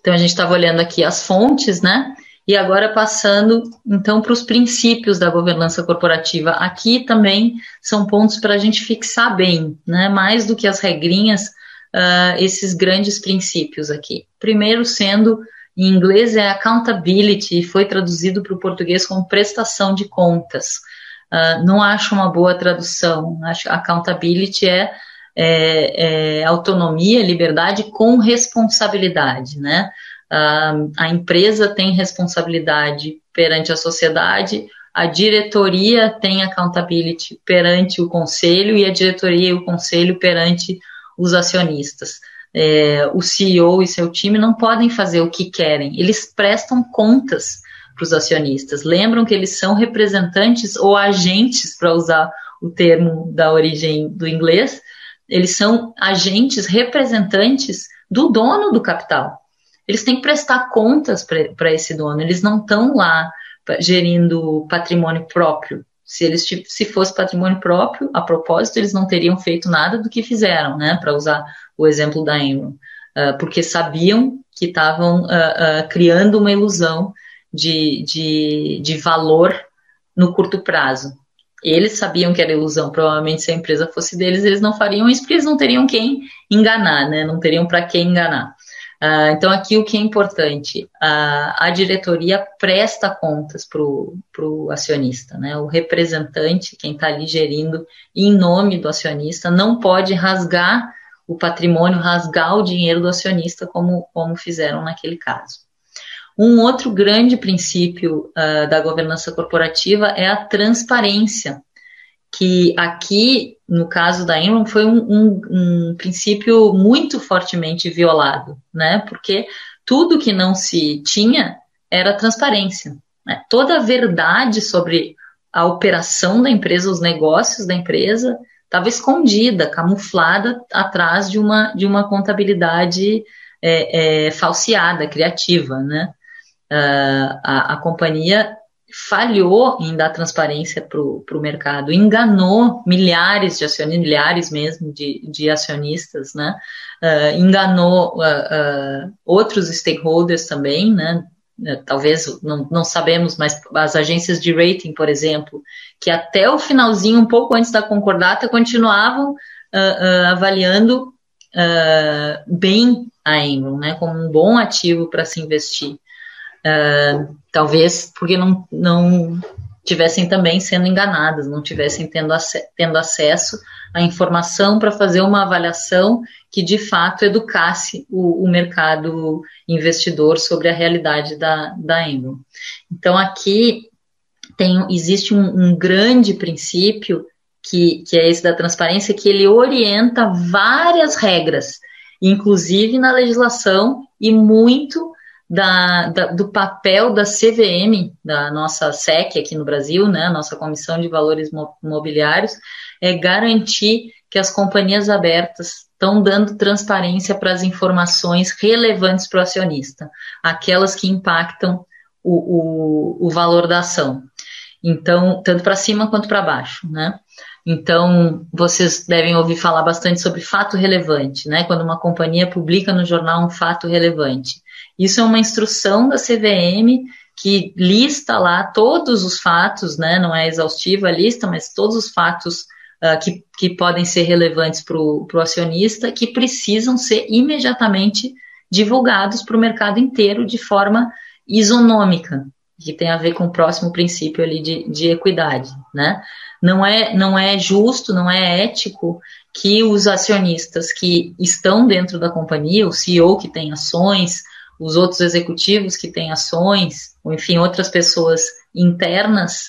então a gente estava olhando aqui as fontes, né? E agora passando então para os princípios da governança corporativa. Aqui também são pontos para a gente fixar bem, né? Mais do que as regrinhas, uh, esses grandes princípios aqui. Primeiro sendo em inglês é accountability e foi traduzido para o português como prestação de contas. Uh, não acho uma boa tradução. Acho accountability é é, é, autonomia, liberdade com responsabilidade, né? A, a empresa tem responsabilidade perante a sociedade, a diretoria tem accountability perante o conselho e a diretoria e o conselho perante os acionistas. É, o CEO e seu time não podem fazer o que querem, eles prestam contas para os acionistas. Lembram que eles são representantes ou agentes, para usar o termo da origem do inglês, eles são agentes representantes do dono do capital. Eles têm que prestar contas para esse dono, eles não estão lá gerindo patrimônio próprio. Se eles se fosse patrimônio próprio, a propósito, eles não teriam feito nada do que fizeram, né? Para usar o exemplo da Enron, uh, porque sabiam que estavam uh, uh, criando uma ilusão de, de, de valor no curto prazo. Eles sabiam que era ilusão, provavelmente se a empresa fosse deles, eles não fariam isso porque eles não teriam quem enganar, né? Não teriam para quem enganar. Uh, então, aqui o que é importante, uh, a diretoria presta contas para o acionista, né? O representante, quem está ali gerindo em nome do acionista, não pode rasgar o patrimônio, rasgar o dinheiro do acionista, como, como fizeram naquele caso. Um outro grande princípio uh, da governança corporativa é a transparência, que aqui, no caso da Enron, foi um, um, um princípio muito fortemente violado, né? Porque tudo que não se tinha era transparência. Né? Toda a verdade sobre a operação da empresa, os negócios da empresa, estava escondida, camuflada atrás de uma, de uma contabilidade é, é, falseada, criativa, né? Uh, a, a companhia falhou em dar transparência para o mercado, enganou milhares de acionistas, milhares mesmo de, de acionistas, né? Uh, enganou uh, uh, outros stakeholders também, né? Talvez não, não sabemos, mas as agências de rating, por exemplo, que até o finalzinho, um pouco antes da concordata, continuavam avaliando bem a Enron, né? Como um bom ativo para se investir. Uh, talvez porque não, não tivessem também sendo enganadas, não tivessem tendo, ac tendo acesso à informação para fazer uma avaliação que de fato educasse o, o mercado investidor sobre a realidade da, da Enron. Então aqui tem, existe um, um grande princípio que, que é esse da transparência, que ele orienta várias regras, inclusive na legislação e muito da, da, do papel da CVM, da nossa SEC aqui no Brasil, né, nossa Comissão de Valores Mobiliários, é garantir que as companhias abertas estão dando transparência para as informações relevantes para o acionista, aquelas que impactam o, o, o valor da ação. Então, tanto para cima quanto para baixo, né? Então, vocês devem ouvir falar bastante sobre fato relevante, né? Quando uma companhia publica no jornal um fato relevante. Isso é uma instrução da CVM que lista lá todos os fatos, né? Não é exaustiva a lista, mas todos os fatos uh, que, que podem ser relevantes para o acionista que precisam ser imediatamente divulgados para o mercado inteiro de forma isonômica, que tem a ver com o próximo princípio ali de, de equidade, né? Não é, não é justo, não é ético que os acionistas que estão dentro da companhia, o CEO que tem ações, os outros executivos que têm ações, ou enfim, outras pessoas internas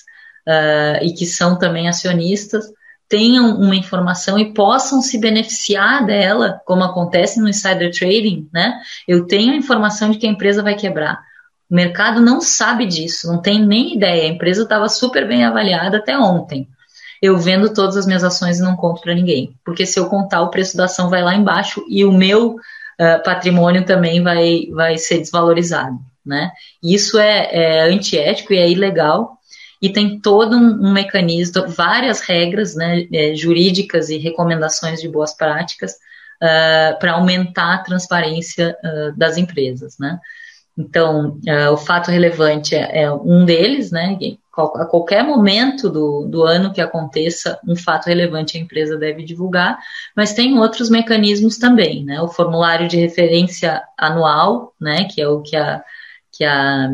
uh, e que são também acionistas, tenham uma informação e possam se beneficiar dela, como acontece no insider trading, né? Eu tenho a informação de que a empresa vai quebrar. O mercado não sabe disso, não tem nem ideia. A empresa estava super bem avaliada até ontem. Eu vendo todas as minhas ações e não conto para ninguém, porque se eu contar, o preço da ação vai lá embaixo e o meu uh, patrimônio também vai, vai ser desvalorizado, né? Isso é, é antiético e é ilegal e tem todo um, um mecanismo, várias regras né, é, jurídicas e recomendações de boas práticas uh, para aumentar a transparência uh, das empresas, né? Então, uh, o fato relevante é, é, um deles, né? A qualquer momento do, do ano que aconteça um fato relevante, a empresa deve divulgar, mas tem outros mecanismos também, né? O formulário de referência anual, né? Que é o que a, que a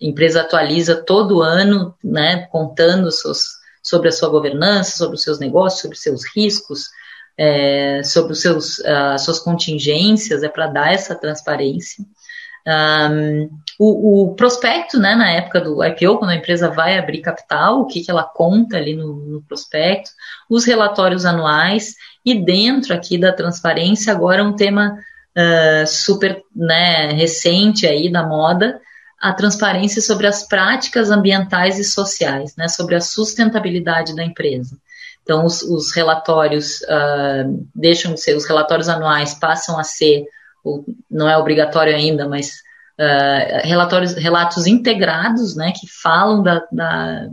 empresa atualiza todo ano, né? Contando seus, sobre a sua governança, sobre os seus negócios, sobre os seus riscos, é, sobre os seus, as suas contingências, é para dar essa transparência. Um, o, o, prospecto, né, na época do IPO, quando a empresa vai abrir capital, o que, que ela conta ali no, no prospecto, os relatórios anuais e dentro aqui da transparência, agora um tema uh, super né, recente aí da moda, a transparência sobre as práticas ambientais e sociais, né, sobre a sustentabilidade da empresa. Então, os, os relatórios uh, deixam de ser, os relatórios anuais passam a ser não é obrigatório ainda, mas uh, relatórios, relatos integrados, né, que falam da, da,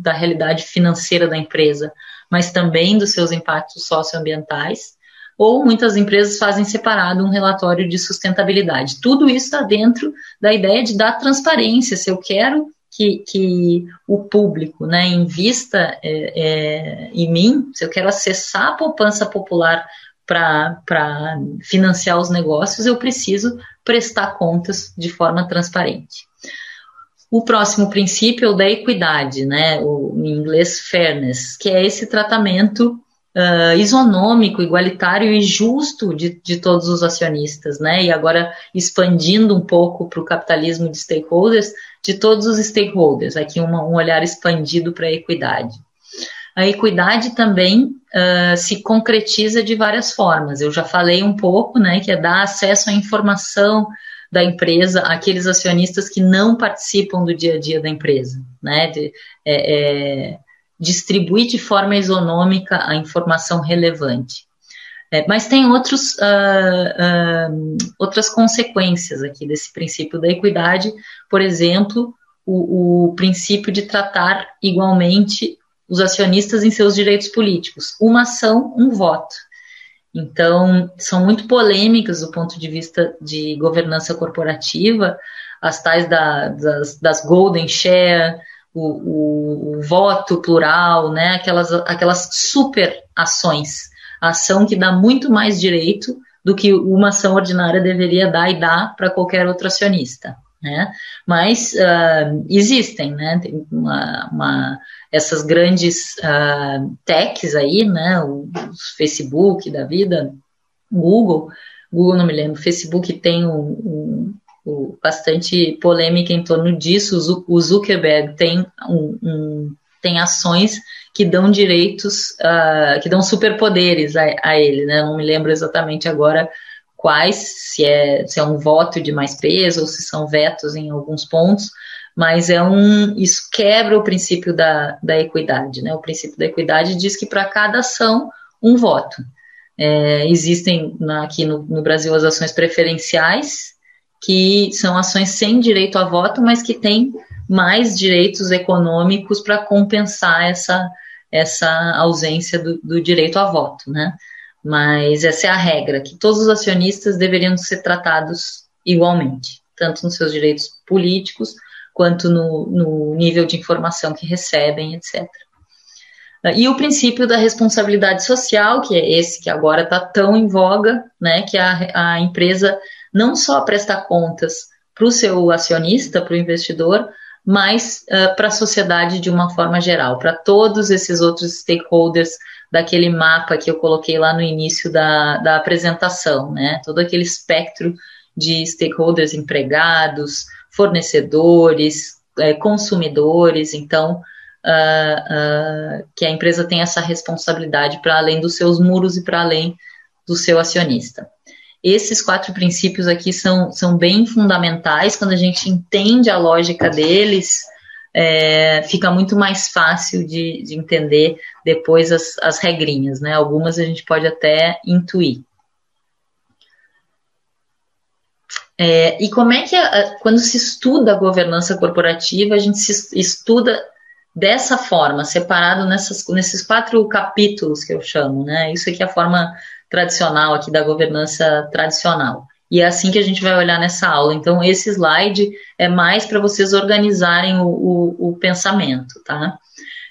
da realidade financeira da empresa, mas também dos seus impactos socioambientais, ou muitas empresas fazem separado um relatório de sustentabilidade. Tudo isso está dentro da ideia de dar transparência. Se eu quero que, que o público né, invista é, é, em mim, se eu quero acessar a poupança popular para financiar os negócios, eu preciso prestar contas de forma transparente. O próximo princípio é o da equidade, né? O, em inglês fairness, que é esse tratamento uh, isonômico, igualitário e justo de, de todos os acionistas, né? E agora expandindo um pouco para o capitalismo de stakeholders, de todos os stakeholders, aqui uma, um olhar expandido para a equidade. A equidade também uh, se concretiza de várias formas. Eu já falei um pouco, né, que é dar acesso à informação da empresa àqueles acionistas que não participam do dia a dia da empresa, né, de, é, é, distribuir de forma isonômica a informação relevante. É, mas tem outros, uh, uh, outras consequências aqui desse princípio da equidade, por exemplo, o, o princípio de tratar igualmente os acionistas em seus direitos políticos. Uma ação, um voto. Então, são muito polêmicas do ponto de vista de governança corporativa, as tais da, das, das golden share, o, o, o, voto plural, né? aquelas, aquelas super ações, a ação que dá muito mais direito do que uma ação ordinária deveria dar e dar para qualquer outro acionista. Né? Mas uh, existem, né? Tem uma, uma, essas grandes uh, techs aí, né? O, Facebook da vida, Google, Google não me lembro, Facebook tem um, um, um, bastante polêmica em torno disso. O Zuckerberg tem, tem ações que dão direitos, uh, que dão superpoderes a, a ele, né? Não me lembro exatamente agora quais, se é, se é um voto de mais peso ou se são vetos em alguns pontos, mas é um isso quebra o princípio da, da equidade, né? O princípio da equidade diz que para cada ação um voto. É, existem na, aqui no, no, Brasil as ações preferenciais, que são ações sem direito a voto, mas que têm mais direitos econômicos para compensar essa, essa ausência do, do direito a voto, né? Mas essa é a regra, que todos os acionistas deveriam ser tratados igualmente, tanto nos seus direitos políticos, quanto no, no nível de informação que recebem, etc. E o princípio da responsabilidade social, que é esse que agora está tão em voga, né, que a, a empresa não só presta contas para o seu acionista, para o investidor, mas uh, para a sociedade de uma forma geral, para todos esses outros stakeholders daquele mapa que eu coloquei lá no início da, da apresentação, né? Todo aquele espectro de stakeholders empregados, fornecedores, é, consumidores, então uh, uh, que a empresa tem essa responsabilidade para além dos seus muros e para além do seu acionista. Esses quatro princípios aqui são, são bem fundamentais quando a gente entende a lógica deles é, fica muito mais fácil de, de entender depois as, as regrinhas, né? Algumas a gente pode até intuir. É, e como é que, a, quando se estuda a governança corporativa, a gente se estuda dessa forma, separado nessas, nesses quatro capítulos que eu chamo, né? Isso aqui é a forma tradicional aqui da governança tradicional. E é assim que a gente vai olhar nessa aula. Então, esse slide é mais para vocês organizarem o, o, o pensamento, tá?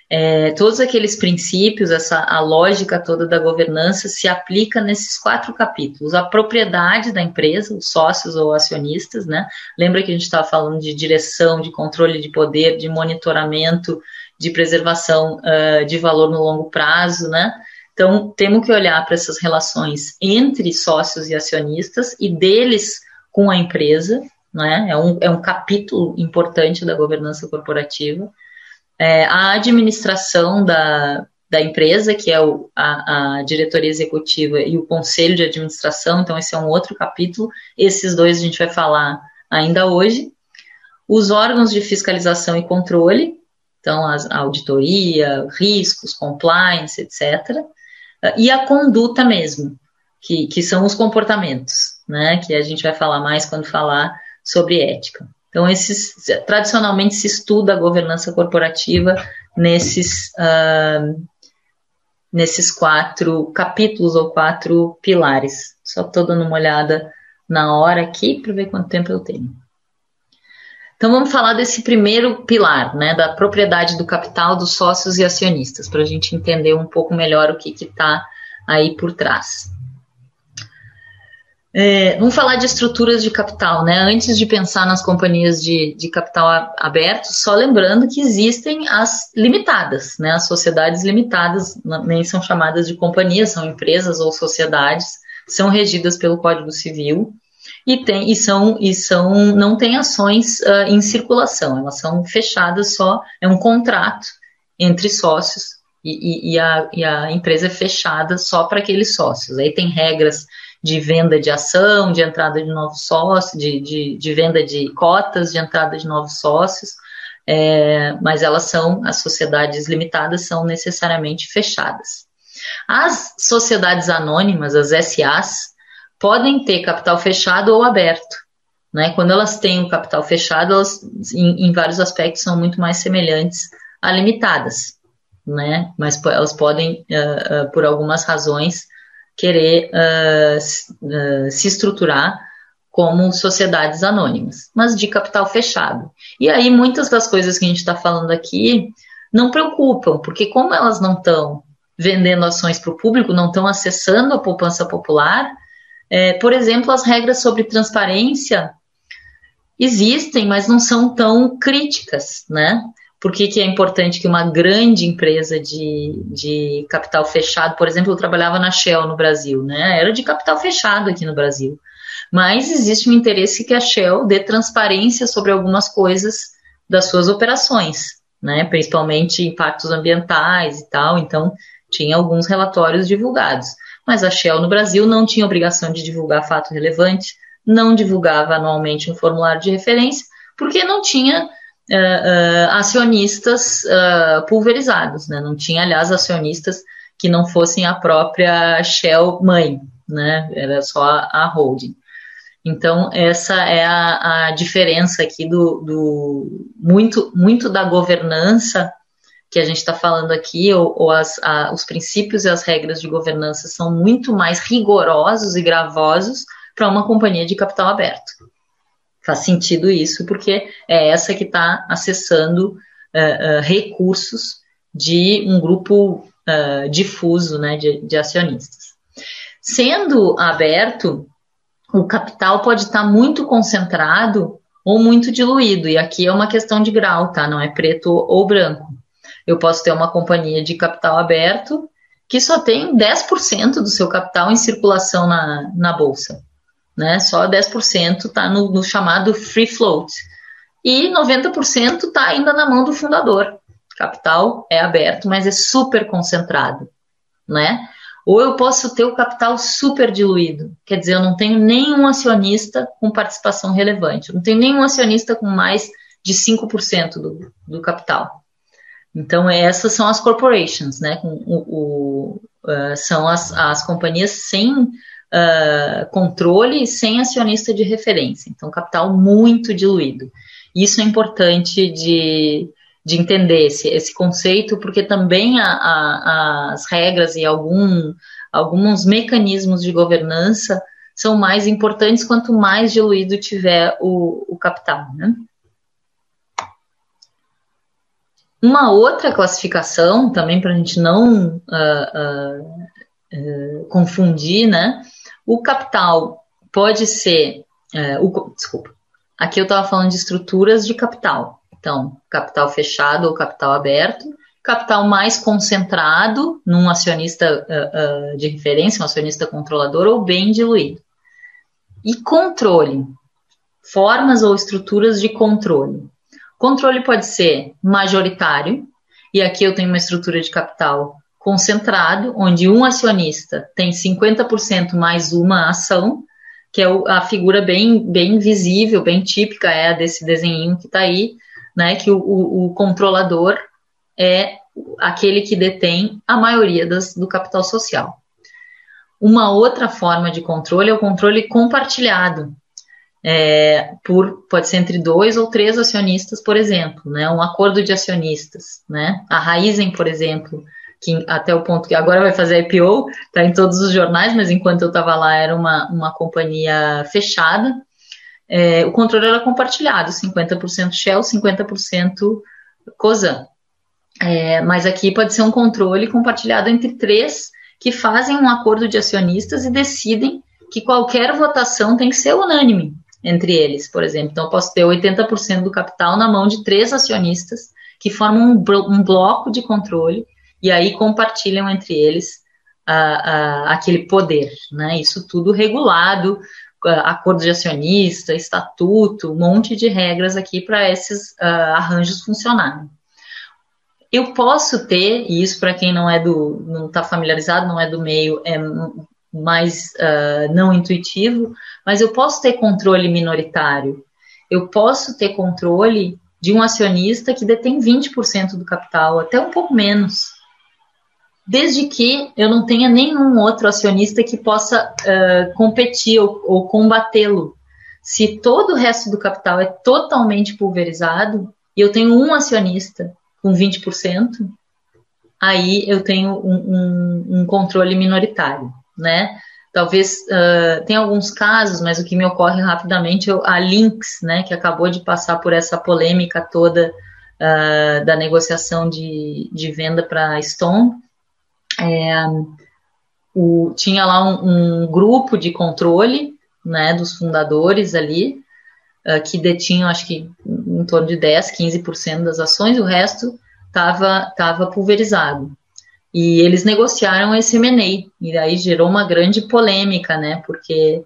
É, todos aqueles princípios, essa a lógica toda da governança se aplica nesses quatro capítulos. A propriedade da empresa, os sócios ou acionistas, né? Lembra que a gente estava falando de direção, de controle de poder, de monitoramento, de preservação uh, de valor no longo prazo, né? Então, temos que olhar para essas relações entre sócios e acionistas e deles com a empresa, né? é, um, é um capítulo importante da governança corporativa. É, a administração da, da empresa, que é o, a, a, diretoria executiva e o conselho de administração, então esse é um outro capítulo. Esses dois a gente vai falar ainda hoje. Os órgãos de fiscalização e controle, então a auditoria, riscos, compliance, etc e a conduta mesmo, que, que são os comportamentos, né? Que a gente vai falar mais quando falar sobre ética. Então, esses tradicionalmente se estuda a governança corporativa nesses, uh, nesses quatro capítulos ou quatro pilares. Só estou dando uma olhada na hora aqui para ver quanto tempo eu tenho. Então vamos falar desse primeiro pilar, né, da propriedade do capital dos sócios e acionistas, para a gente entender um pouco melhor o que está aí por trás. É, vamos falar de estruturas de capital, né? Antes de pensar nas companhias de, de capital aberto, só lembrando que existem as limitadas, né? As sociedades limitadas nem são chamadas de companhias, são empresas ou sociedades, são regidas pelo Código Civil e, tem, e, são, e são, não têm ações uh, em circulação, elas são fechadas só, é um contrato entre sócios e, e, e, a, a empresa é fechada só para aqueles sócios. Aí tem regras de venda de ação, de entrada de novos sócios, de, de, de venda de cotas, de entrada de novos sócios, é, mas elas são, as sociedades limitadas são necessariamente fechadas. As sociedades anônimas, as SAs, podem ter capital fechado ou aberto. Né? Quando elas têm o capital fechado, elas, em, em vários aspectos, são muito mais semelhantes a limitadas. Né? Mas elas podem, uh, uh, por algumas razões, querer uh, se estruturar como sociedades anônimas, mas de capital fechado. E aí muitas das coisas que a gente está falando aqui não preocupam, porque como elas não estão vendendo ações para o público, não estão acessando a poupança popular, é, por exemplo, as regras sobre transparência existem, mas não são tão críticas, né? Por que, que é importante que uma grande empresa de, de capital fechado, por exemplo, eu trabalhava na Shell no Brasil, né? Era de capital fechado aqui no Brasil. Mas existe um interesse que a Shell dê transparência sobre algumas coisas das suas operações, né? Principalmente impactos ambientais e tal. Então, tinha alguns relatórios divulgados. Mas a Shell no Brasil não tinha obrigação de divulgar fato relevante, não divulgava anualmente um formulário de referência, porque não tinha uh, uh, acionistas uh, pulverizados, né? Não tinha, aliás, acionistas que não fossem a própria Shell mãe, né? Era só a, holding. Então, essa é a, a diferença aqui do, do, muito, muito da governança que a gente está falando aqui, ou, ou as, a, os princípios e as regras de governança são muito mais rigorosos e gravosos para uma companhia de capital aberto. Faz sentido isso, porque é essa que está acessando uh, uh, recursos de um grupo uh, difuso né, de, de acionistas. Sendo aberto, o capital pode estar muito concentrado ou muito diluído, e aqui é uma questão de grau, tá? Não é preto ou branco. Eu posso ter uma companhia de capital aberto que só tem 10% do seu capital em circulação na, na bolsa. Né? Só 10% está no, no chamado free float. E 90% está ainda na mão do fundador. Capital é aberto, mas é super concentrado. Né? Ou eu posso ter o capital super diluído, quer dizer, eu não tenho nenhum acionista com participação relevante, eu não tenho nenhum acionista com mais de 5% do, do capital. Então, essas são as corporations, né? O, o, uh, são as, as companhias sem uh, controle e sem acionista de referência. Então, capital muito diluído. Isso é importante de, de entender esse, esse conceito, porque também a, a, as regras e algum, alguns mecanismos de governança são mais importantes quanto mais diluído tiver o, o capital. Né? Uma outra classificação, também para a gente não uh, uh, uh, confundir, né? O capital pode ser. o, desculpa, aqui eu estava falando de estruturas de capital. Então, capital fechado ou capital aberto, capital mais concentrado num acionista uh, uh, de referência, um acionista controlador ou bem diluído. E controle, formas ou estruturas de controle. Controle pode ser majoritário, e aqui eu tenho uma estrutura de capital concentrado, onde um acionista tem 50% mais uma ação, que é a figura bem, bem visível, bem típica, é a desse desenho que está aí, né, que o, o, o controlador é aquele que detém a maioria das, do capital social. Uma outra forma de controle é o controle compartilhado, é, por, pode ser entre dois ou três acionistas, por exemplo, né, um acordo de acionistas. Né? A Raizen, por exemplo, que até o ponto que agora vai fazer IPO, está em todos os jornais, mas enquanto eu estava lá era uma, uma companhia fechada, é, o controle era compartilhado, 50% Shell, 50% COSAN. É, mas aqui pode ser um controle compartilhado entre três que fazem um acordo de acionistas e decidem que qualquer votação tem que ser unânime entre eles, por exemplo. Então, eu posso ter 80% do capital na mão de três acionistas que formam um, um bloco de controle e aí compartilham entre eles uh, uh, aquele poder, né? Isso tudo regulado acordo de acionista, estatuto, um monte de regras aqui para esses uh, arranjos funcionarem. Eu posso ter, e isso para quem não é do, não está familiarizado, não é do meio, é mais uh, não intuitivo, mas eu posso ter controle minoritário. Eu posso ter controle de um acionista que detém 20% do capital, até um pouco menos. desde que eu não tenha nenhum outro acionista que possa uh, competir ou, ou combatê-lo. Se todo o resto do capital é totalmente pulverizado e eu tenho um acionista com 20%, aí eu tenho um, um, um controle minoritário, né? Talvez uh, tem alguns casos, mas o que me ocorre rapidamente é a Lynx, né, que acabou de passar por essa polêmica toda uh, da negociação de, de venda para Stone. É, o, tinha lá um, um, grupo de controle né, dos fundadores ali, uh, que detinham, acho que em torno de 10, 15% das ações, o resto estava tava pulverizado. E eles negociaram esse M&A, e aí gerou uma grande polêmica, né, porque,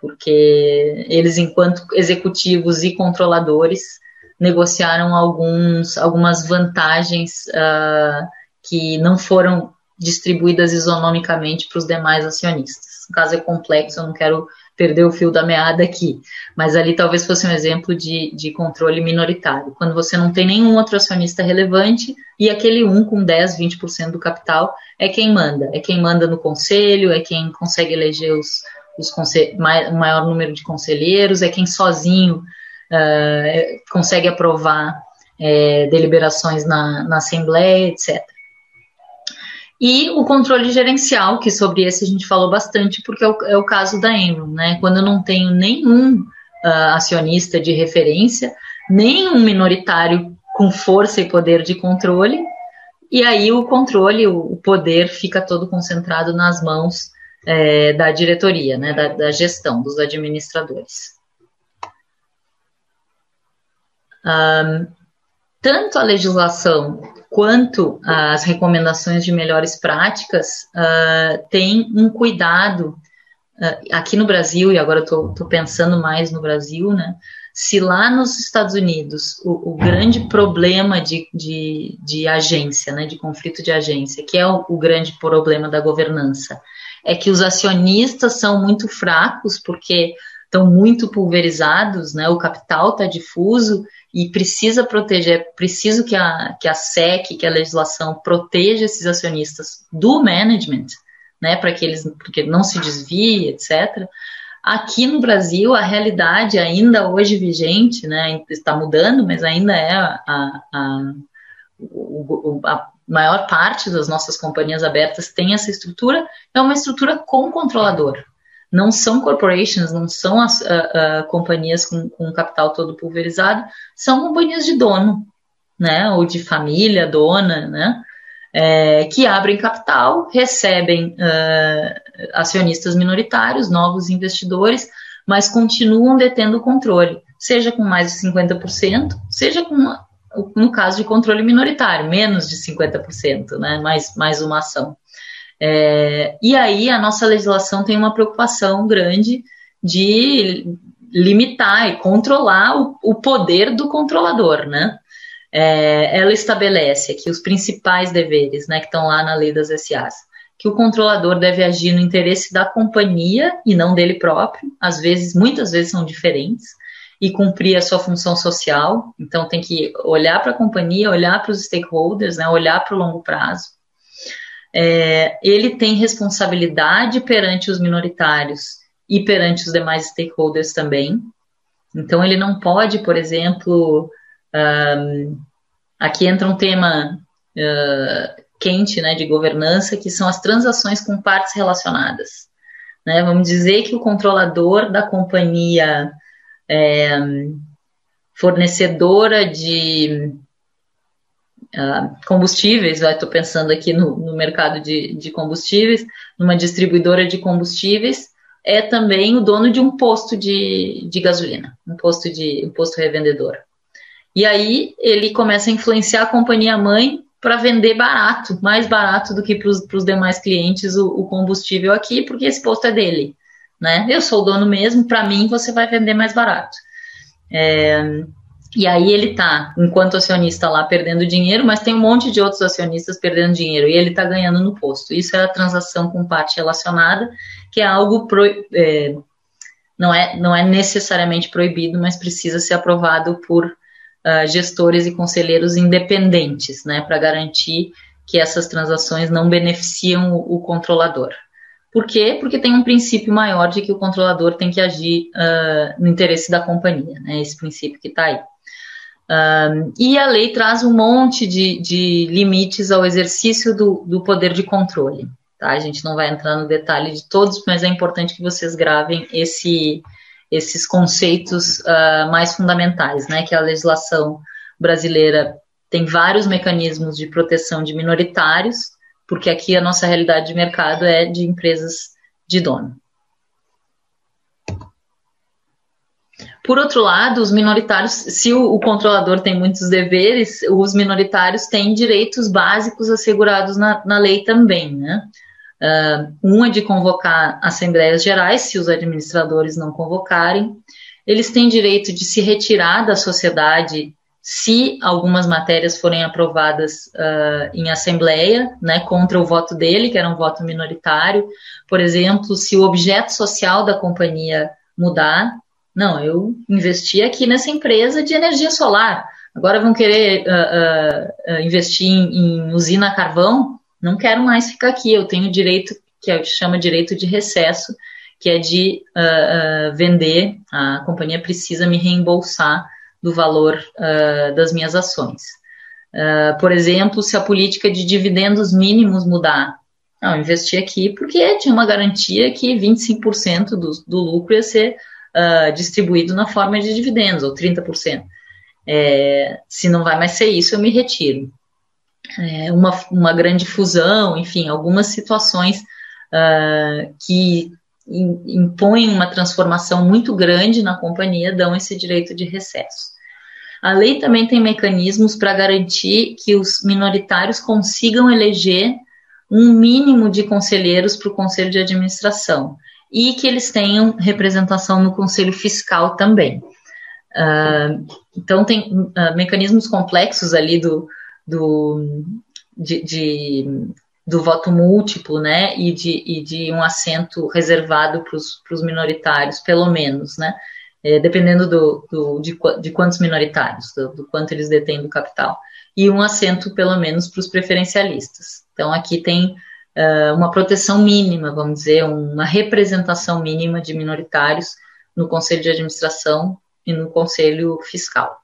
porque eles, enquanto executivos e controladores, negociaram alguns, algumas vantagens uh, que não foram distribuídas isonomicamente para os demais acionistas. O caso é complexo, eu não quero perder o fio da meada aqui, mas ali talvez fosse um exemplo de, de controle minoritário. Quando você não tem nenhum outro acionista relevante e aquele um com 10, 20% do capital é quem manda, é quem manda no conselho, é quem consegue eleger os, os o maior número de conselheiros, é quem sozinho uh, consegue aprovar uh, deliberações na, na Assembleia, etc. E o controle gerencial, que sobre esse a gente falou bastante, porque é o, é o caso da Enron, né? Quando eu não tenho nenhum uh, acionista de referência, nenhum minoritário com força e poder de controle, e aí o controle, o, o poder fica todo concentrado nas mãos é, da diretoria, né? Da, da gestão, dos administradores. Um, tanto a legislação quanto as recomendações de melhores práticas uh, têm um cuidado uh, aqui no Brasil, e agora estou pensando mais no Brasil, né? Se lá nos Estados Unidos o, o grande problema de, de, de, agência, né, de conflito de agência, que é o, o grande problema da governança, é que os acionistas são muito fracos porque estão muito pulverizados, né? O capital está difuso e precisa proteger, preciso que a, que a SEC, que a legislação proteja esses acionistas do management, né, para que eles porque não se desvie, etc. Aqui no Brasil, a realidade ainda hoje vigente, né, está mudando, mas ainda é a, a, a maior parte das nossas companhias abertas tem essa estrutura, é uma estrutura com controlador não são corporations, não são as uh, uh, companhias com, com capital todo pulverizado, são companhias de dono, né, ou de família dona, né, é, que abrem capital, recebem uh, acionistas minoritários, novos investidores, mas continuam detendo o controle, seja com mais de 50%, seja com, no caso de controle minoritário, menos de 50%, né, mais, mais uma ação. É, e aí a nossa legislação tem uma preocupação grande de limitar e controlar o, o poder do controlador, né? É, ela estabelece aqui os principais deveres, né, que estão lá na lei das SAs, que o controlador deve agir no interesse da companhia e não dele próprio, às vezes, muitas vezes são diferentes, e cumprir a sua função social, então tem que olhar para a companhia, olhar para os stakeholders, né, olhar para o longo prazo, é, ele tem responsabilidade perante os minoritários e perante os demais stakeholders também. Então, ele não pode, por exemplo, um, aqui entra um tema uh, quente né, de governança, que são as transações com partes relacionadas. Né? Vamos dizer que o controlador da companhia é, fornecedora de uh, combustíveis, estou pensando aqui no, no mercado de, de, combustíveis, numa distribuidora de combustíveis, é também o dono de um posto de, de gasolina, um posto de um posto revendedor. E aí ele começa a influenciar a companhia mãe para vender barato, mais barato do que para os demais clientes o, o, combustível aqui, porque esse posto é dele. Né? Eu sou o dono mesmo, para mim você vai vender mais barato. É, e aí ele tá, enquanto acionista lá, perdendo dinheiro, mas tem um monte de outros acionistas perdendo dinheiro e ele está ganhando no posto. Isso é a transação com parte relacionada, que é algo pro, é, não, é, não é necessariamente proibido, mas precisa ser aprovado por uh, gestores e conselheiros independentes, né, para garantir que essas transações não beneficiam o, o controlador. Por quê? Porque tem um princípio maior de que o controlador tem que agir uh, no interesse da companhia, né? Esse princípio que está aí. Uh, e a lei traz um monte de, de limites ao exercício do, do, poder de controle. Tá? A gente não vai entrar no detalhe de todos, mas é importante que vocês gravem esse, esses conceitos uh, mais fundamentais, né? Que a legislação brasileira tem vários mecanismos de proteção de minoritários, porque aqui a nossa realidade de mercado é de empresas de dono. Por outro lado, os minoritários, se o, o, controlador tem muitos deveres, os minoritários têm direitos básicos assegurados na, na lei também, né? Uh, um é de convocar assembleias gerais, se os administradores não convocarem. Eles têm direito de se retirar da sociedade se algumas matérias forem aprovadas uh, em assembleia, né, contra o voto dele, que era um voto minoritário. Por exemplo, se o objeto social da companhia mudar, não, eu investi aqui nessa empresa de energia solar. Agora vão querer uh, uh, investir em, em usina a carvão? Não quero mais ficar aqui. Eu tenho direito que é, chama direito de recesso, que é de vender. A companhia precisa me reembolsar do valor uh, das minhas ações. Uh, por exemplo, se a política de dividendos mínimos mudar, não, eu investi aqui porque tinha uma garantia que 25% do, do lucro ia ser uh, distribuído na forma de dividendos, ou 30%. É, se não vai mais ser isso, eu me retiro. É, uma, uma grande fusão, enfim, algumas situações uh, que impõem uma transformação muito grande na companhia dão esse direito de recesso. A lei também tem mecanismos para garantir que os minoritários consigam eleger um mínimo de conselheiros para o conselho de administração e que eles tenham representação no conselho fiscal também. Uh, então, tem uh, mecanismos complexos ali do, do, de, de do voto múltiplo, né, e de, e de um assento reservado para os minoritários, pelo menos, né, é, dependendo do, do, de, de quantos minoritários, do, do, quanto eles detêm do capital, e um assento, pelo menos, para os preferencialistas. Então, aqui tem uh, uma proteção mínima, vamos dizer, uma representação mínima de minoritários no Conselho de Administração e no Conselho Fiscal.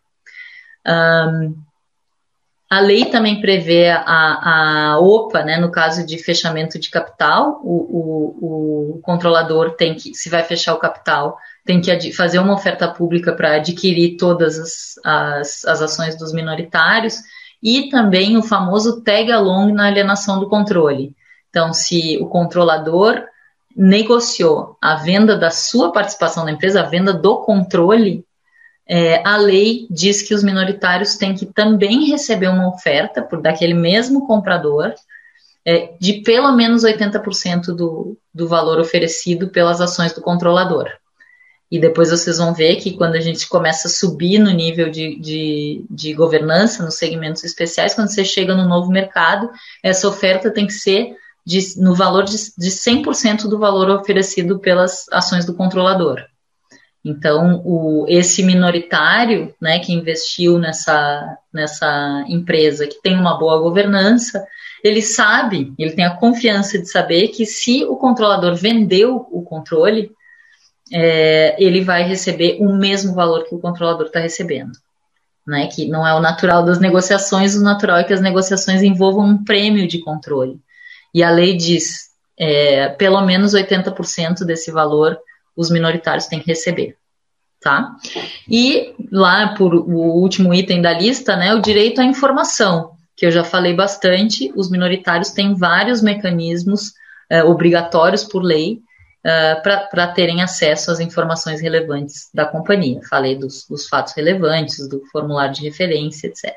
Um, a lei também prevê a, a OPA, né, no caso de fechamento de capital, o, o, o controlador tem que, se vai fechar o capital, tem que fazer uma oferta pública para adquirir todas as, as, as, ações dos minoritários e também o famoso tag along na alienação do controle. Então, se o controlador negociou a venda da sua participação na empresa, a venda do controle, é, a lei diz que os minoritários têm que também receber uma oferta por daquele mesmo comprador é, de pelo menos 80% do, do valor oferecido pelas ações do controlador. E depois vocês vão ver que quando a gente começa a subir no nível de, de, de governança, nos segmentos especiais, quando você chega no novo mercado, essa oferta tem que ser de, no valor de, de 100% do valor oferecido pelas ações do controlador. Então, o, esse minoritário, né, que investiu nessa, nessa empresa, que tem uma boa governança, ele sabe, ele tem a confiança de saber que se o controlador vendeu o controle, é, ele vai receber o mesmo valor que o controlador está recebendo. Né, que não é o natural das negociações, o natural é que as negociações envolvam um prêmio de controle. E a lei diz, é, pelo menos 80% desse valor os minoritários têm que receber. Tá? E lá, por o último item da lista, né, o direito à informação, que eu já falei bastante, os minoritários têm vários mecanismos é, obrigatórios por lei é, para terem acesso às informações relevantes da companhia. Falei dos, dos fatos relevantes, do formulário de referência, etc.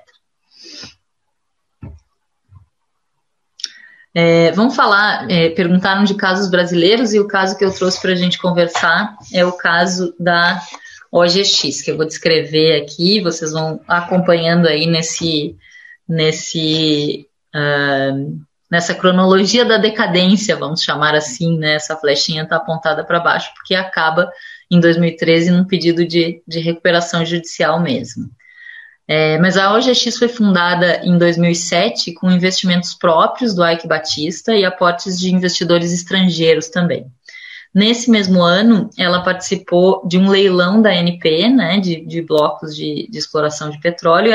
É, vamos falar, é, perguntaram de casos brasileiros e o caso que eu trouxe para a gente conversar é o caso da OGX, que eu vou descrever aqui, vocês vão acompanhando aí nesse, nesse, uh, nessa cronologia da decadência, vamos chamar assim, né? Essa flechinha está apontada para baixo, porque acaba em 2013 num pedido de, de recuperação judicial mesmo. É, mas a OGX foi fundada em 2007 com investimentos próprios do Ike Batista e aportes de investidores estrangeiros também. Nesse mesmo ano, ela participou de um leilão da NP, né, de, de blocos de, de, exploração de petróleo,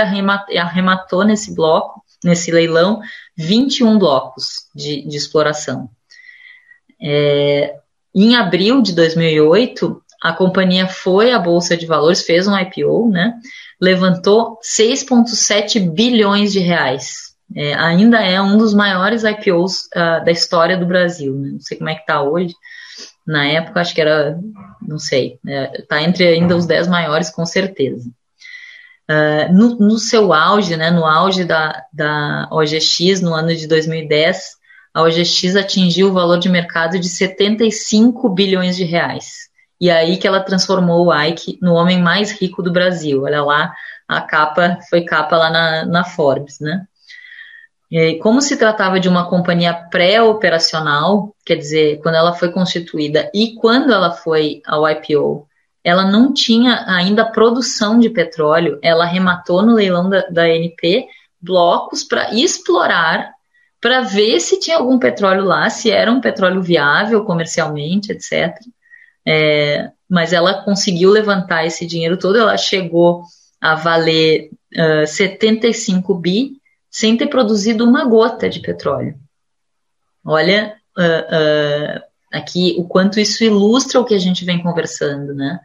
e arrematou nesse bloco, nesse leilão, 21 blocos de, de exploração. É, em abril de 2008, a companhia foi à Bolsa de Valores, fez um IPO, né, levantou 6,7 bilhões de reais. É, ainda é um dos maiores IPOs uh, da história do Brasil. Né? Não sei como é que está hoje. Na época, acho que era, não sei, está é, entre ainda os 10 maiores, com certeza. Uh, no, no, seu auge, né, no auge da, da OGX, no ano de 2010, a OGX atingiu o valor de mercado de 75 bilhões de reais. E aí que ela transformou o Ike no homem mais rico do Brasil. Olha lá, a capa foi capa lá na, na Forbes, né? E como se tratava de uma companhia pré-operacional, quer dizer, quando ela foi constituída e quando ela foi ao IPO, ela não tinha ainda produção de petróleo, ela arrematou no leilão da, da NP blocos para explorar, para ver se tinha algum petróleo lá, se era um petróleo viável comercialmente, etc. É, mas ela conseguiu levantar esse dinheiro todo, ela chegou a valer uh, 75 bi sem ter produzido uma gota de petróleo. Olha uh, uh, aqui o quanto isso ilustra o que a gente vem conversando, né?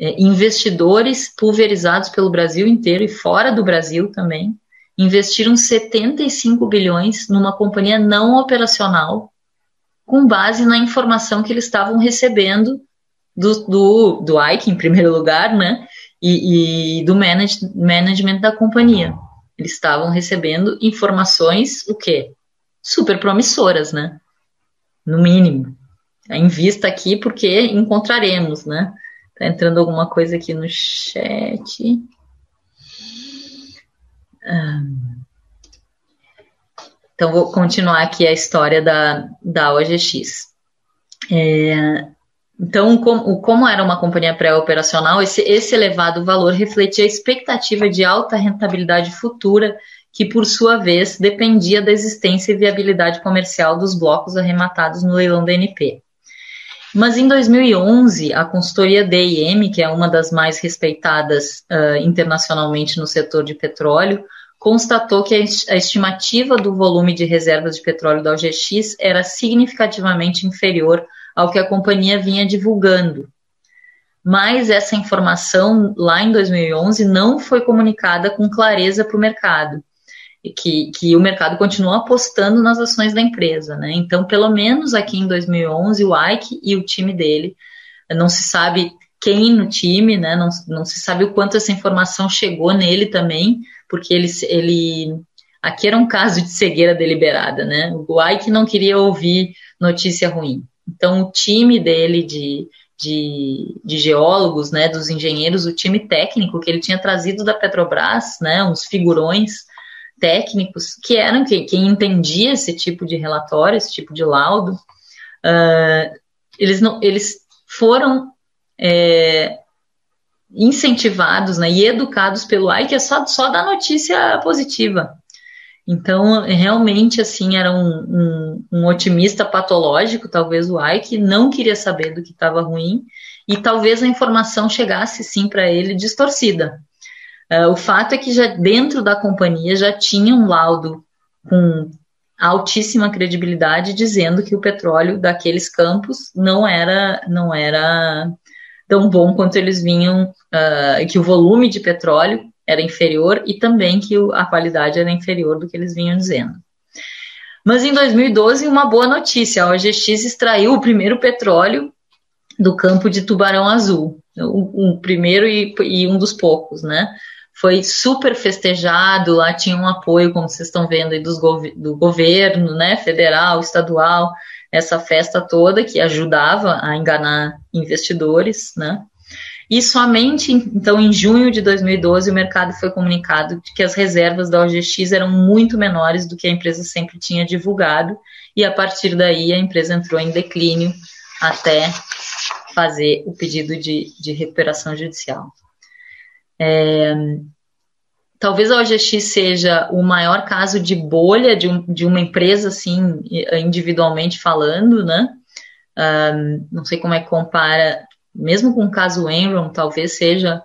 É, investidores pulverizados pelo Brasil inteiro e fora do Brasil também investiram 75 bilhões numa companhia não operacional com base na informação que eles estavam recebendo do, do, do Ike, em primeiro lugar, né? E, e do manage, management da companhia. Eles estavam recebendo informações, o quê? Super promissoras, né? No mínimo. Invista aqui porque encontraremos, né? Tá entrando alguma coisa aqui no chat. Um, então, vou continuar aqui a história da, da OGX. É, então, como, como, era uma companhia pré-operacional, esse, esse elevado valor refletia a expectativa de alta rentabilidade futura, que, por sua vez, dependia da existência e viabilidade comercial dos blocos arrematados no leilão da NP. Mas em 2011, a consultoria DIM, que é uma das mais respeitadas uh, internacionalmente no setor de petróleo, constatou que a estimativa do volume de reservas de petróleo da OGX era significativamente inferior ao que a companhia vinha divulgando. Mas essa informação, lá em 2011, não foi comunicada com clareza para o mercado, que, que o mercado continua apostando nas ações da empresa. Né? Então, pelo menos aqui em 2011, o Ike e o time dele, não se sabe quem no time, né? não, não se sabe o quanto essa informação chegou nele também, porque ele, ele aqui era um caso de cegueira deliberada, né? O Ike não queria ouvir notícia ruim. Então, o time dele de, de, de, geólogos, né, dos engenheiros, o time técnico que ele tinha trazido da Petrobras, né, uns figurões técnicos que eram quem, quem entendia esse tipo de relatório, esse tipo de laudo, uh, eles, não, eles foram é, incentivados né, e educados pelo Ike é só, só da notícia positiva. Então, realmente, assim, era um, um, um, otimista patológico, talvez o Ike não queria saber do que estava ruim, e talvez a informação chegasse, sim, para ele distorcida. Uh, o fato é que já dentro da companhia já tinha um laudo com altíssima credibilidade dizendo que o petróleo daqueles campos não era, não era tão bom quanto eles vinham, uh, que o volume de petróleo era inferior e também que a qualidade era inferior do que eles vinham dizendo. Mas em 2012, uma boa notícia: a OGX extraiu o primeiro petróleo do campo de Tubarão Azul, o, o primeiro e, e, um dos poucos, né? Foi super festejado, lá tinha um apoio, como vocês estão vendo aí, dos gov do governo, né, federal, estadual, essa festa toda que ajudava a enganar investidores, né? E somente, então, em junho de 2012, o mercado foi comunicado de que as reservas da OGX eram muito menores do que a empresa sempre tinha divulgado, e a partir daí a empresa entrou em declínio até fazer o pedido de, de recuperação judicial. É, talvez a OGX seja o maior caso de bolha de, um, de uma empresa, assim, individualmente falando, né? Um, não sei como é que compara, mesmo com o caso Enron, talvez seja.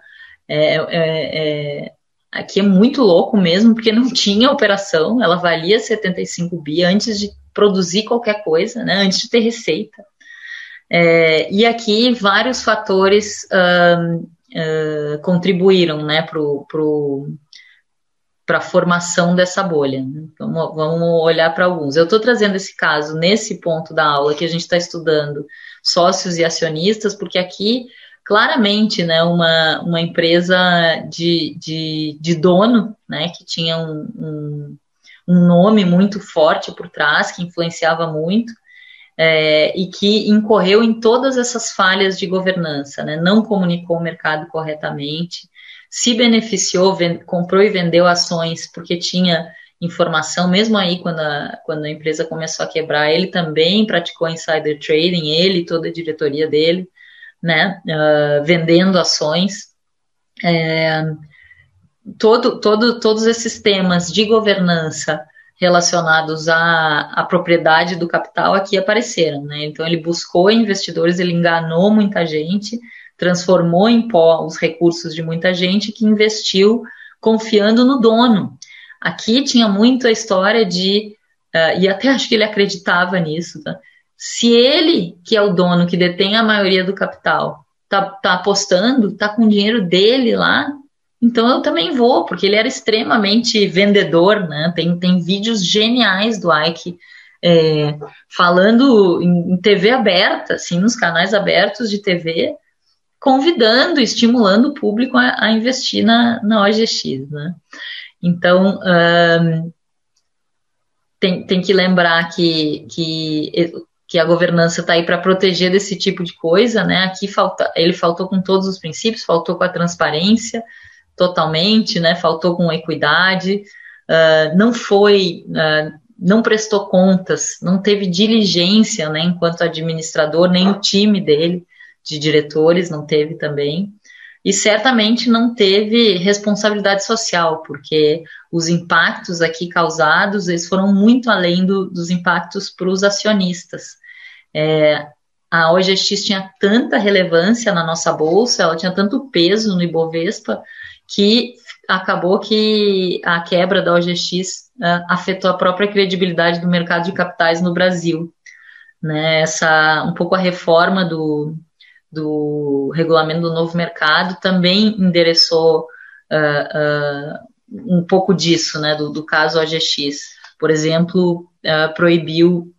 É, é, é, aqui é muito louco mesmo, porque não tinha operação, ela valia 75 bi antes de produzir qualquer coisa, né? Antes de ter receita. É, e aqui vários fatores um, uh, contribuíram né, para para a formação dessa bolha. Né? Vamos, vamos olhar para alguns. Eu estou trazendo esse caso nesse ponto da aula que a gente está estudando sócios e acionistas, porque aqui claramente né, uma, uma empresa de, de, de dono né, que tinha um, um, um nome muito forte por trás, que influenciava muito, é, e que incorreu em todas essas falhas de governança, né? não comunicou o mercado corretamente, se beneficiou, comprou e vendeu ações porque tinha informação, mesmo aí quando a, quando a empresa começou a quebrar, ele também praticou insider trading, ele toda a diretoria dele, né, uh, vendendo ações. É, todo, todo, todos esses temas de governança relacionados à, à propriedade do capital aqui apareceram, né? Então ele buscou investidores, ele enganou muita gente, transformou em pó os recursos de muita gente que investiu confiando no dono. Aqui tinha muito a história de, uh, e até acho que ele acreditava nisso, tá? Se ele, que é o dono, que detém a maioria do capital, tá, tá apostando, tá com o dinheiro dele lá, então eu também vou, porque ele era extremamente vendedor, né? Tem, tem vídeos geniais do Ike é, falando em, em, TV aberta, assim, nos canais abertos de TV, convidando, estimulando o público a, a investir na, na OGX, né? Então, um, tem, tem que lembrar que, que, que a governança está aí para proteger desse tipo de coisa, né? Aqui falta, ele faltou com todos os princípios, faltou com a transparência, totalmente, né? Faltou com equidade, uh, não foi, uh, não prestou contas, não teve diligência, né? Enquanto administrador, nem o time dele de diretores não teve também. E certamente não teve responsabilidade social, porque os impactos aqui causados eles foram muito além do, dos impactos para os acionistas. É, a OGX tinha tanta relevância na nossa bolsa, ela tinha tanto peso no Ibovespa, que acabou que a quebra da OGX uh, afetou a própria credibilidade do mercado de capitais no Brasil. Né? Essa, um pouco a reforma do, do regulamento do novo mercado também endereçou uh, uh, um pouco disso, né, do, do caso OGX. Por exemplo, proibiu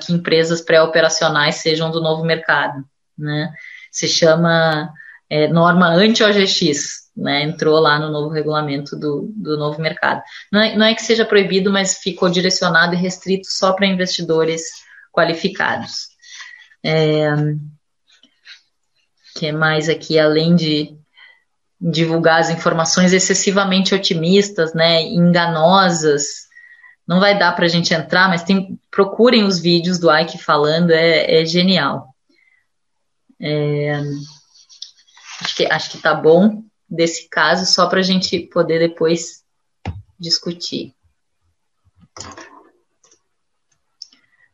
que empresas pré-operacionais sejam do novo mercado. Né? Se chama é, norma anti-OGX, né, entrou lá no novo regulamento do, do novo mercado. Não é, não é que seja proibido, mas ficou direcionado e restrito só para investidores qualificados. É, que é mais aqui, além de divulgar as informações excessivamente otimistas, né, enganosas, não vai dar para a gente entrar, mas tem, procurem os vídeos do Ike falando, é, é genial. É, acho que acho que tá bom desse caso, só para a gente poder depois discutir.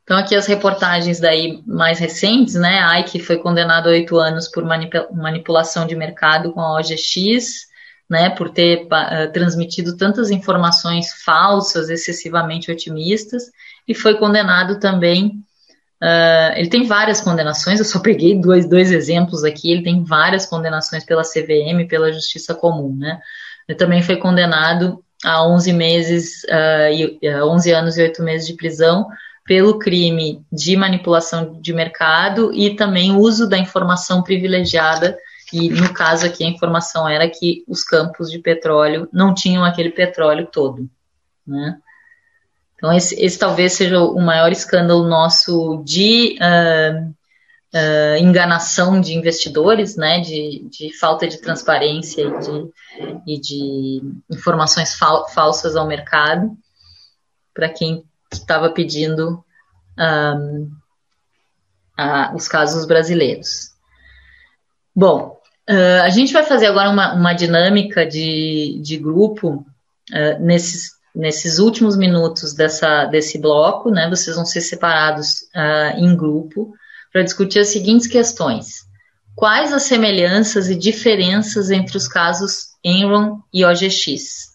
Então, aqui as reportagens daí mais recentes, né? A Ike foi condenado a oito anos por manipulação de mercado com a OGX, né? Por ter uh, transmitido tantas informações falsas, excessivamente otimistas, e foi condenado também Uh, ele tem várias condenações, eu só peguei dois, dois exemplos aqui. Ele tem várias condenações pela CVM, pela Justiça Comum, né? Ele também foi condenado a 11 meses, uh, e, uh, 11 anos e 8 meses de prisão pelo crime de manipulação de mercado e também uso da informação privilegiada. E no caso aqui, a informação era que os campos de petróleo não tinham aquele petróleo todo, né? Então, esse, esse talvez seja o maior escândalo nosso de uh, uh, enganação de investidores, né, de, de falta de transparência e de, e de informações fal falsas ao mercado, para quem estava pedindo um, a, os casos brasileiros. Bom, uh, a gente vai fazer agora uma, uma dinâmica de, de grupo uh, nesses, nesses últimos minutos dessa, desse bloco, né, vocês vão ser separados uh, em grupo para discutir as seguintes questões. Quais as semelhanças e diferenças entre os casos Enron e OGX?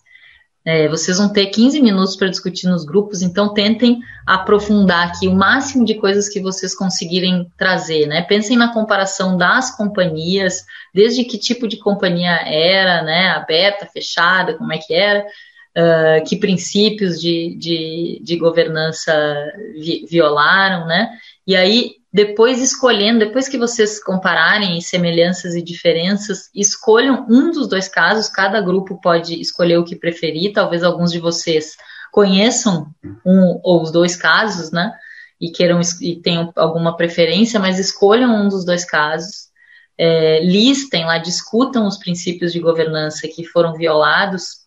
É, vocês vão ter 15 minutos para discutir nos grupos, então tentem aprofundar aqui o máximo de coisas que vocês conseguirem trazer, né? Pensem na comparação das companhias, desde que tipo de companhia era, né? Aberta, fechada, como é que era, uh, que princípios de, de, de governança vi, violaram, né? E aí depois escolhendo, depois que vocês compararem semelhanças e diferenças, escolham um dos dois casos, cada grupo pode escolher o que preferir, talvez alguns de vocês conheçam um ou os dois casos, né? E queiram e tenham alguma preferência, mas escolham um dos dois casos, é, listem lá, discutam os princípios de governança que foram violados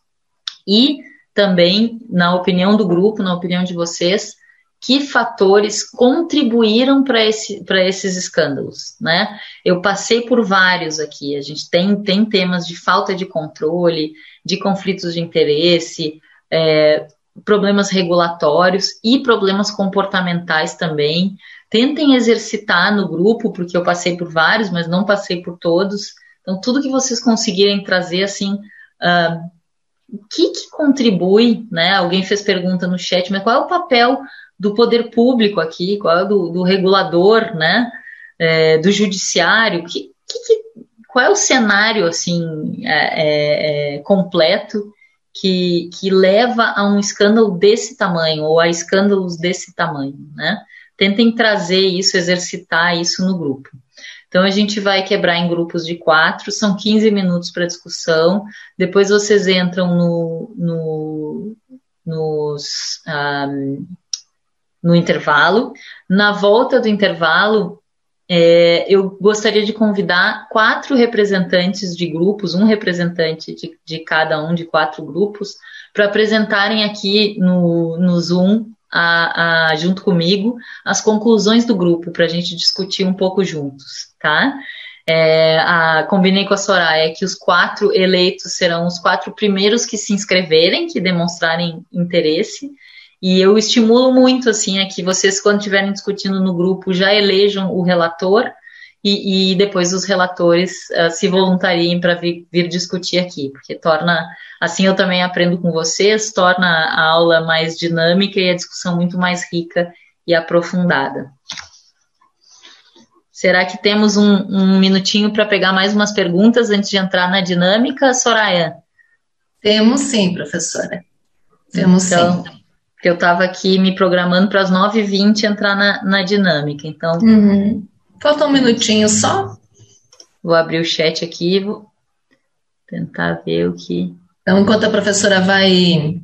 e também, na opinião do grupo, na opinião de vocês, que fatores contribuíram para esse, esses escândalos, né? Eu passei por vários aqui. A gente tem, tem temas de falta de controle, de conflitos de interesse, é, problemas regulatórios e problemas comportamentais também. Tentem exercitar no grupo, porque eu passei por vários, mas não passei por todos. Então, tudo que vocês conseguirem trazer, assim, uh, o que, que contribui, né? Alguém fez pergunta no chat, mas qual é o papel do poder público aqui, qual é do, do regulador, né, é, do judiciário, que, que, qual é o cenário assim é, é, é, completo que, que leva a um escândalo desse tamanho ou a escândalos desse tamanho, né? Tentem trazer isso, exercitar isso no grupo. Então a gente vai quebrar em grupos de quatro, são 15 minutos para discussão. Depois vocês entram no, no nos um, ah, no intervalo. Na volta do intervalo, é, eu gostaria de convidar quatro representantes de grupos, um representante de, de cada um de quatro grupos, para apresentarem aqui no, no Zoom, a, a, junto comigo, as conclusões do grupo, para a gente discutir um pouco juntos, tá? É, a, combinei com a Soraya que os quatro eleitos serão os quatro primeiros que se inscreverem, que demonstrarem interesse, e eu estimulo muito, assim, é que vocês, quando estiverem discutindo no grupo, já elejam o relator e, e depois os relatores uh, se voluntariem para vir, vir, discutir aqui, porque torna, assim eu também aprendo com vocês, torna a aula mais dinâmica e a discussão muito mais rica e aprofundada. Será que temos um, um minutinho para pegar mais umas perguntas antes de entrar na dinâmica, Soraya? Temos sim, professora. Temos então, sim porque eu estava aqui me programando para as 9h20 entrar na, na dinâmica. Então. Uhum. Falta um minutinho só. Vou abrir o chat aqui vou tentar ver o que. Então, enquanto a professora vai,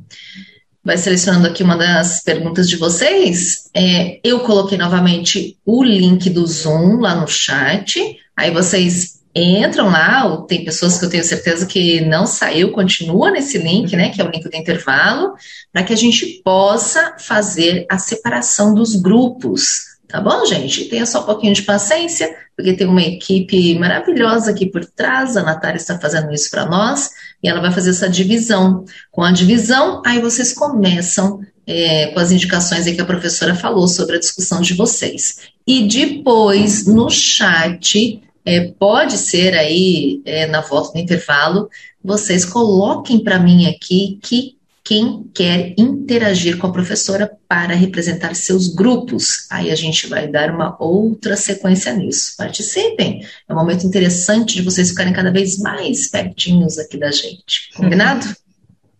vai selecionando aqui uma das perguntas de vocês, é, eu coloquei novamente o link do Zoom lá no chat. Aí vocês entram lá, tem pessoas que eu tenho certeza que não saiu, continua nesse link, né, que é o link do intervalo, para que a gente possa fazer a separação dos grupos. Tá bom, gente? Tenha só um pouquinho de paciência, porque tem uma equipe maravilhosa aqui por trás. A Natália está fazendo isso para nós e ela vai fazer essa divisão. Com a divisão, aí vocês começam é, com as indicações aí que a professora falou sobre a discussão de vocês. E depois, no chat, é, pode ser aí, é, na volta do intervalo, vocês coloquem para mim aqui que quem quer interagir com a professora para representar seus grupos. Aí a gente vai dar uma outra sequência nisso. Participem. É um momento interessante de vocês ficarem cada vez mais pertinhos aqui da gente. Combinado?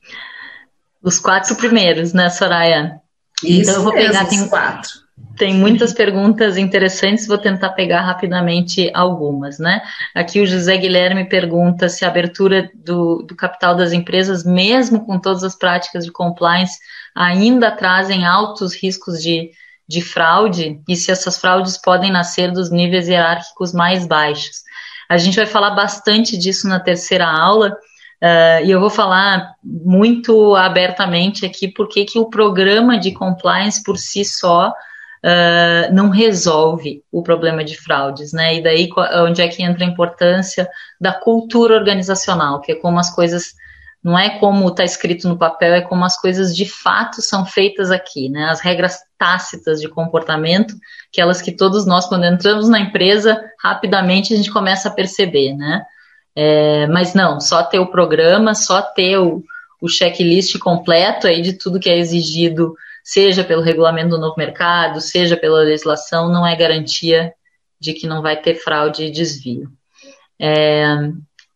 Os quatro primeiros, né, Soraya? Isso então eu vou pegar tem quatro. Tem muitas perguntas interessantes, vou tentar pegar rapidamente algumas, né? Aqui o José Guilherme pergunta se a abertura do, do capital das empresas, mesmo com todas as práticas de compliance, ainda trazem altos riscos de, de fraude e se essas fraudes podem nascer dos níveis hierárquicos mais baixos. A gente vai falar bastante disso na terceira aula, uh, e eu vou falar muito abertamente aqui porque que o programa de compliance por si só uh, não resolve o problema de fraudes, né? E daí onde é que entra a importância da cultura organizacional, que é como as coisas não é como está escrito no papel, é como as coisas de fato são feitas aqui, né? As regras tácitas de comportamento, aquelas que todos nós, quando entramos na empresa, rapidamente a gente começa a perceber, né? É, mas não, só ter o programa, só ter o, o checklist completo aí de tudo que é exigido, seja pelo regulamento do novo mercado, seja pela legislação, não é garantia de que não vai ter fraude e desvio. É,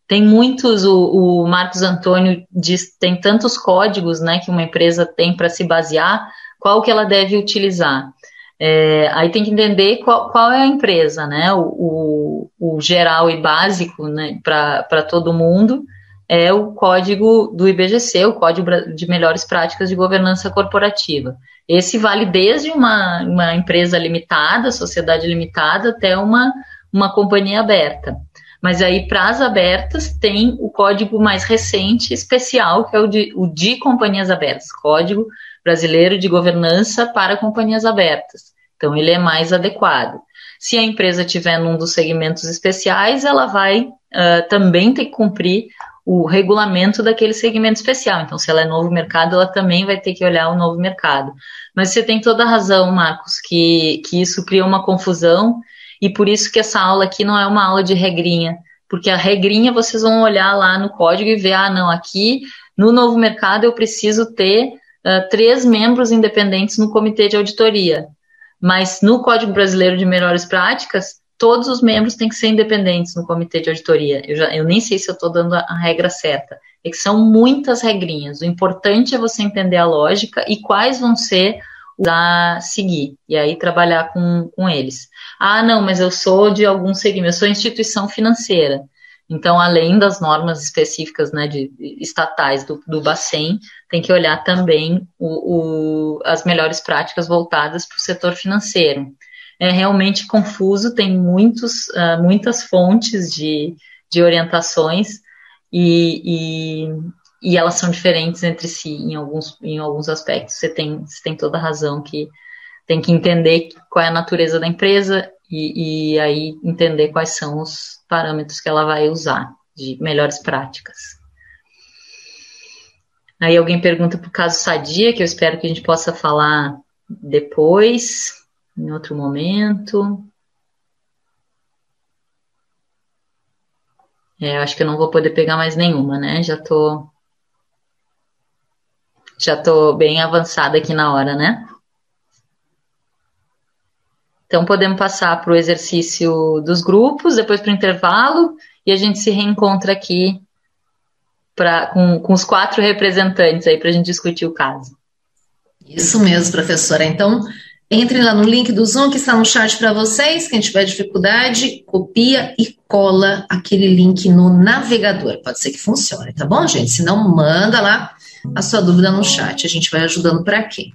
tem muitos, o, o, Marcos Antônio diz, tem tantos códigos né, que uma empresa tem para se basear, qual que ela deve utilizar. É, aí tem que entender qual, qual, é a empresa, né? O, o, o geral e básico né, para todo mundo é o código do IBGC, o Código de Melhores Práticas de Governança Corporativa. Esse vale desde uma, uma empresa limitada, sociedade limitada, até uma, uma companhia aberta. Mas aí, para as abertas, tem o código mais recente, especial, que é o de, o de companhias abertas, Código Brasileiro de Governança para Companhias Abertas. Então, ele é mais adequado. Se a empresa tiver num dos segmentos especiais, ela vai uh, também ter que cumprir o regulamento daquele segmento especial. Então, se ela é novo mercado, ela também vai ter que olhar o novo mercado. Mas você tem toda a razão, Marcos, que, que isso cria uma confusão e por isso que essa aula aqui não é uma aula de regrinha, porque a regrinha vocês vão olhar lá no código e ver, ah, não, aqui no novo mercado eu preciso ter uh, três membros independentes no comitê de auditoria. Mas no Código Brasileiro de Melhores Práticas, todos os membros têm que ser independentes no comitê de auditoria. Eu, já, eu nem sei se eu estou dando a, a regra certa. É que são muitas regrinhas. O importante é você entender a lógica e quais vão ser a seguir, e aí trabalhar com, com eles. Ah, não, mas eu sou de algum segmento, eu sou instituição financeira. Então, além das normas específicas né, de, estatais do, do Bacen, tem que olhar também o, o, as melhores práticas voltadas para o setor financeiro. É realmente confuso, tem muitos, uh, muitas fontes de, de orientações e, e e elas são diferentes entre si em alguns, em alguns aspectos. Você tem, você tem toda a razão que tem que entender qual é a natureza da empresa e, e aí entender quais são os parâmetros que ela vai usar de melhores práticas. Aí alguém pergunta para o caso Sadia, que eu espero que a gente possa falar depois, em outro momento. É, acho que eu não vou poder pegar mais nenhuma, né? Já estou já estou bem avançada aqui na hora, né? Então podemos passar para o exercício dos grupos, depois para o intervalo, e a gente se reencontra aqui pra, com, com os quatro representantes aí para a gente discutir o caso. Isso mesmo, professora. Então, entre lá no link do Zoom que está no chat para vocês. Quem tiver dificuldade, copia e cola aquele link no navegador. Pode ser que funcione, tá bom, gente? Se não, manda lá a sua dúvida no chat. A gente vai ajudando para quê?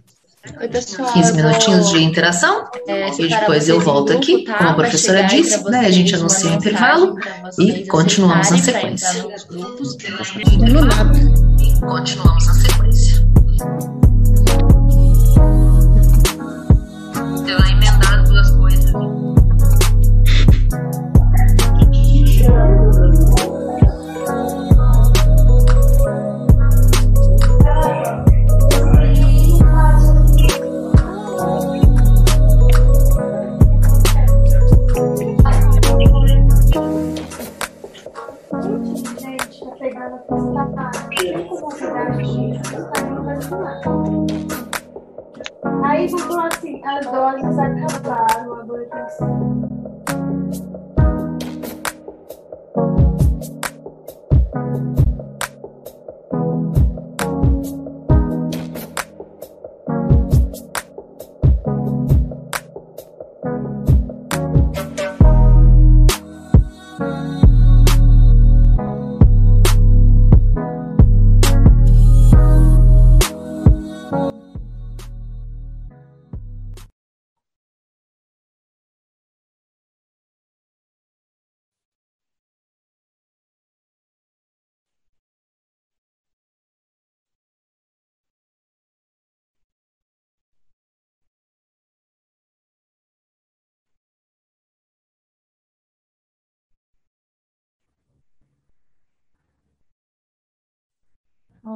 Oi, pessoal. 15 minutinhos de interação é, e depois eu volto grupo, aqui, tá? como a professora disse, né, a gente anuncia o intervalo e continuamos na sequência. E continuamos na sequência. Então, emendar as duas coisas. Aí vou assim, as doses acabaram, adolescência.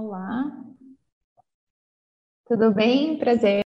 Olá. Tudo bem? Prazer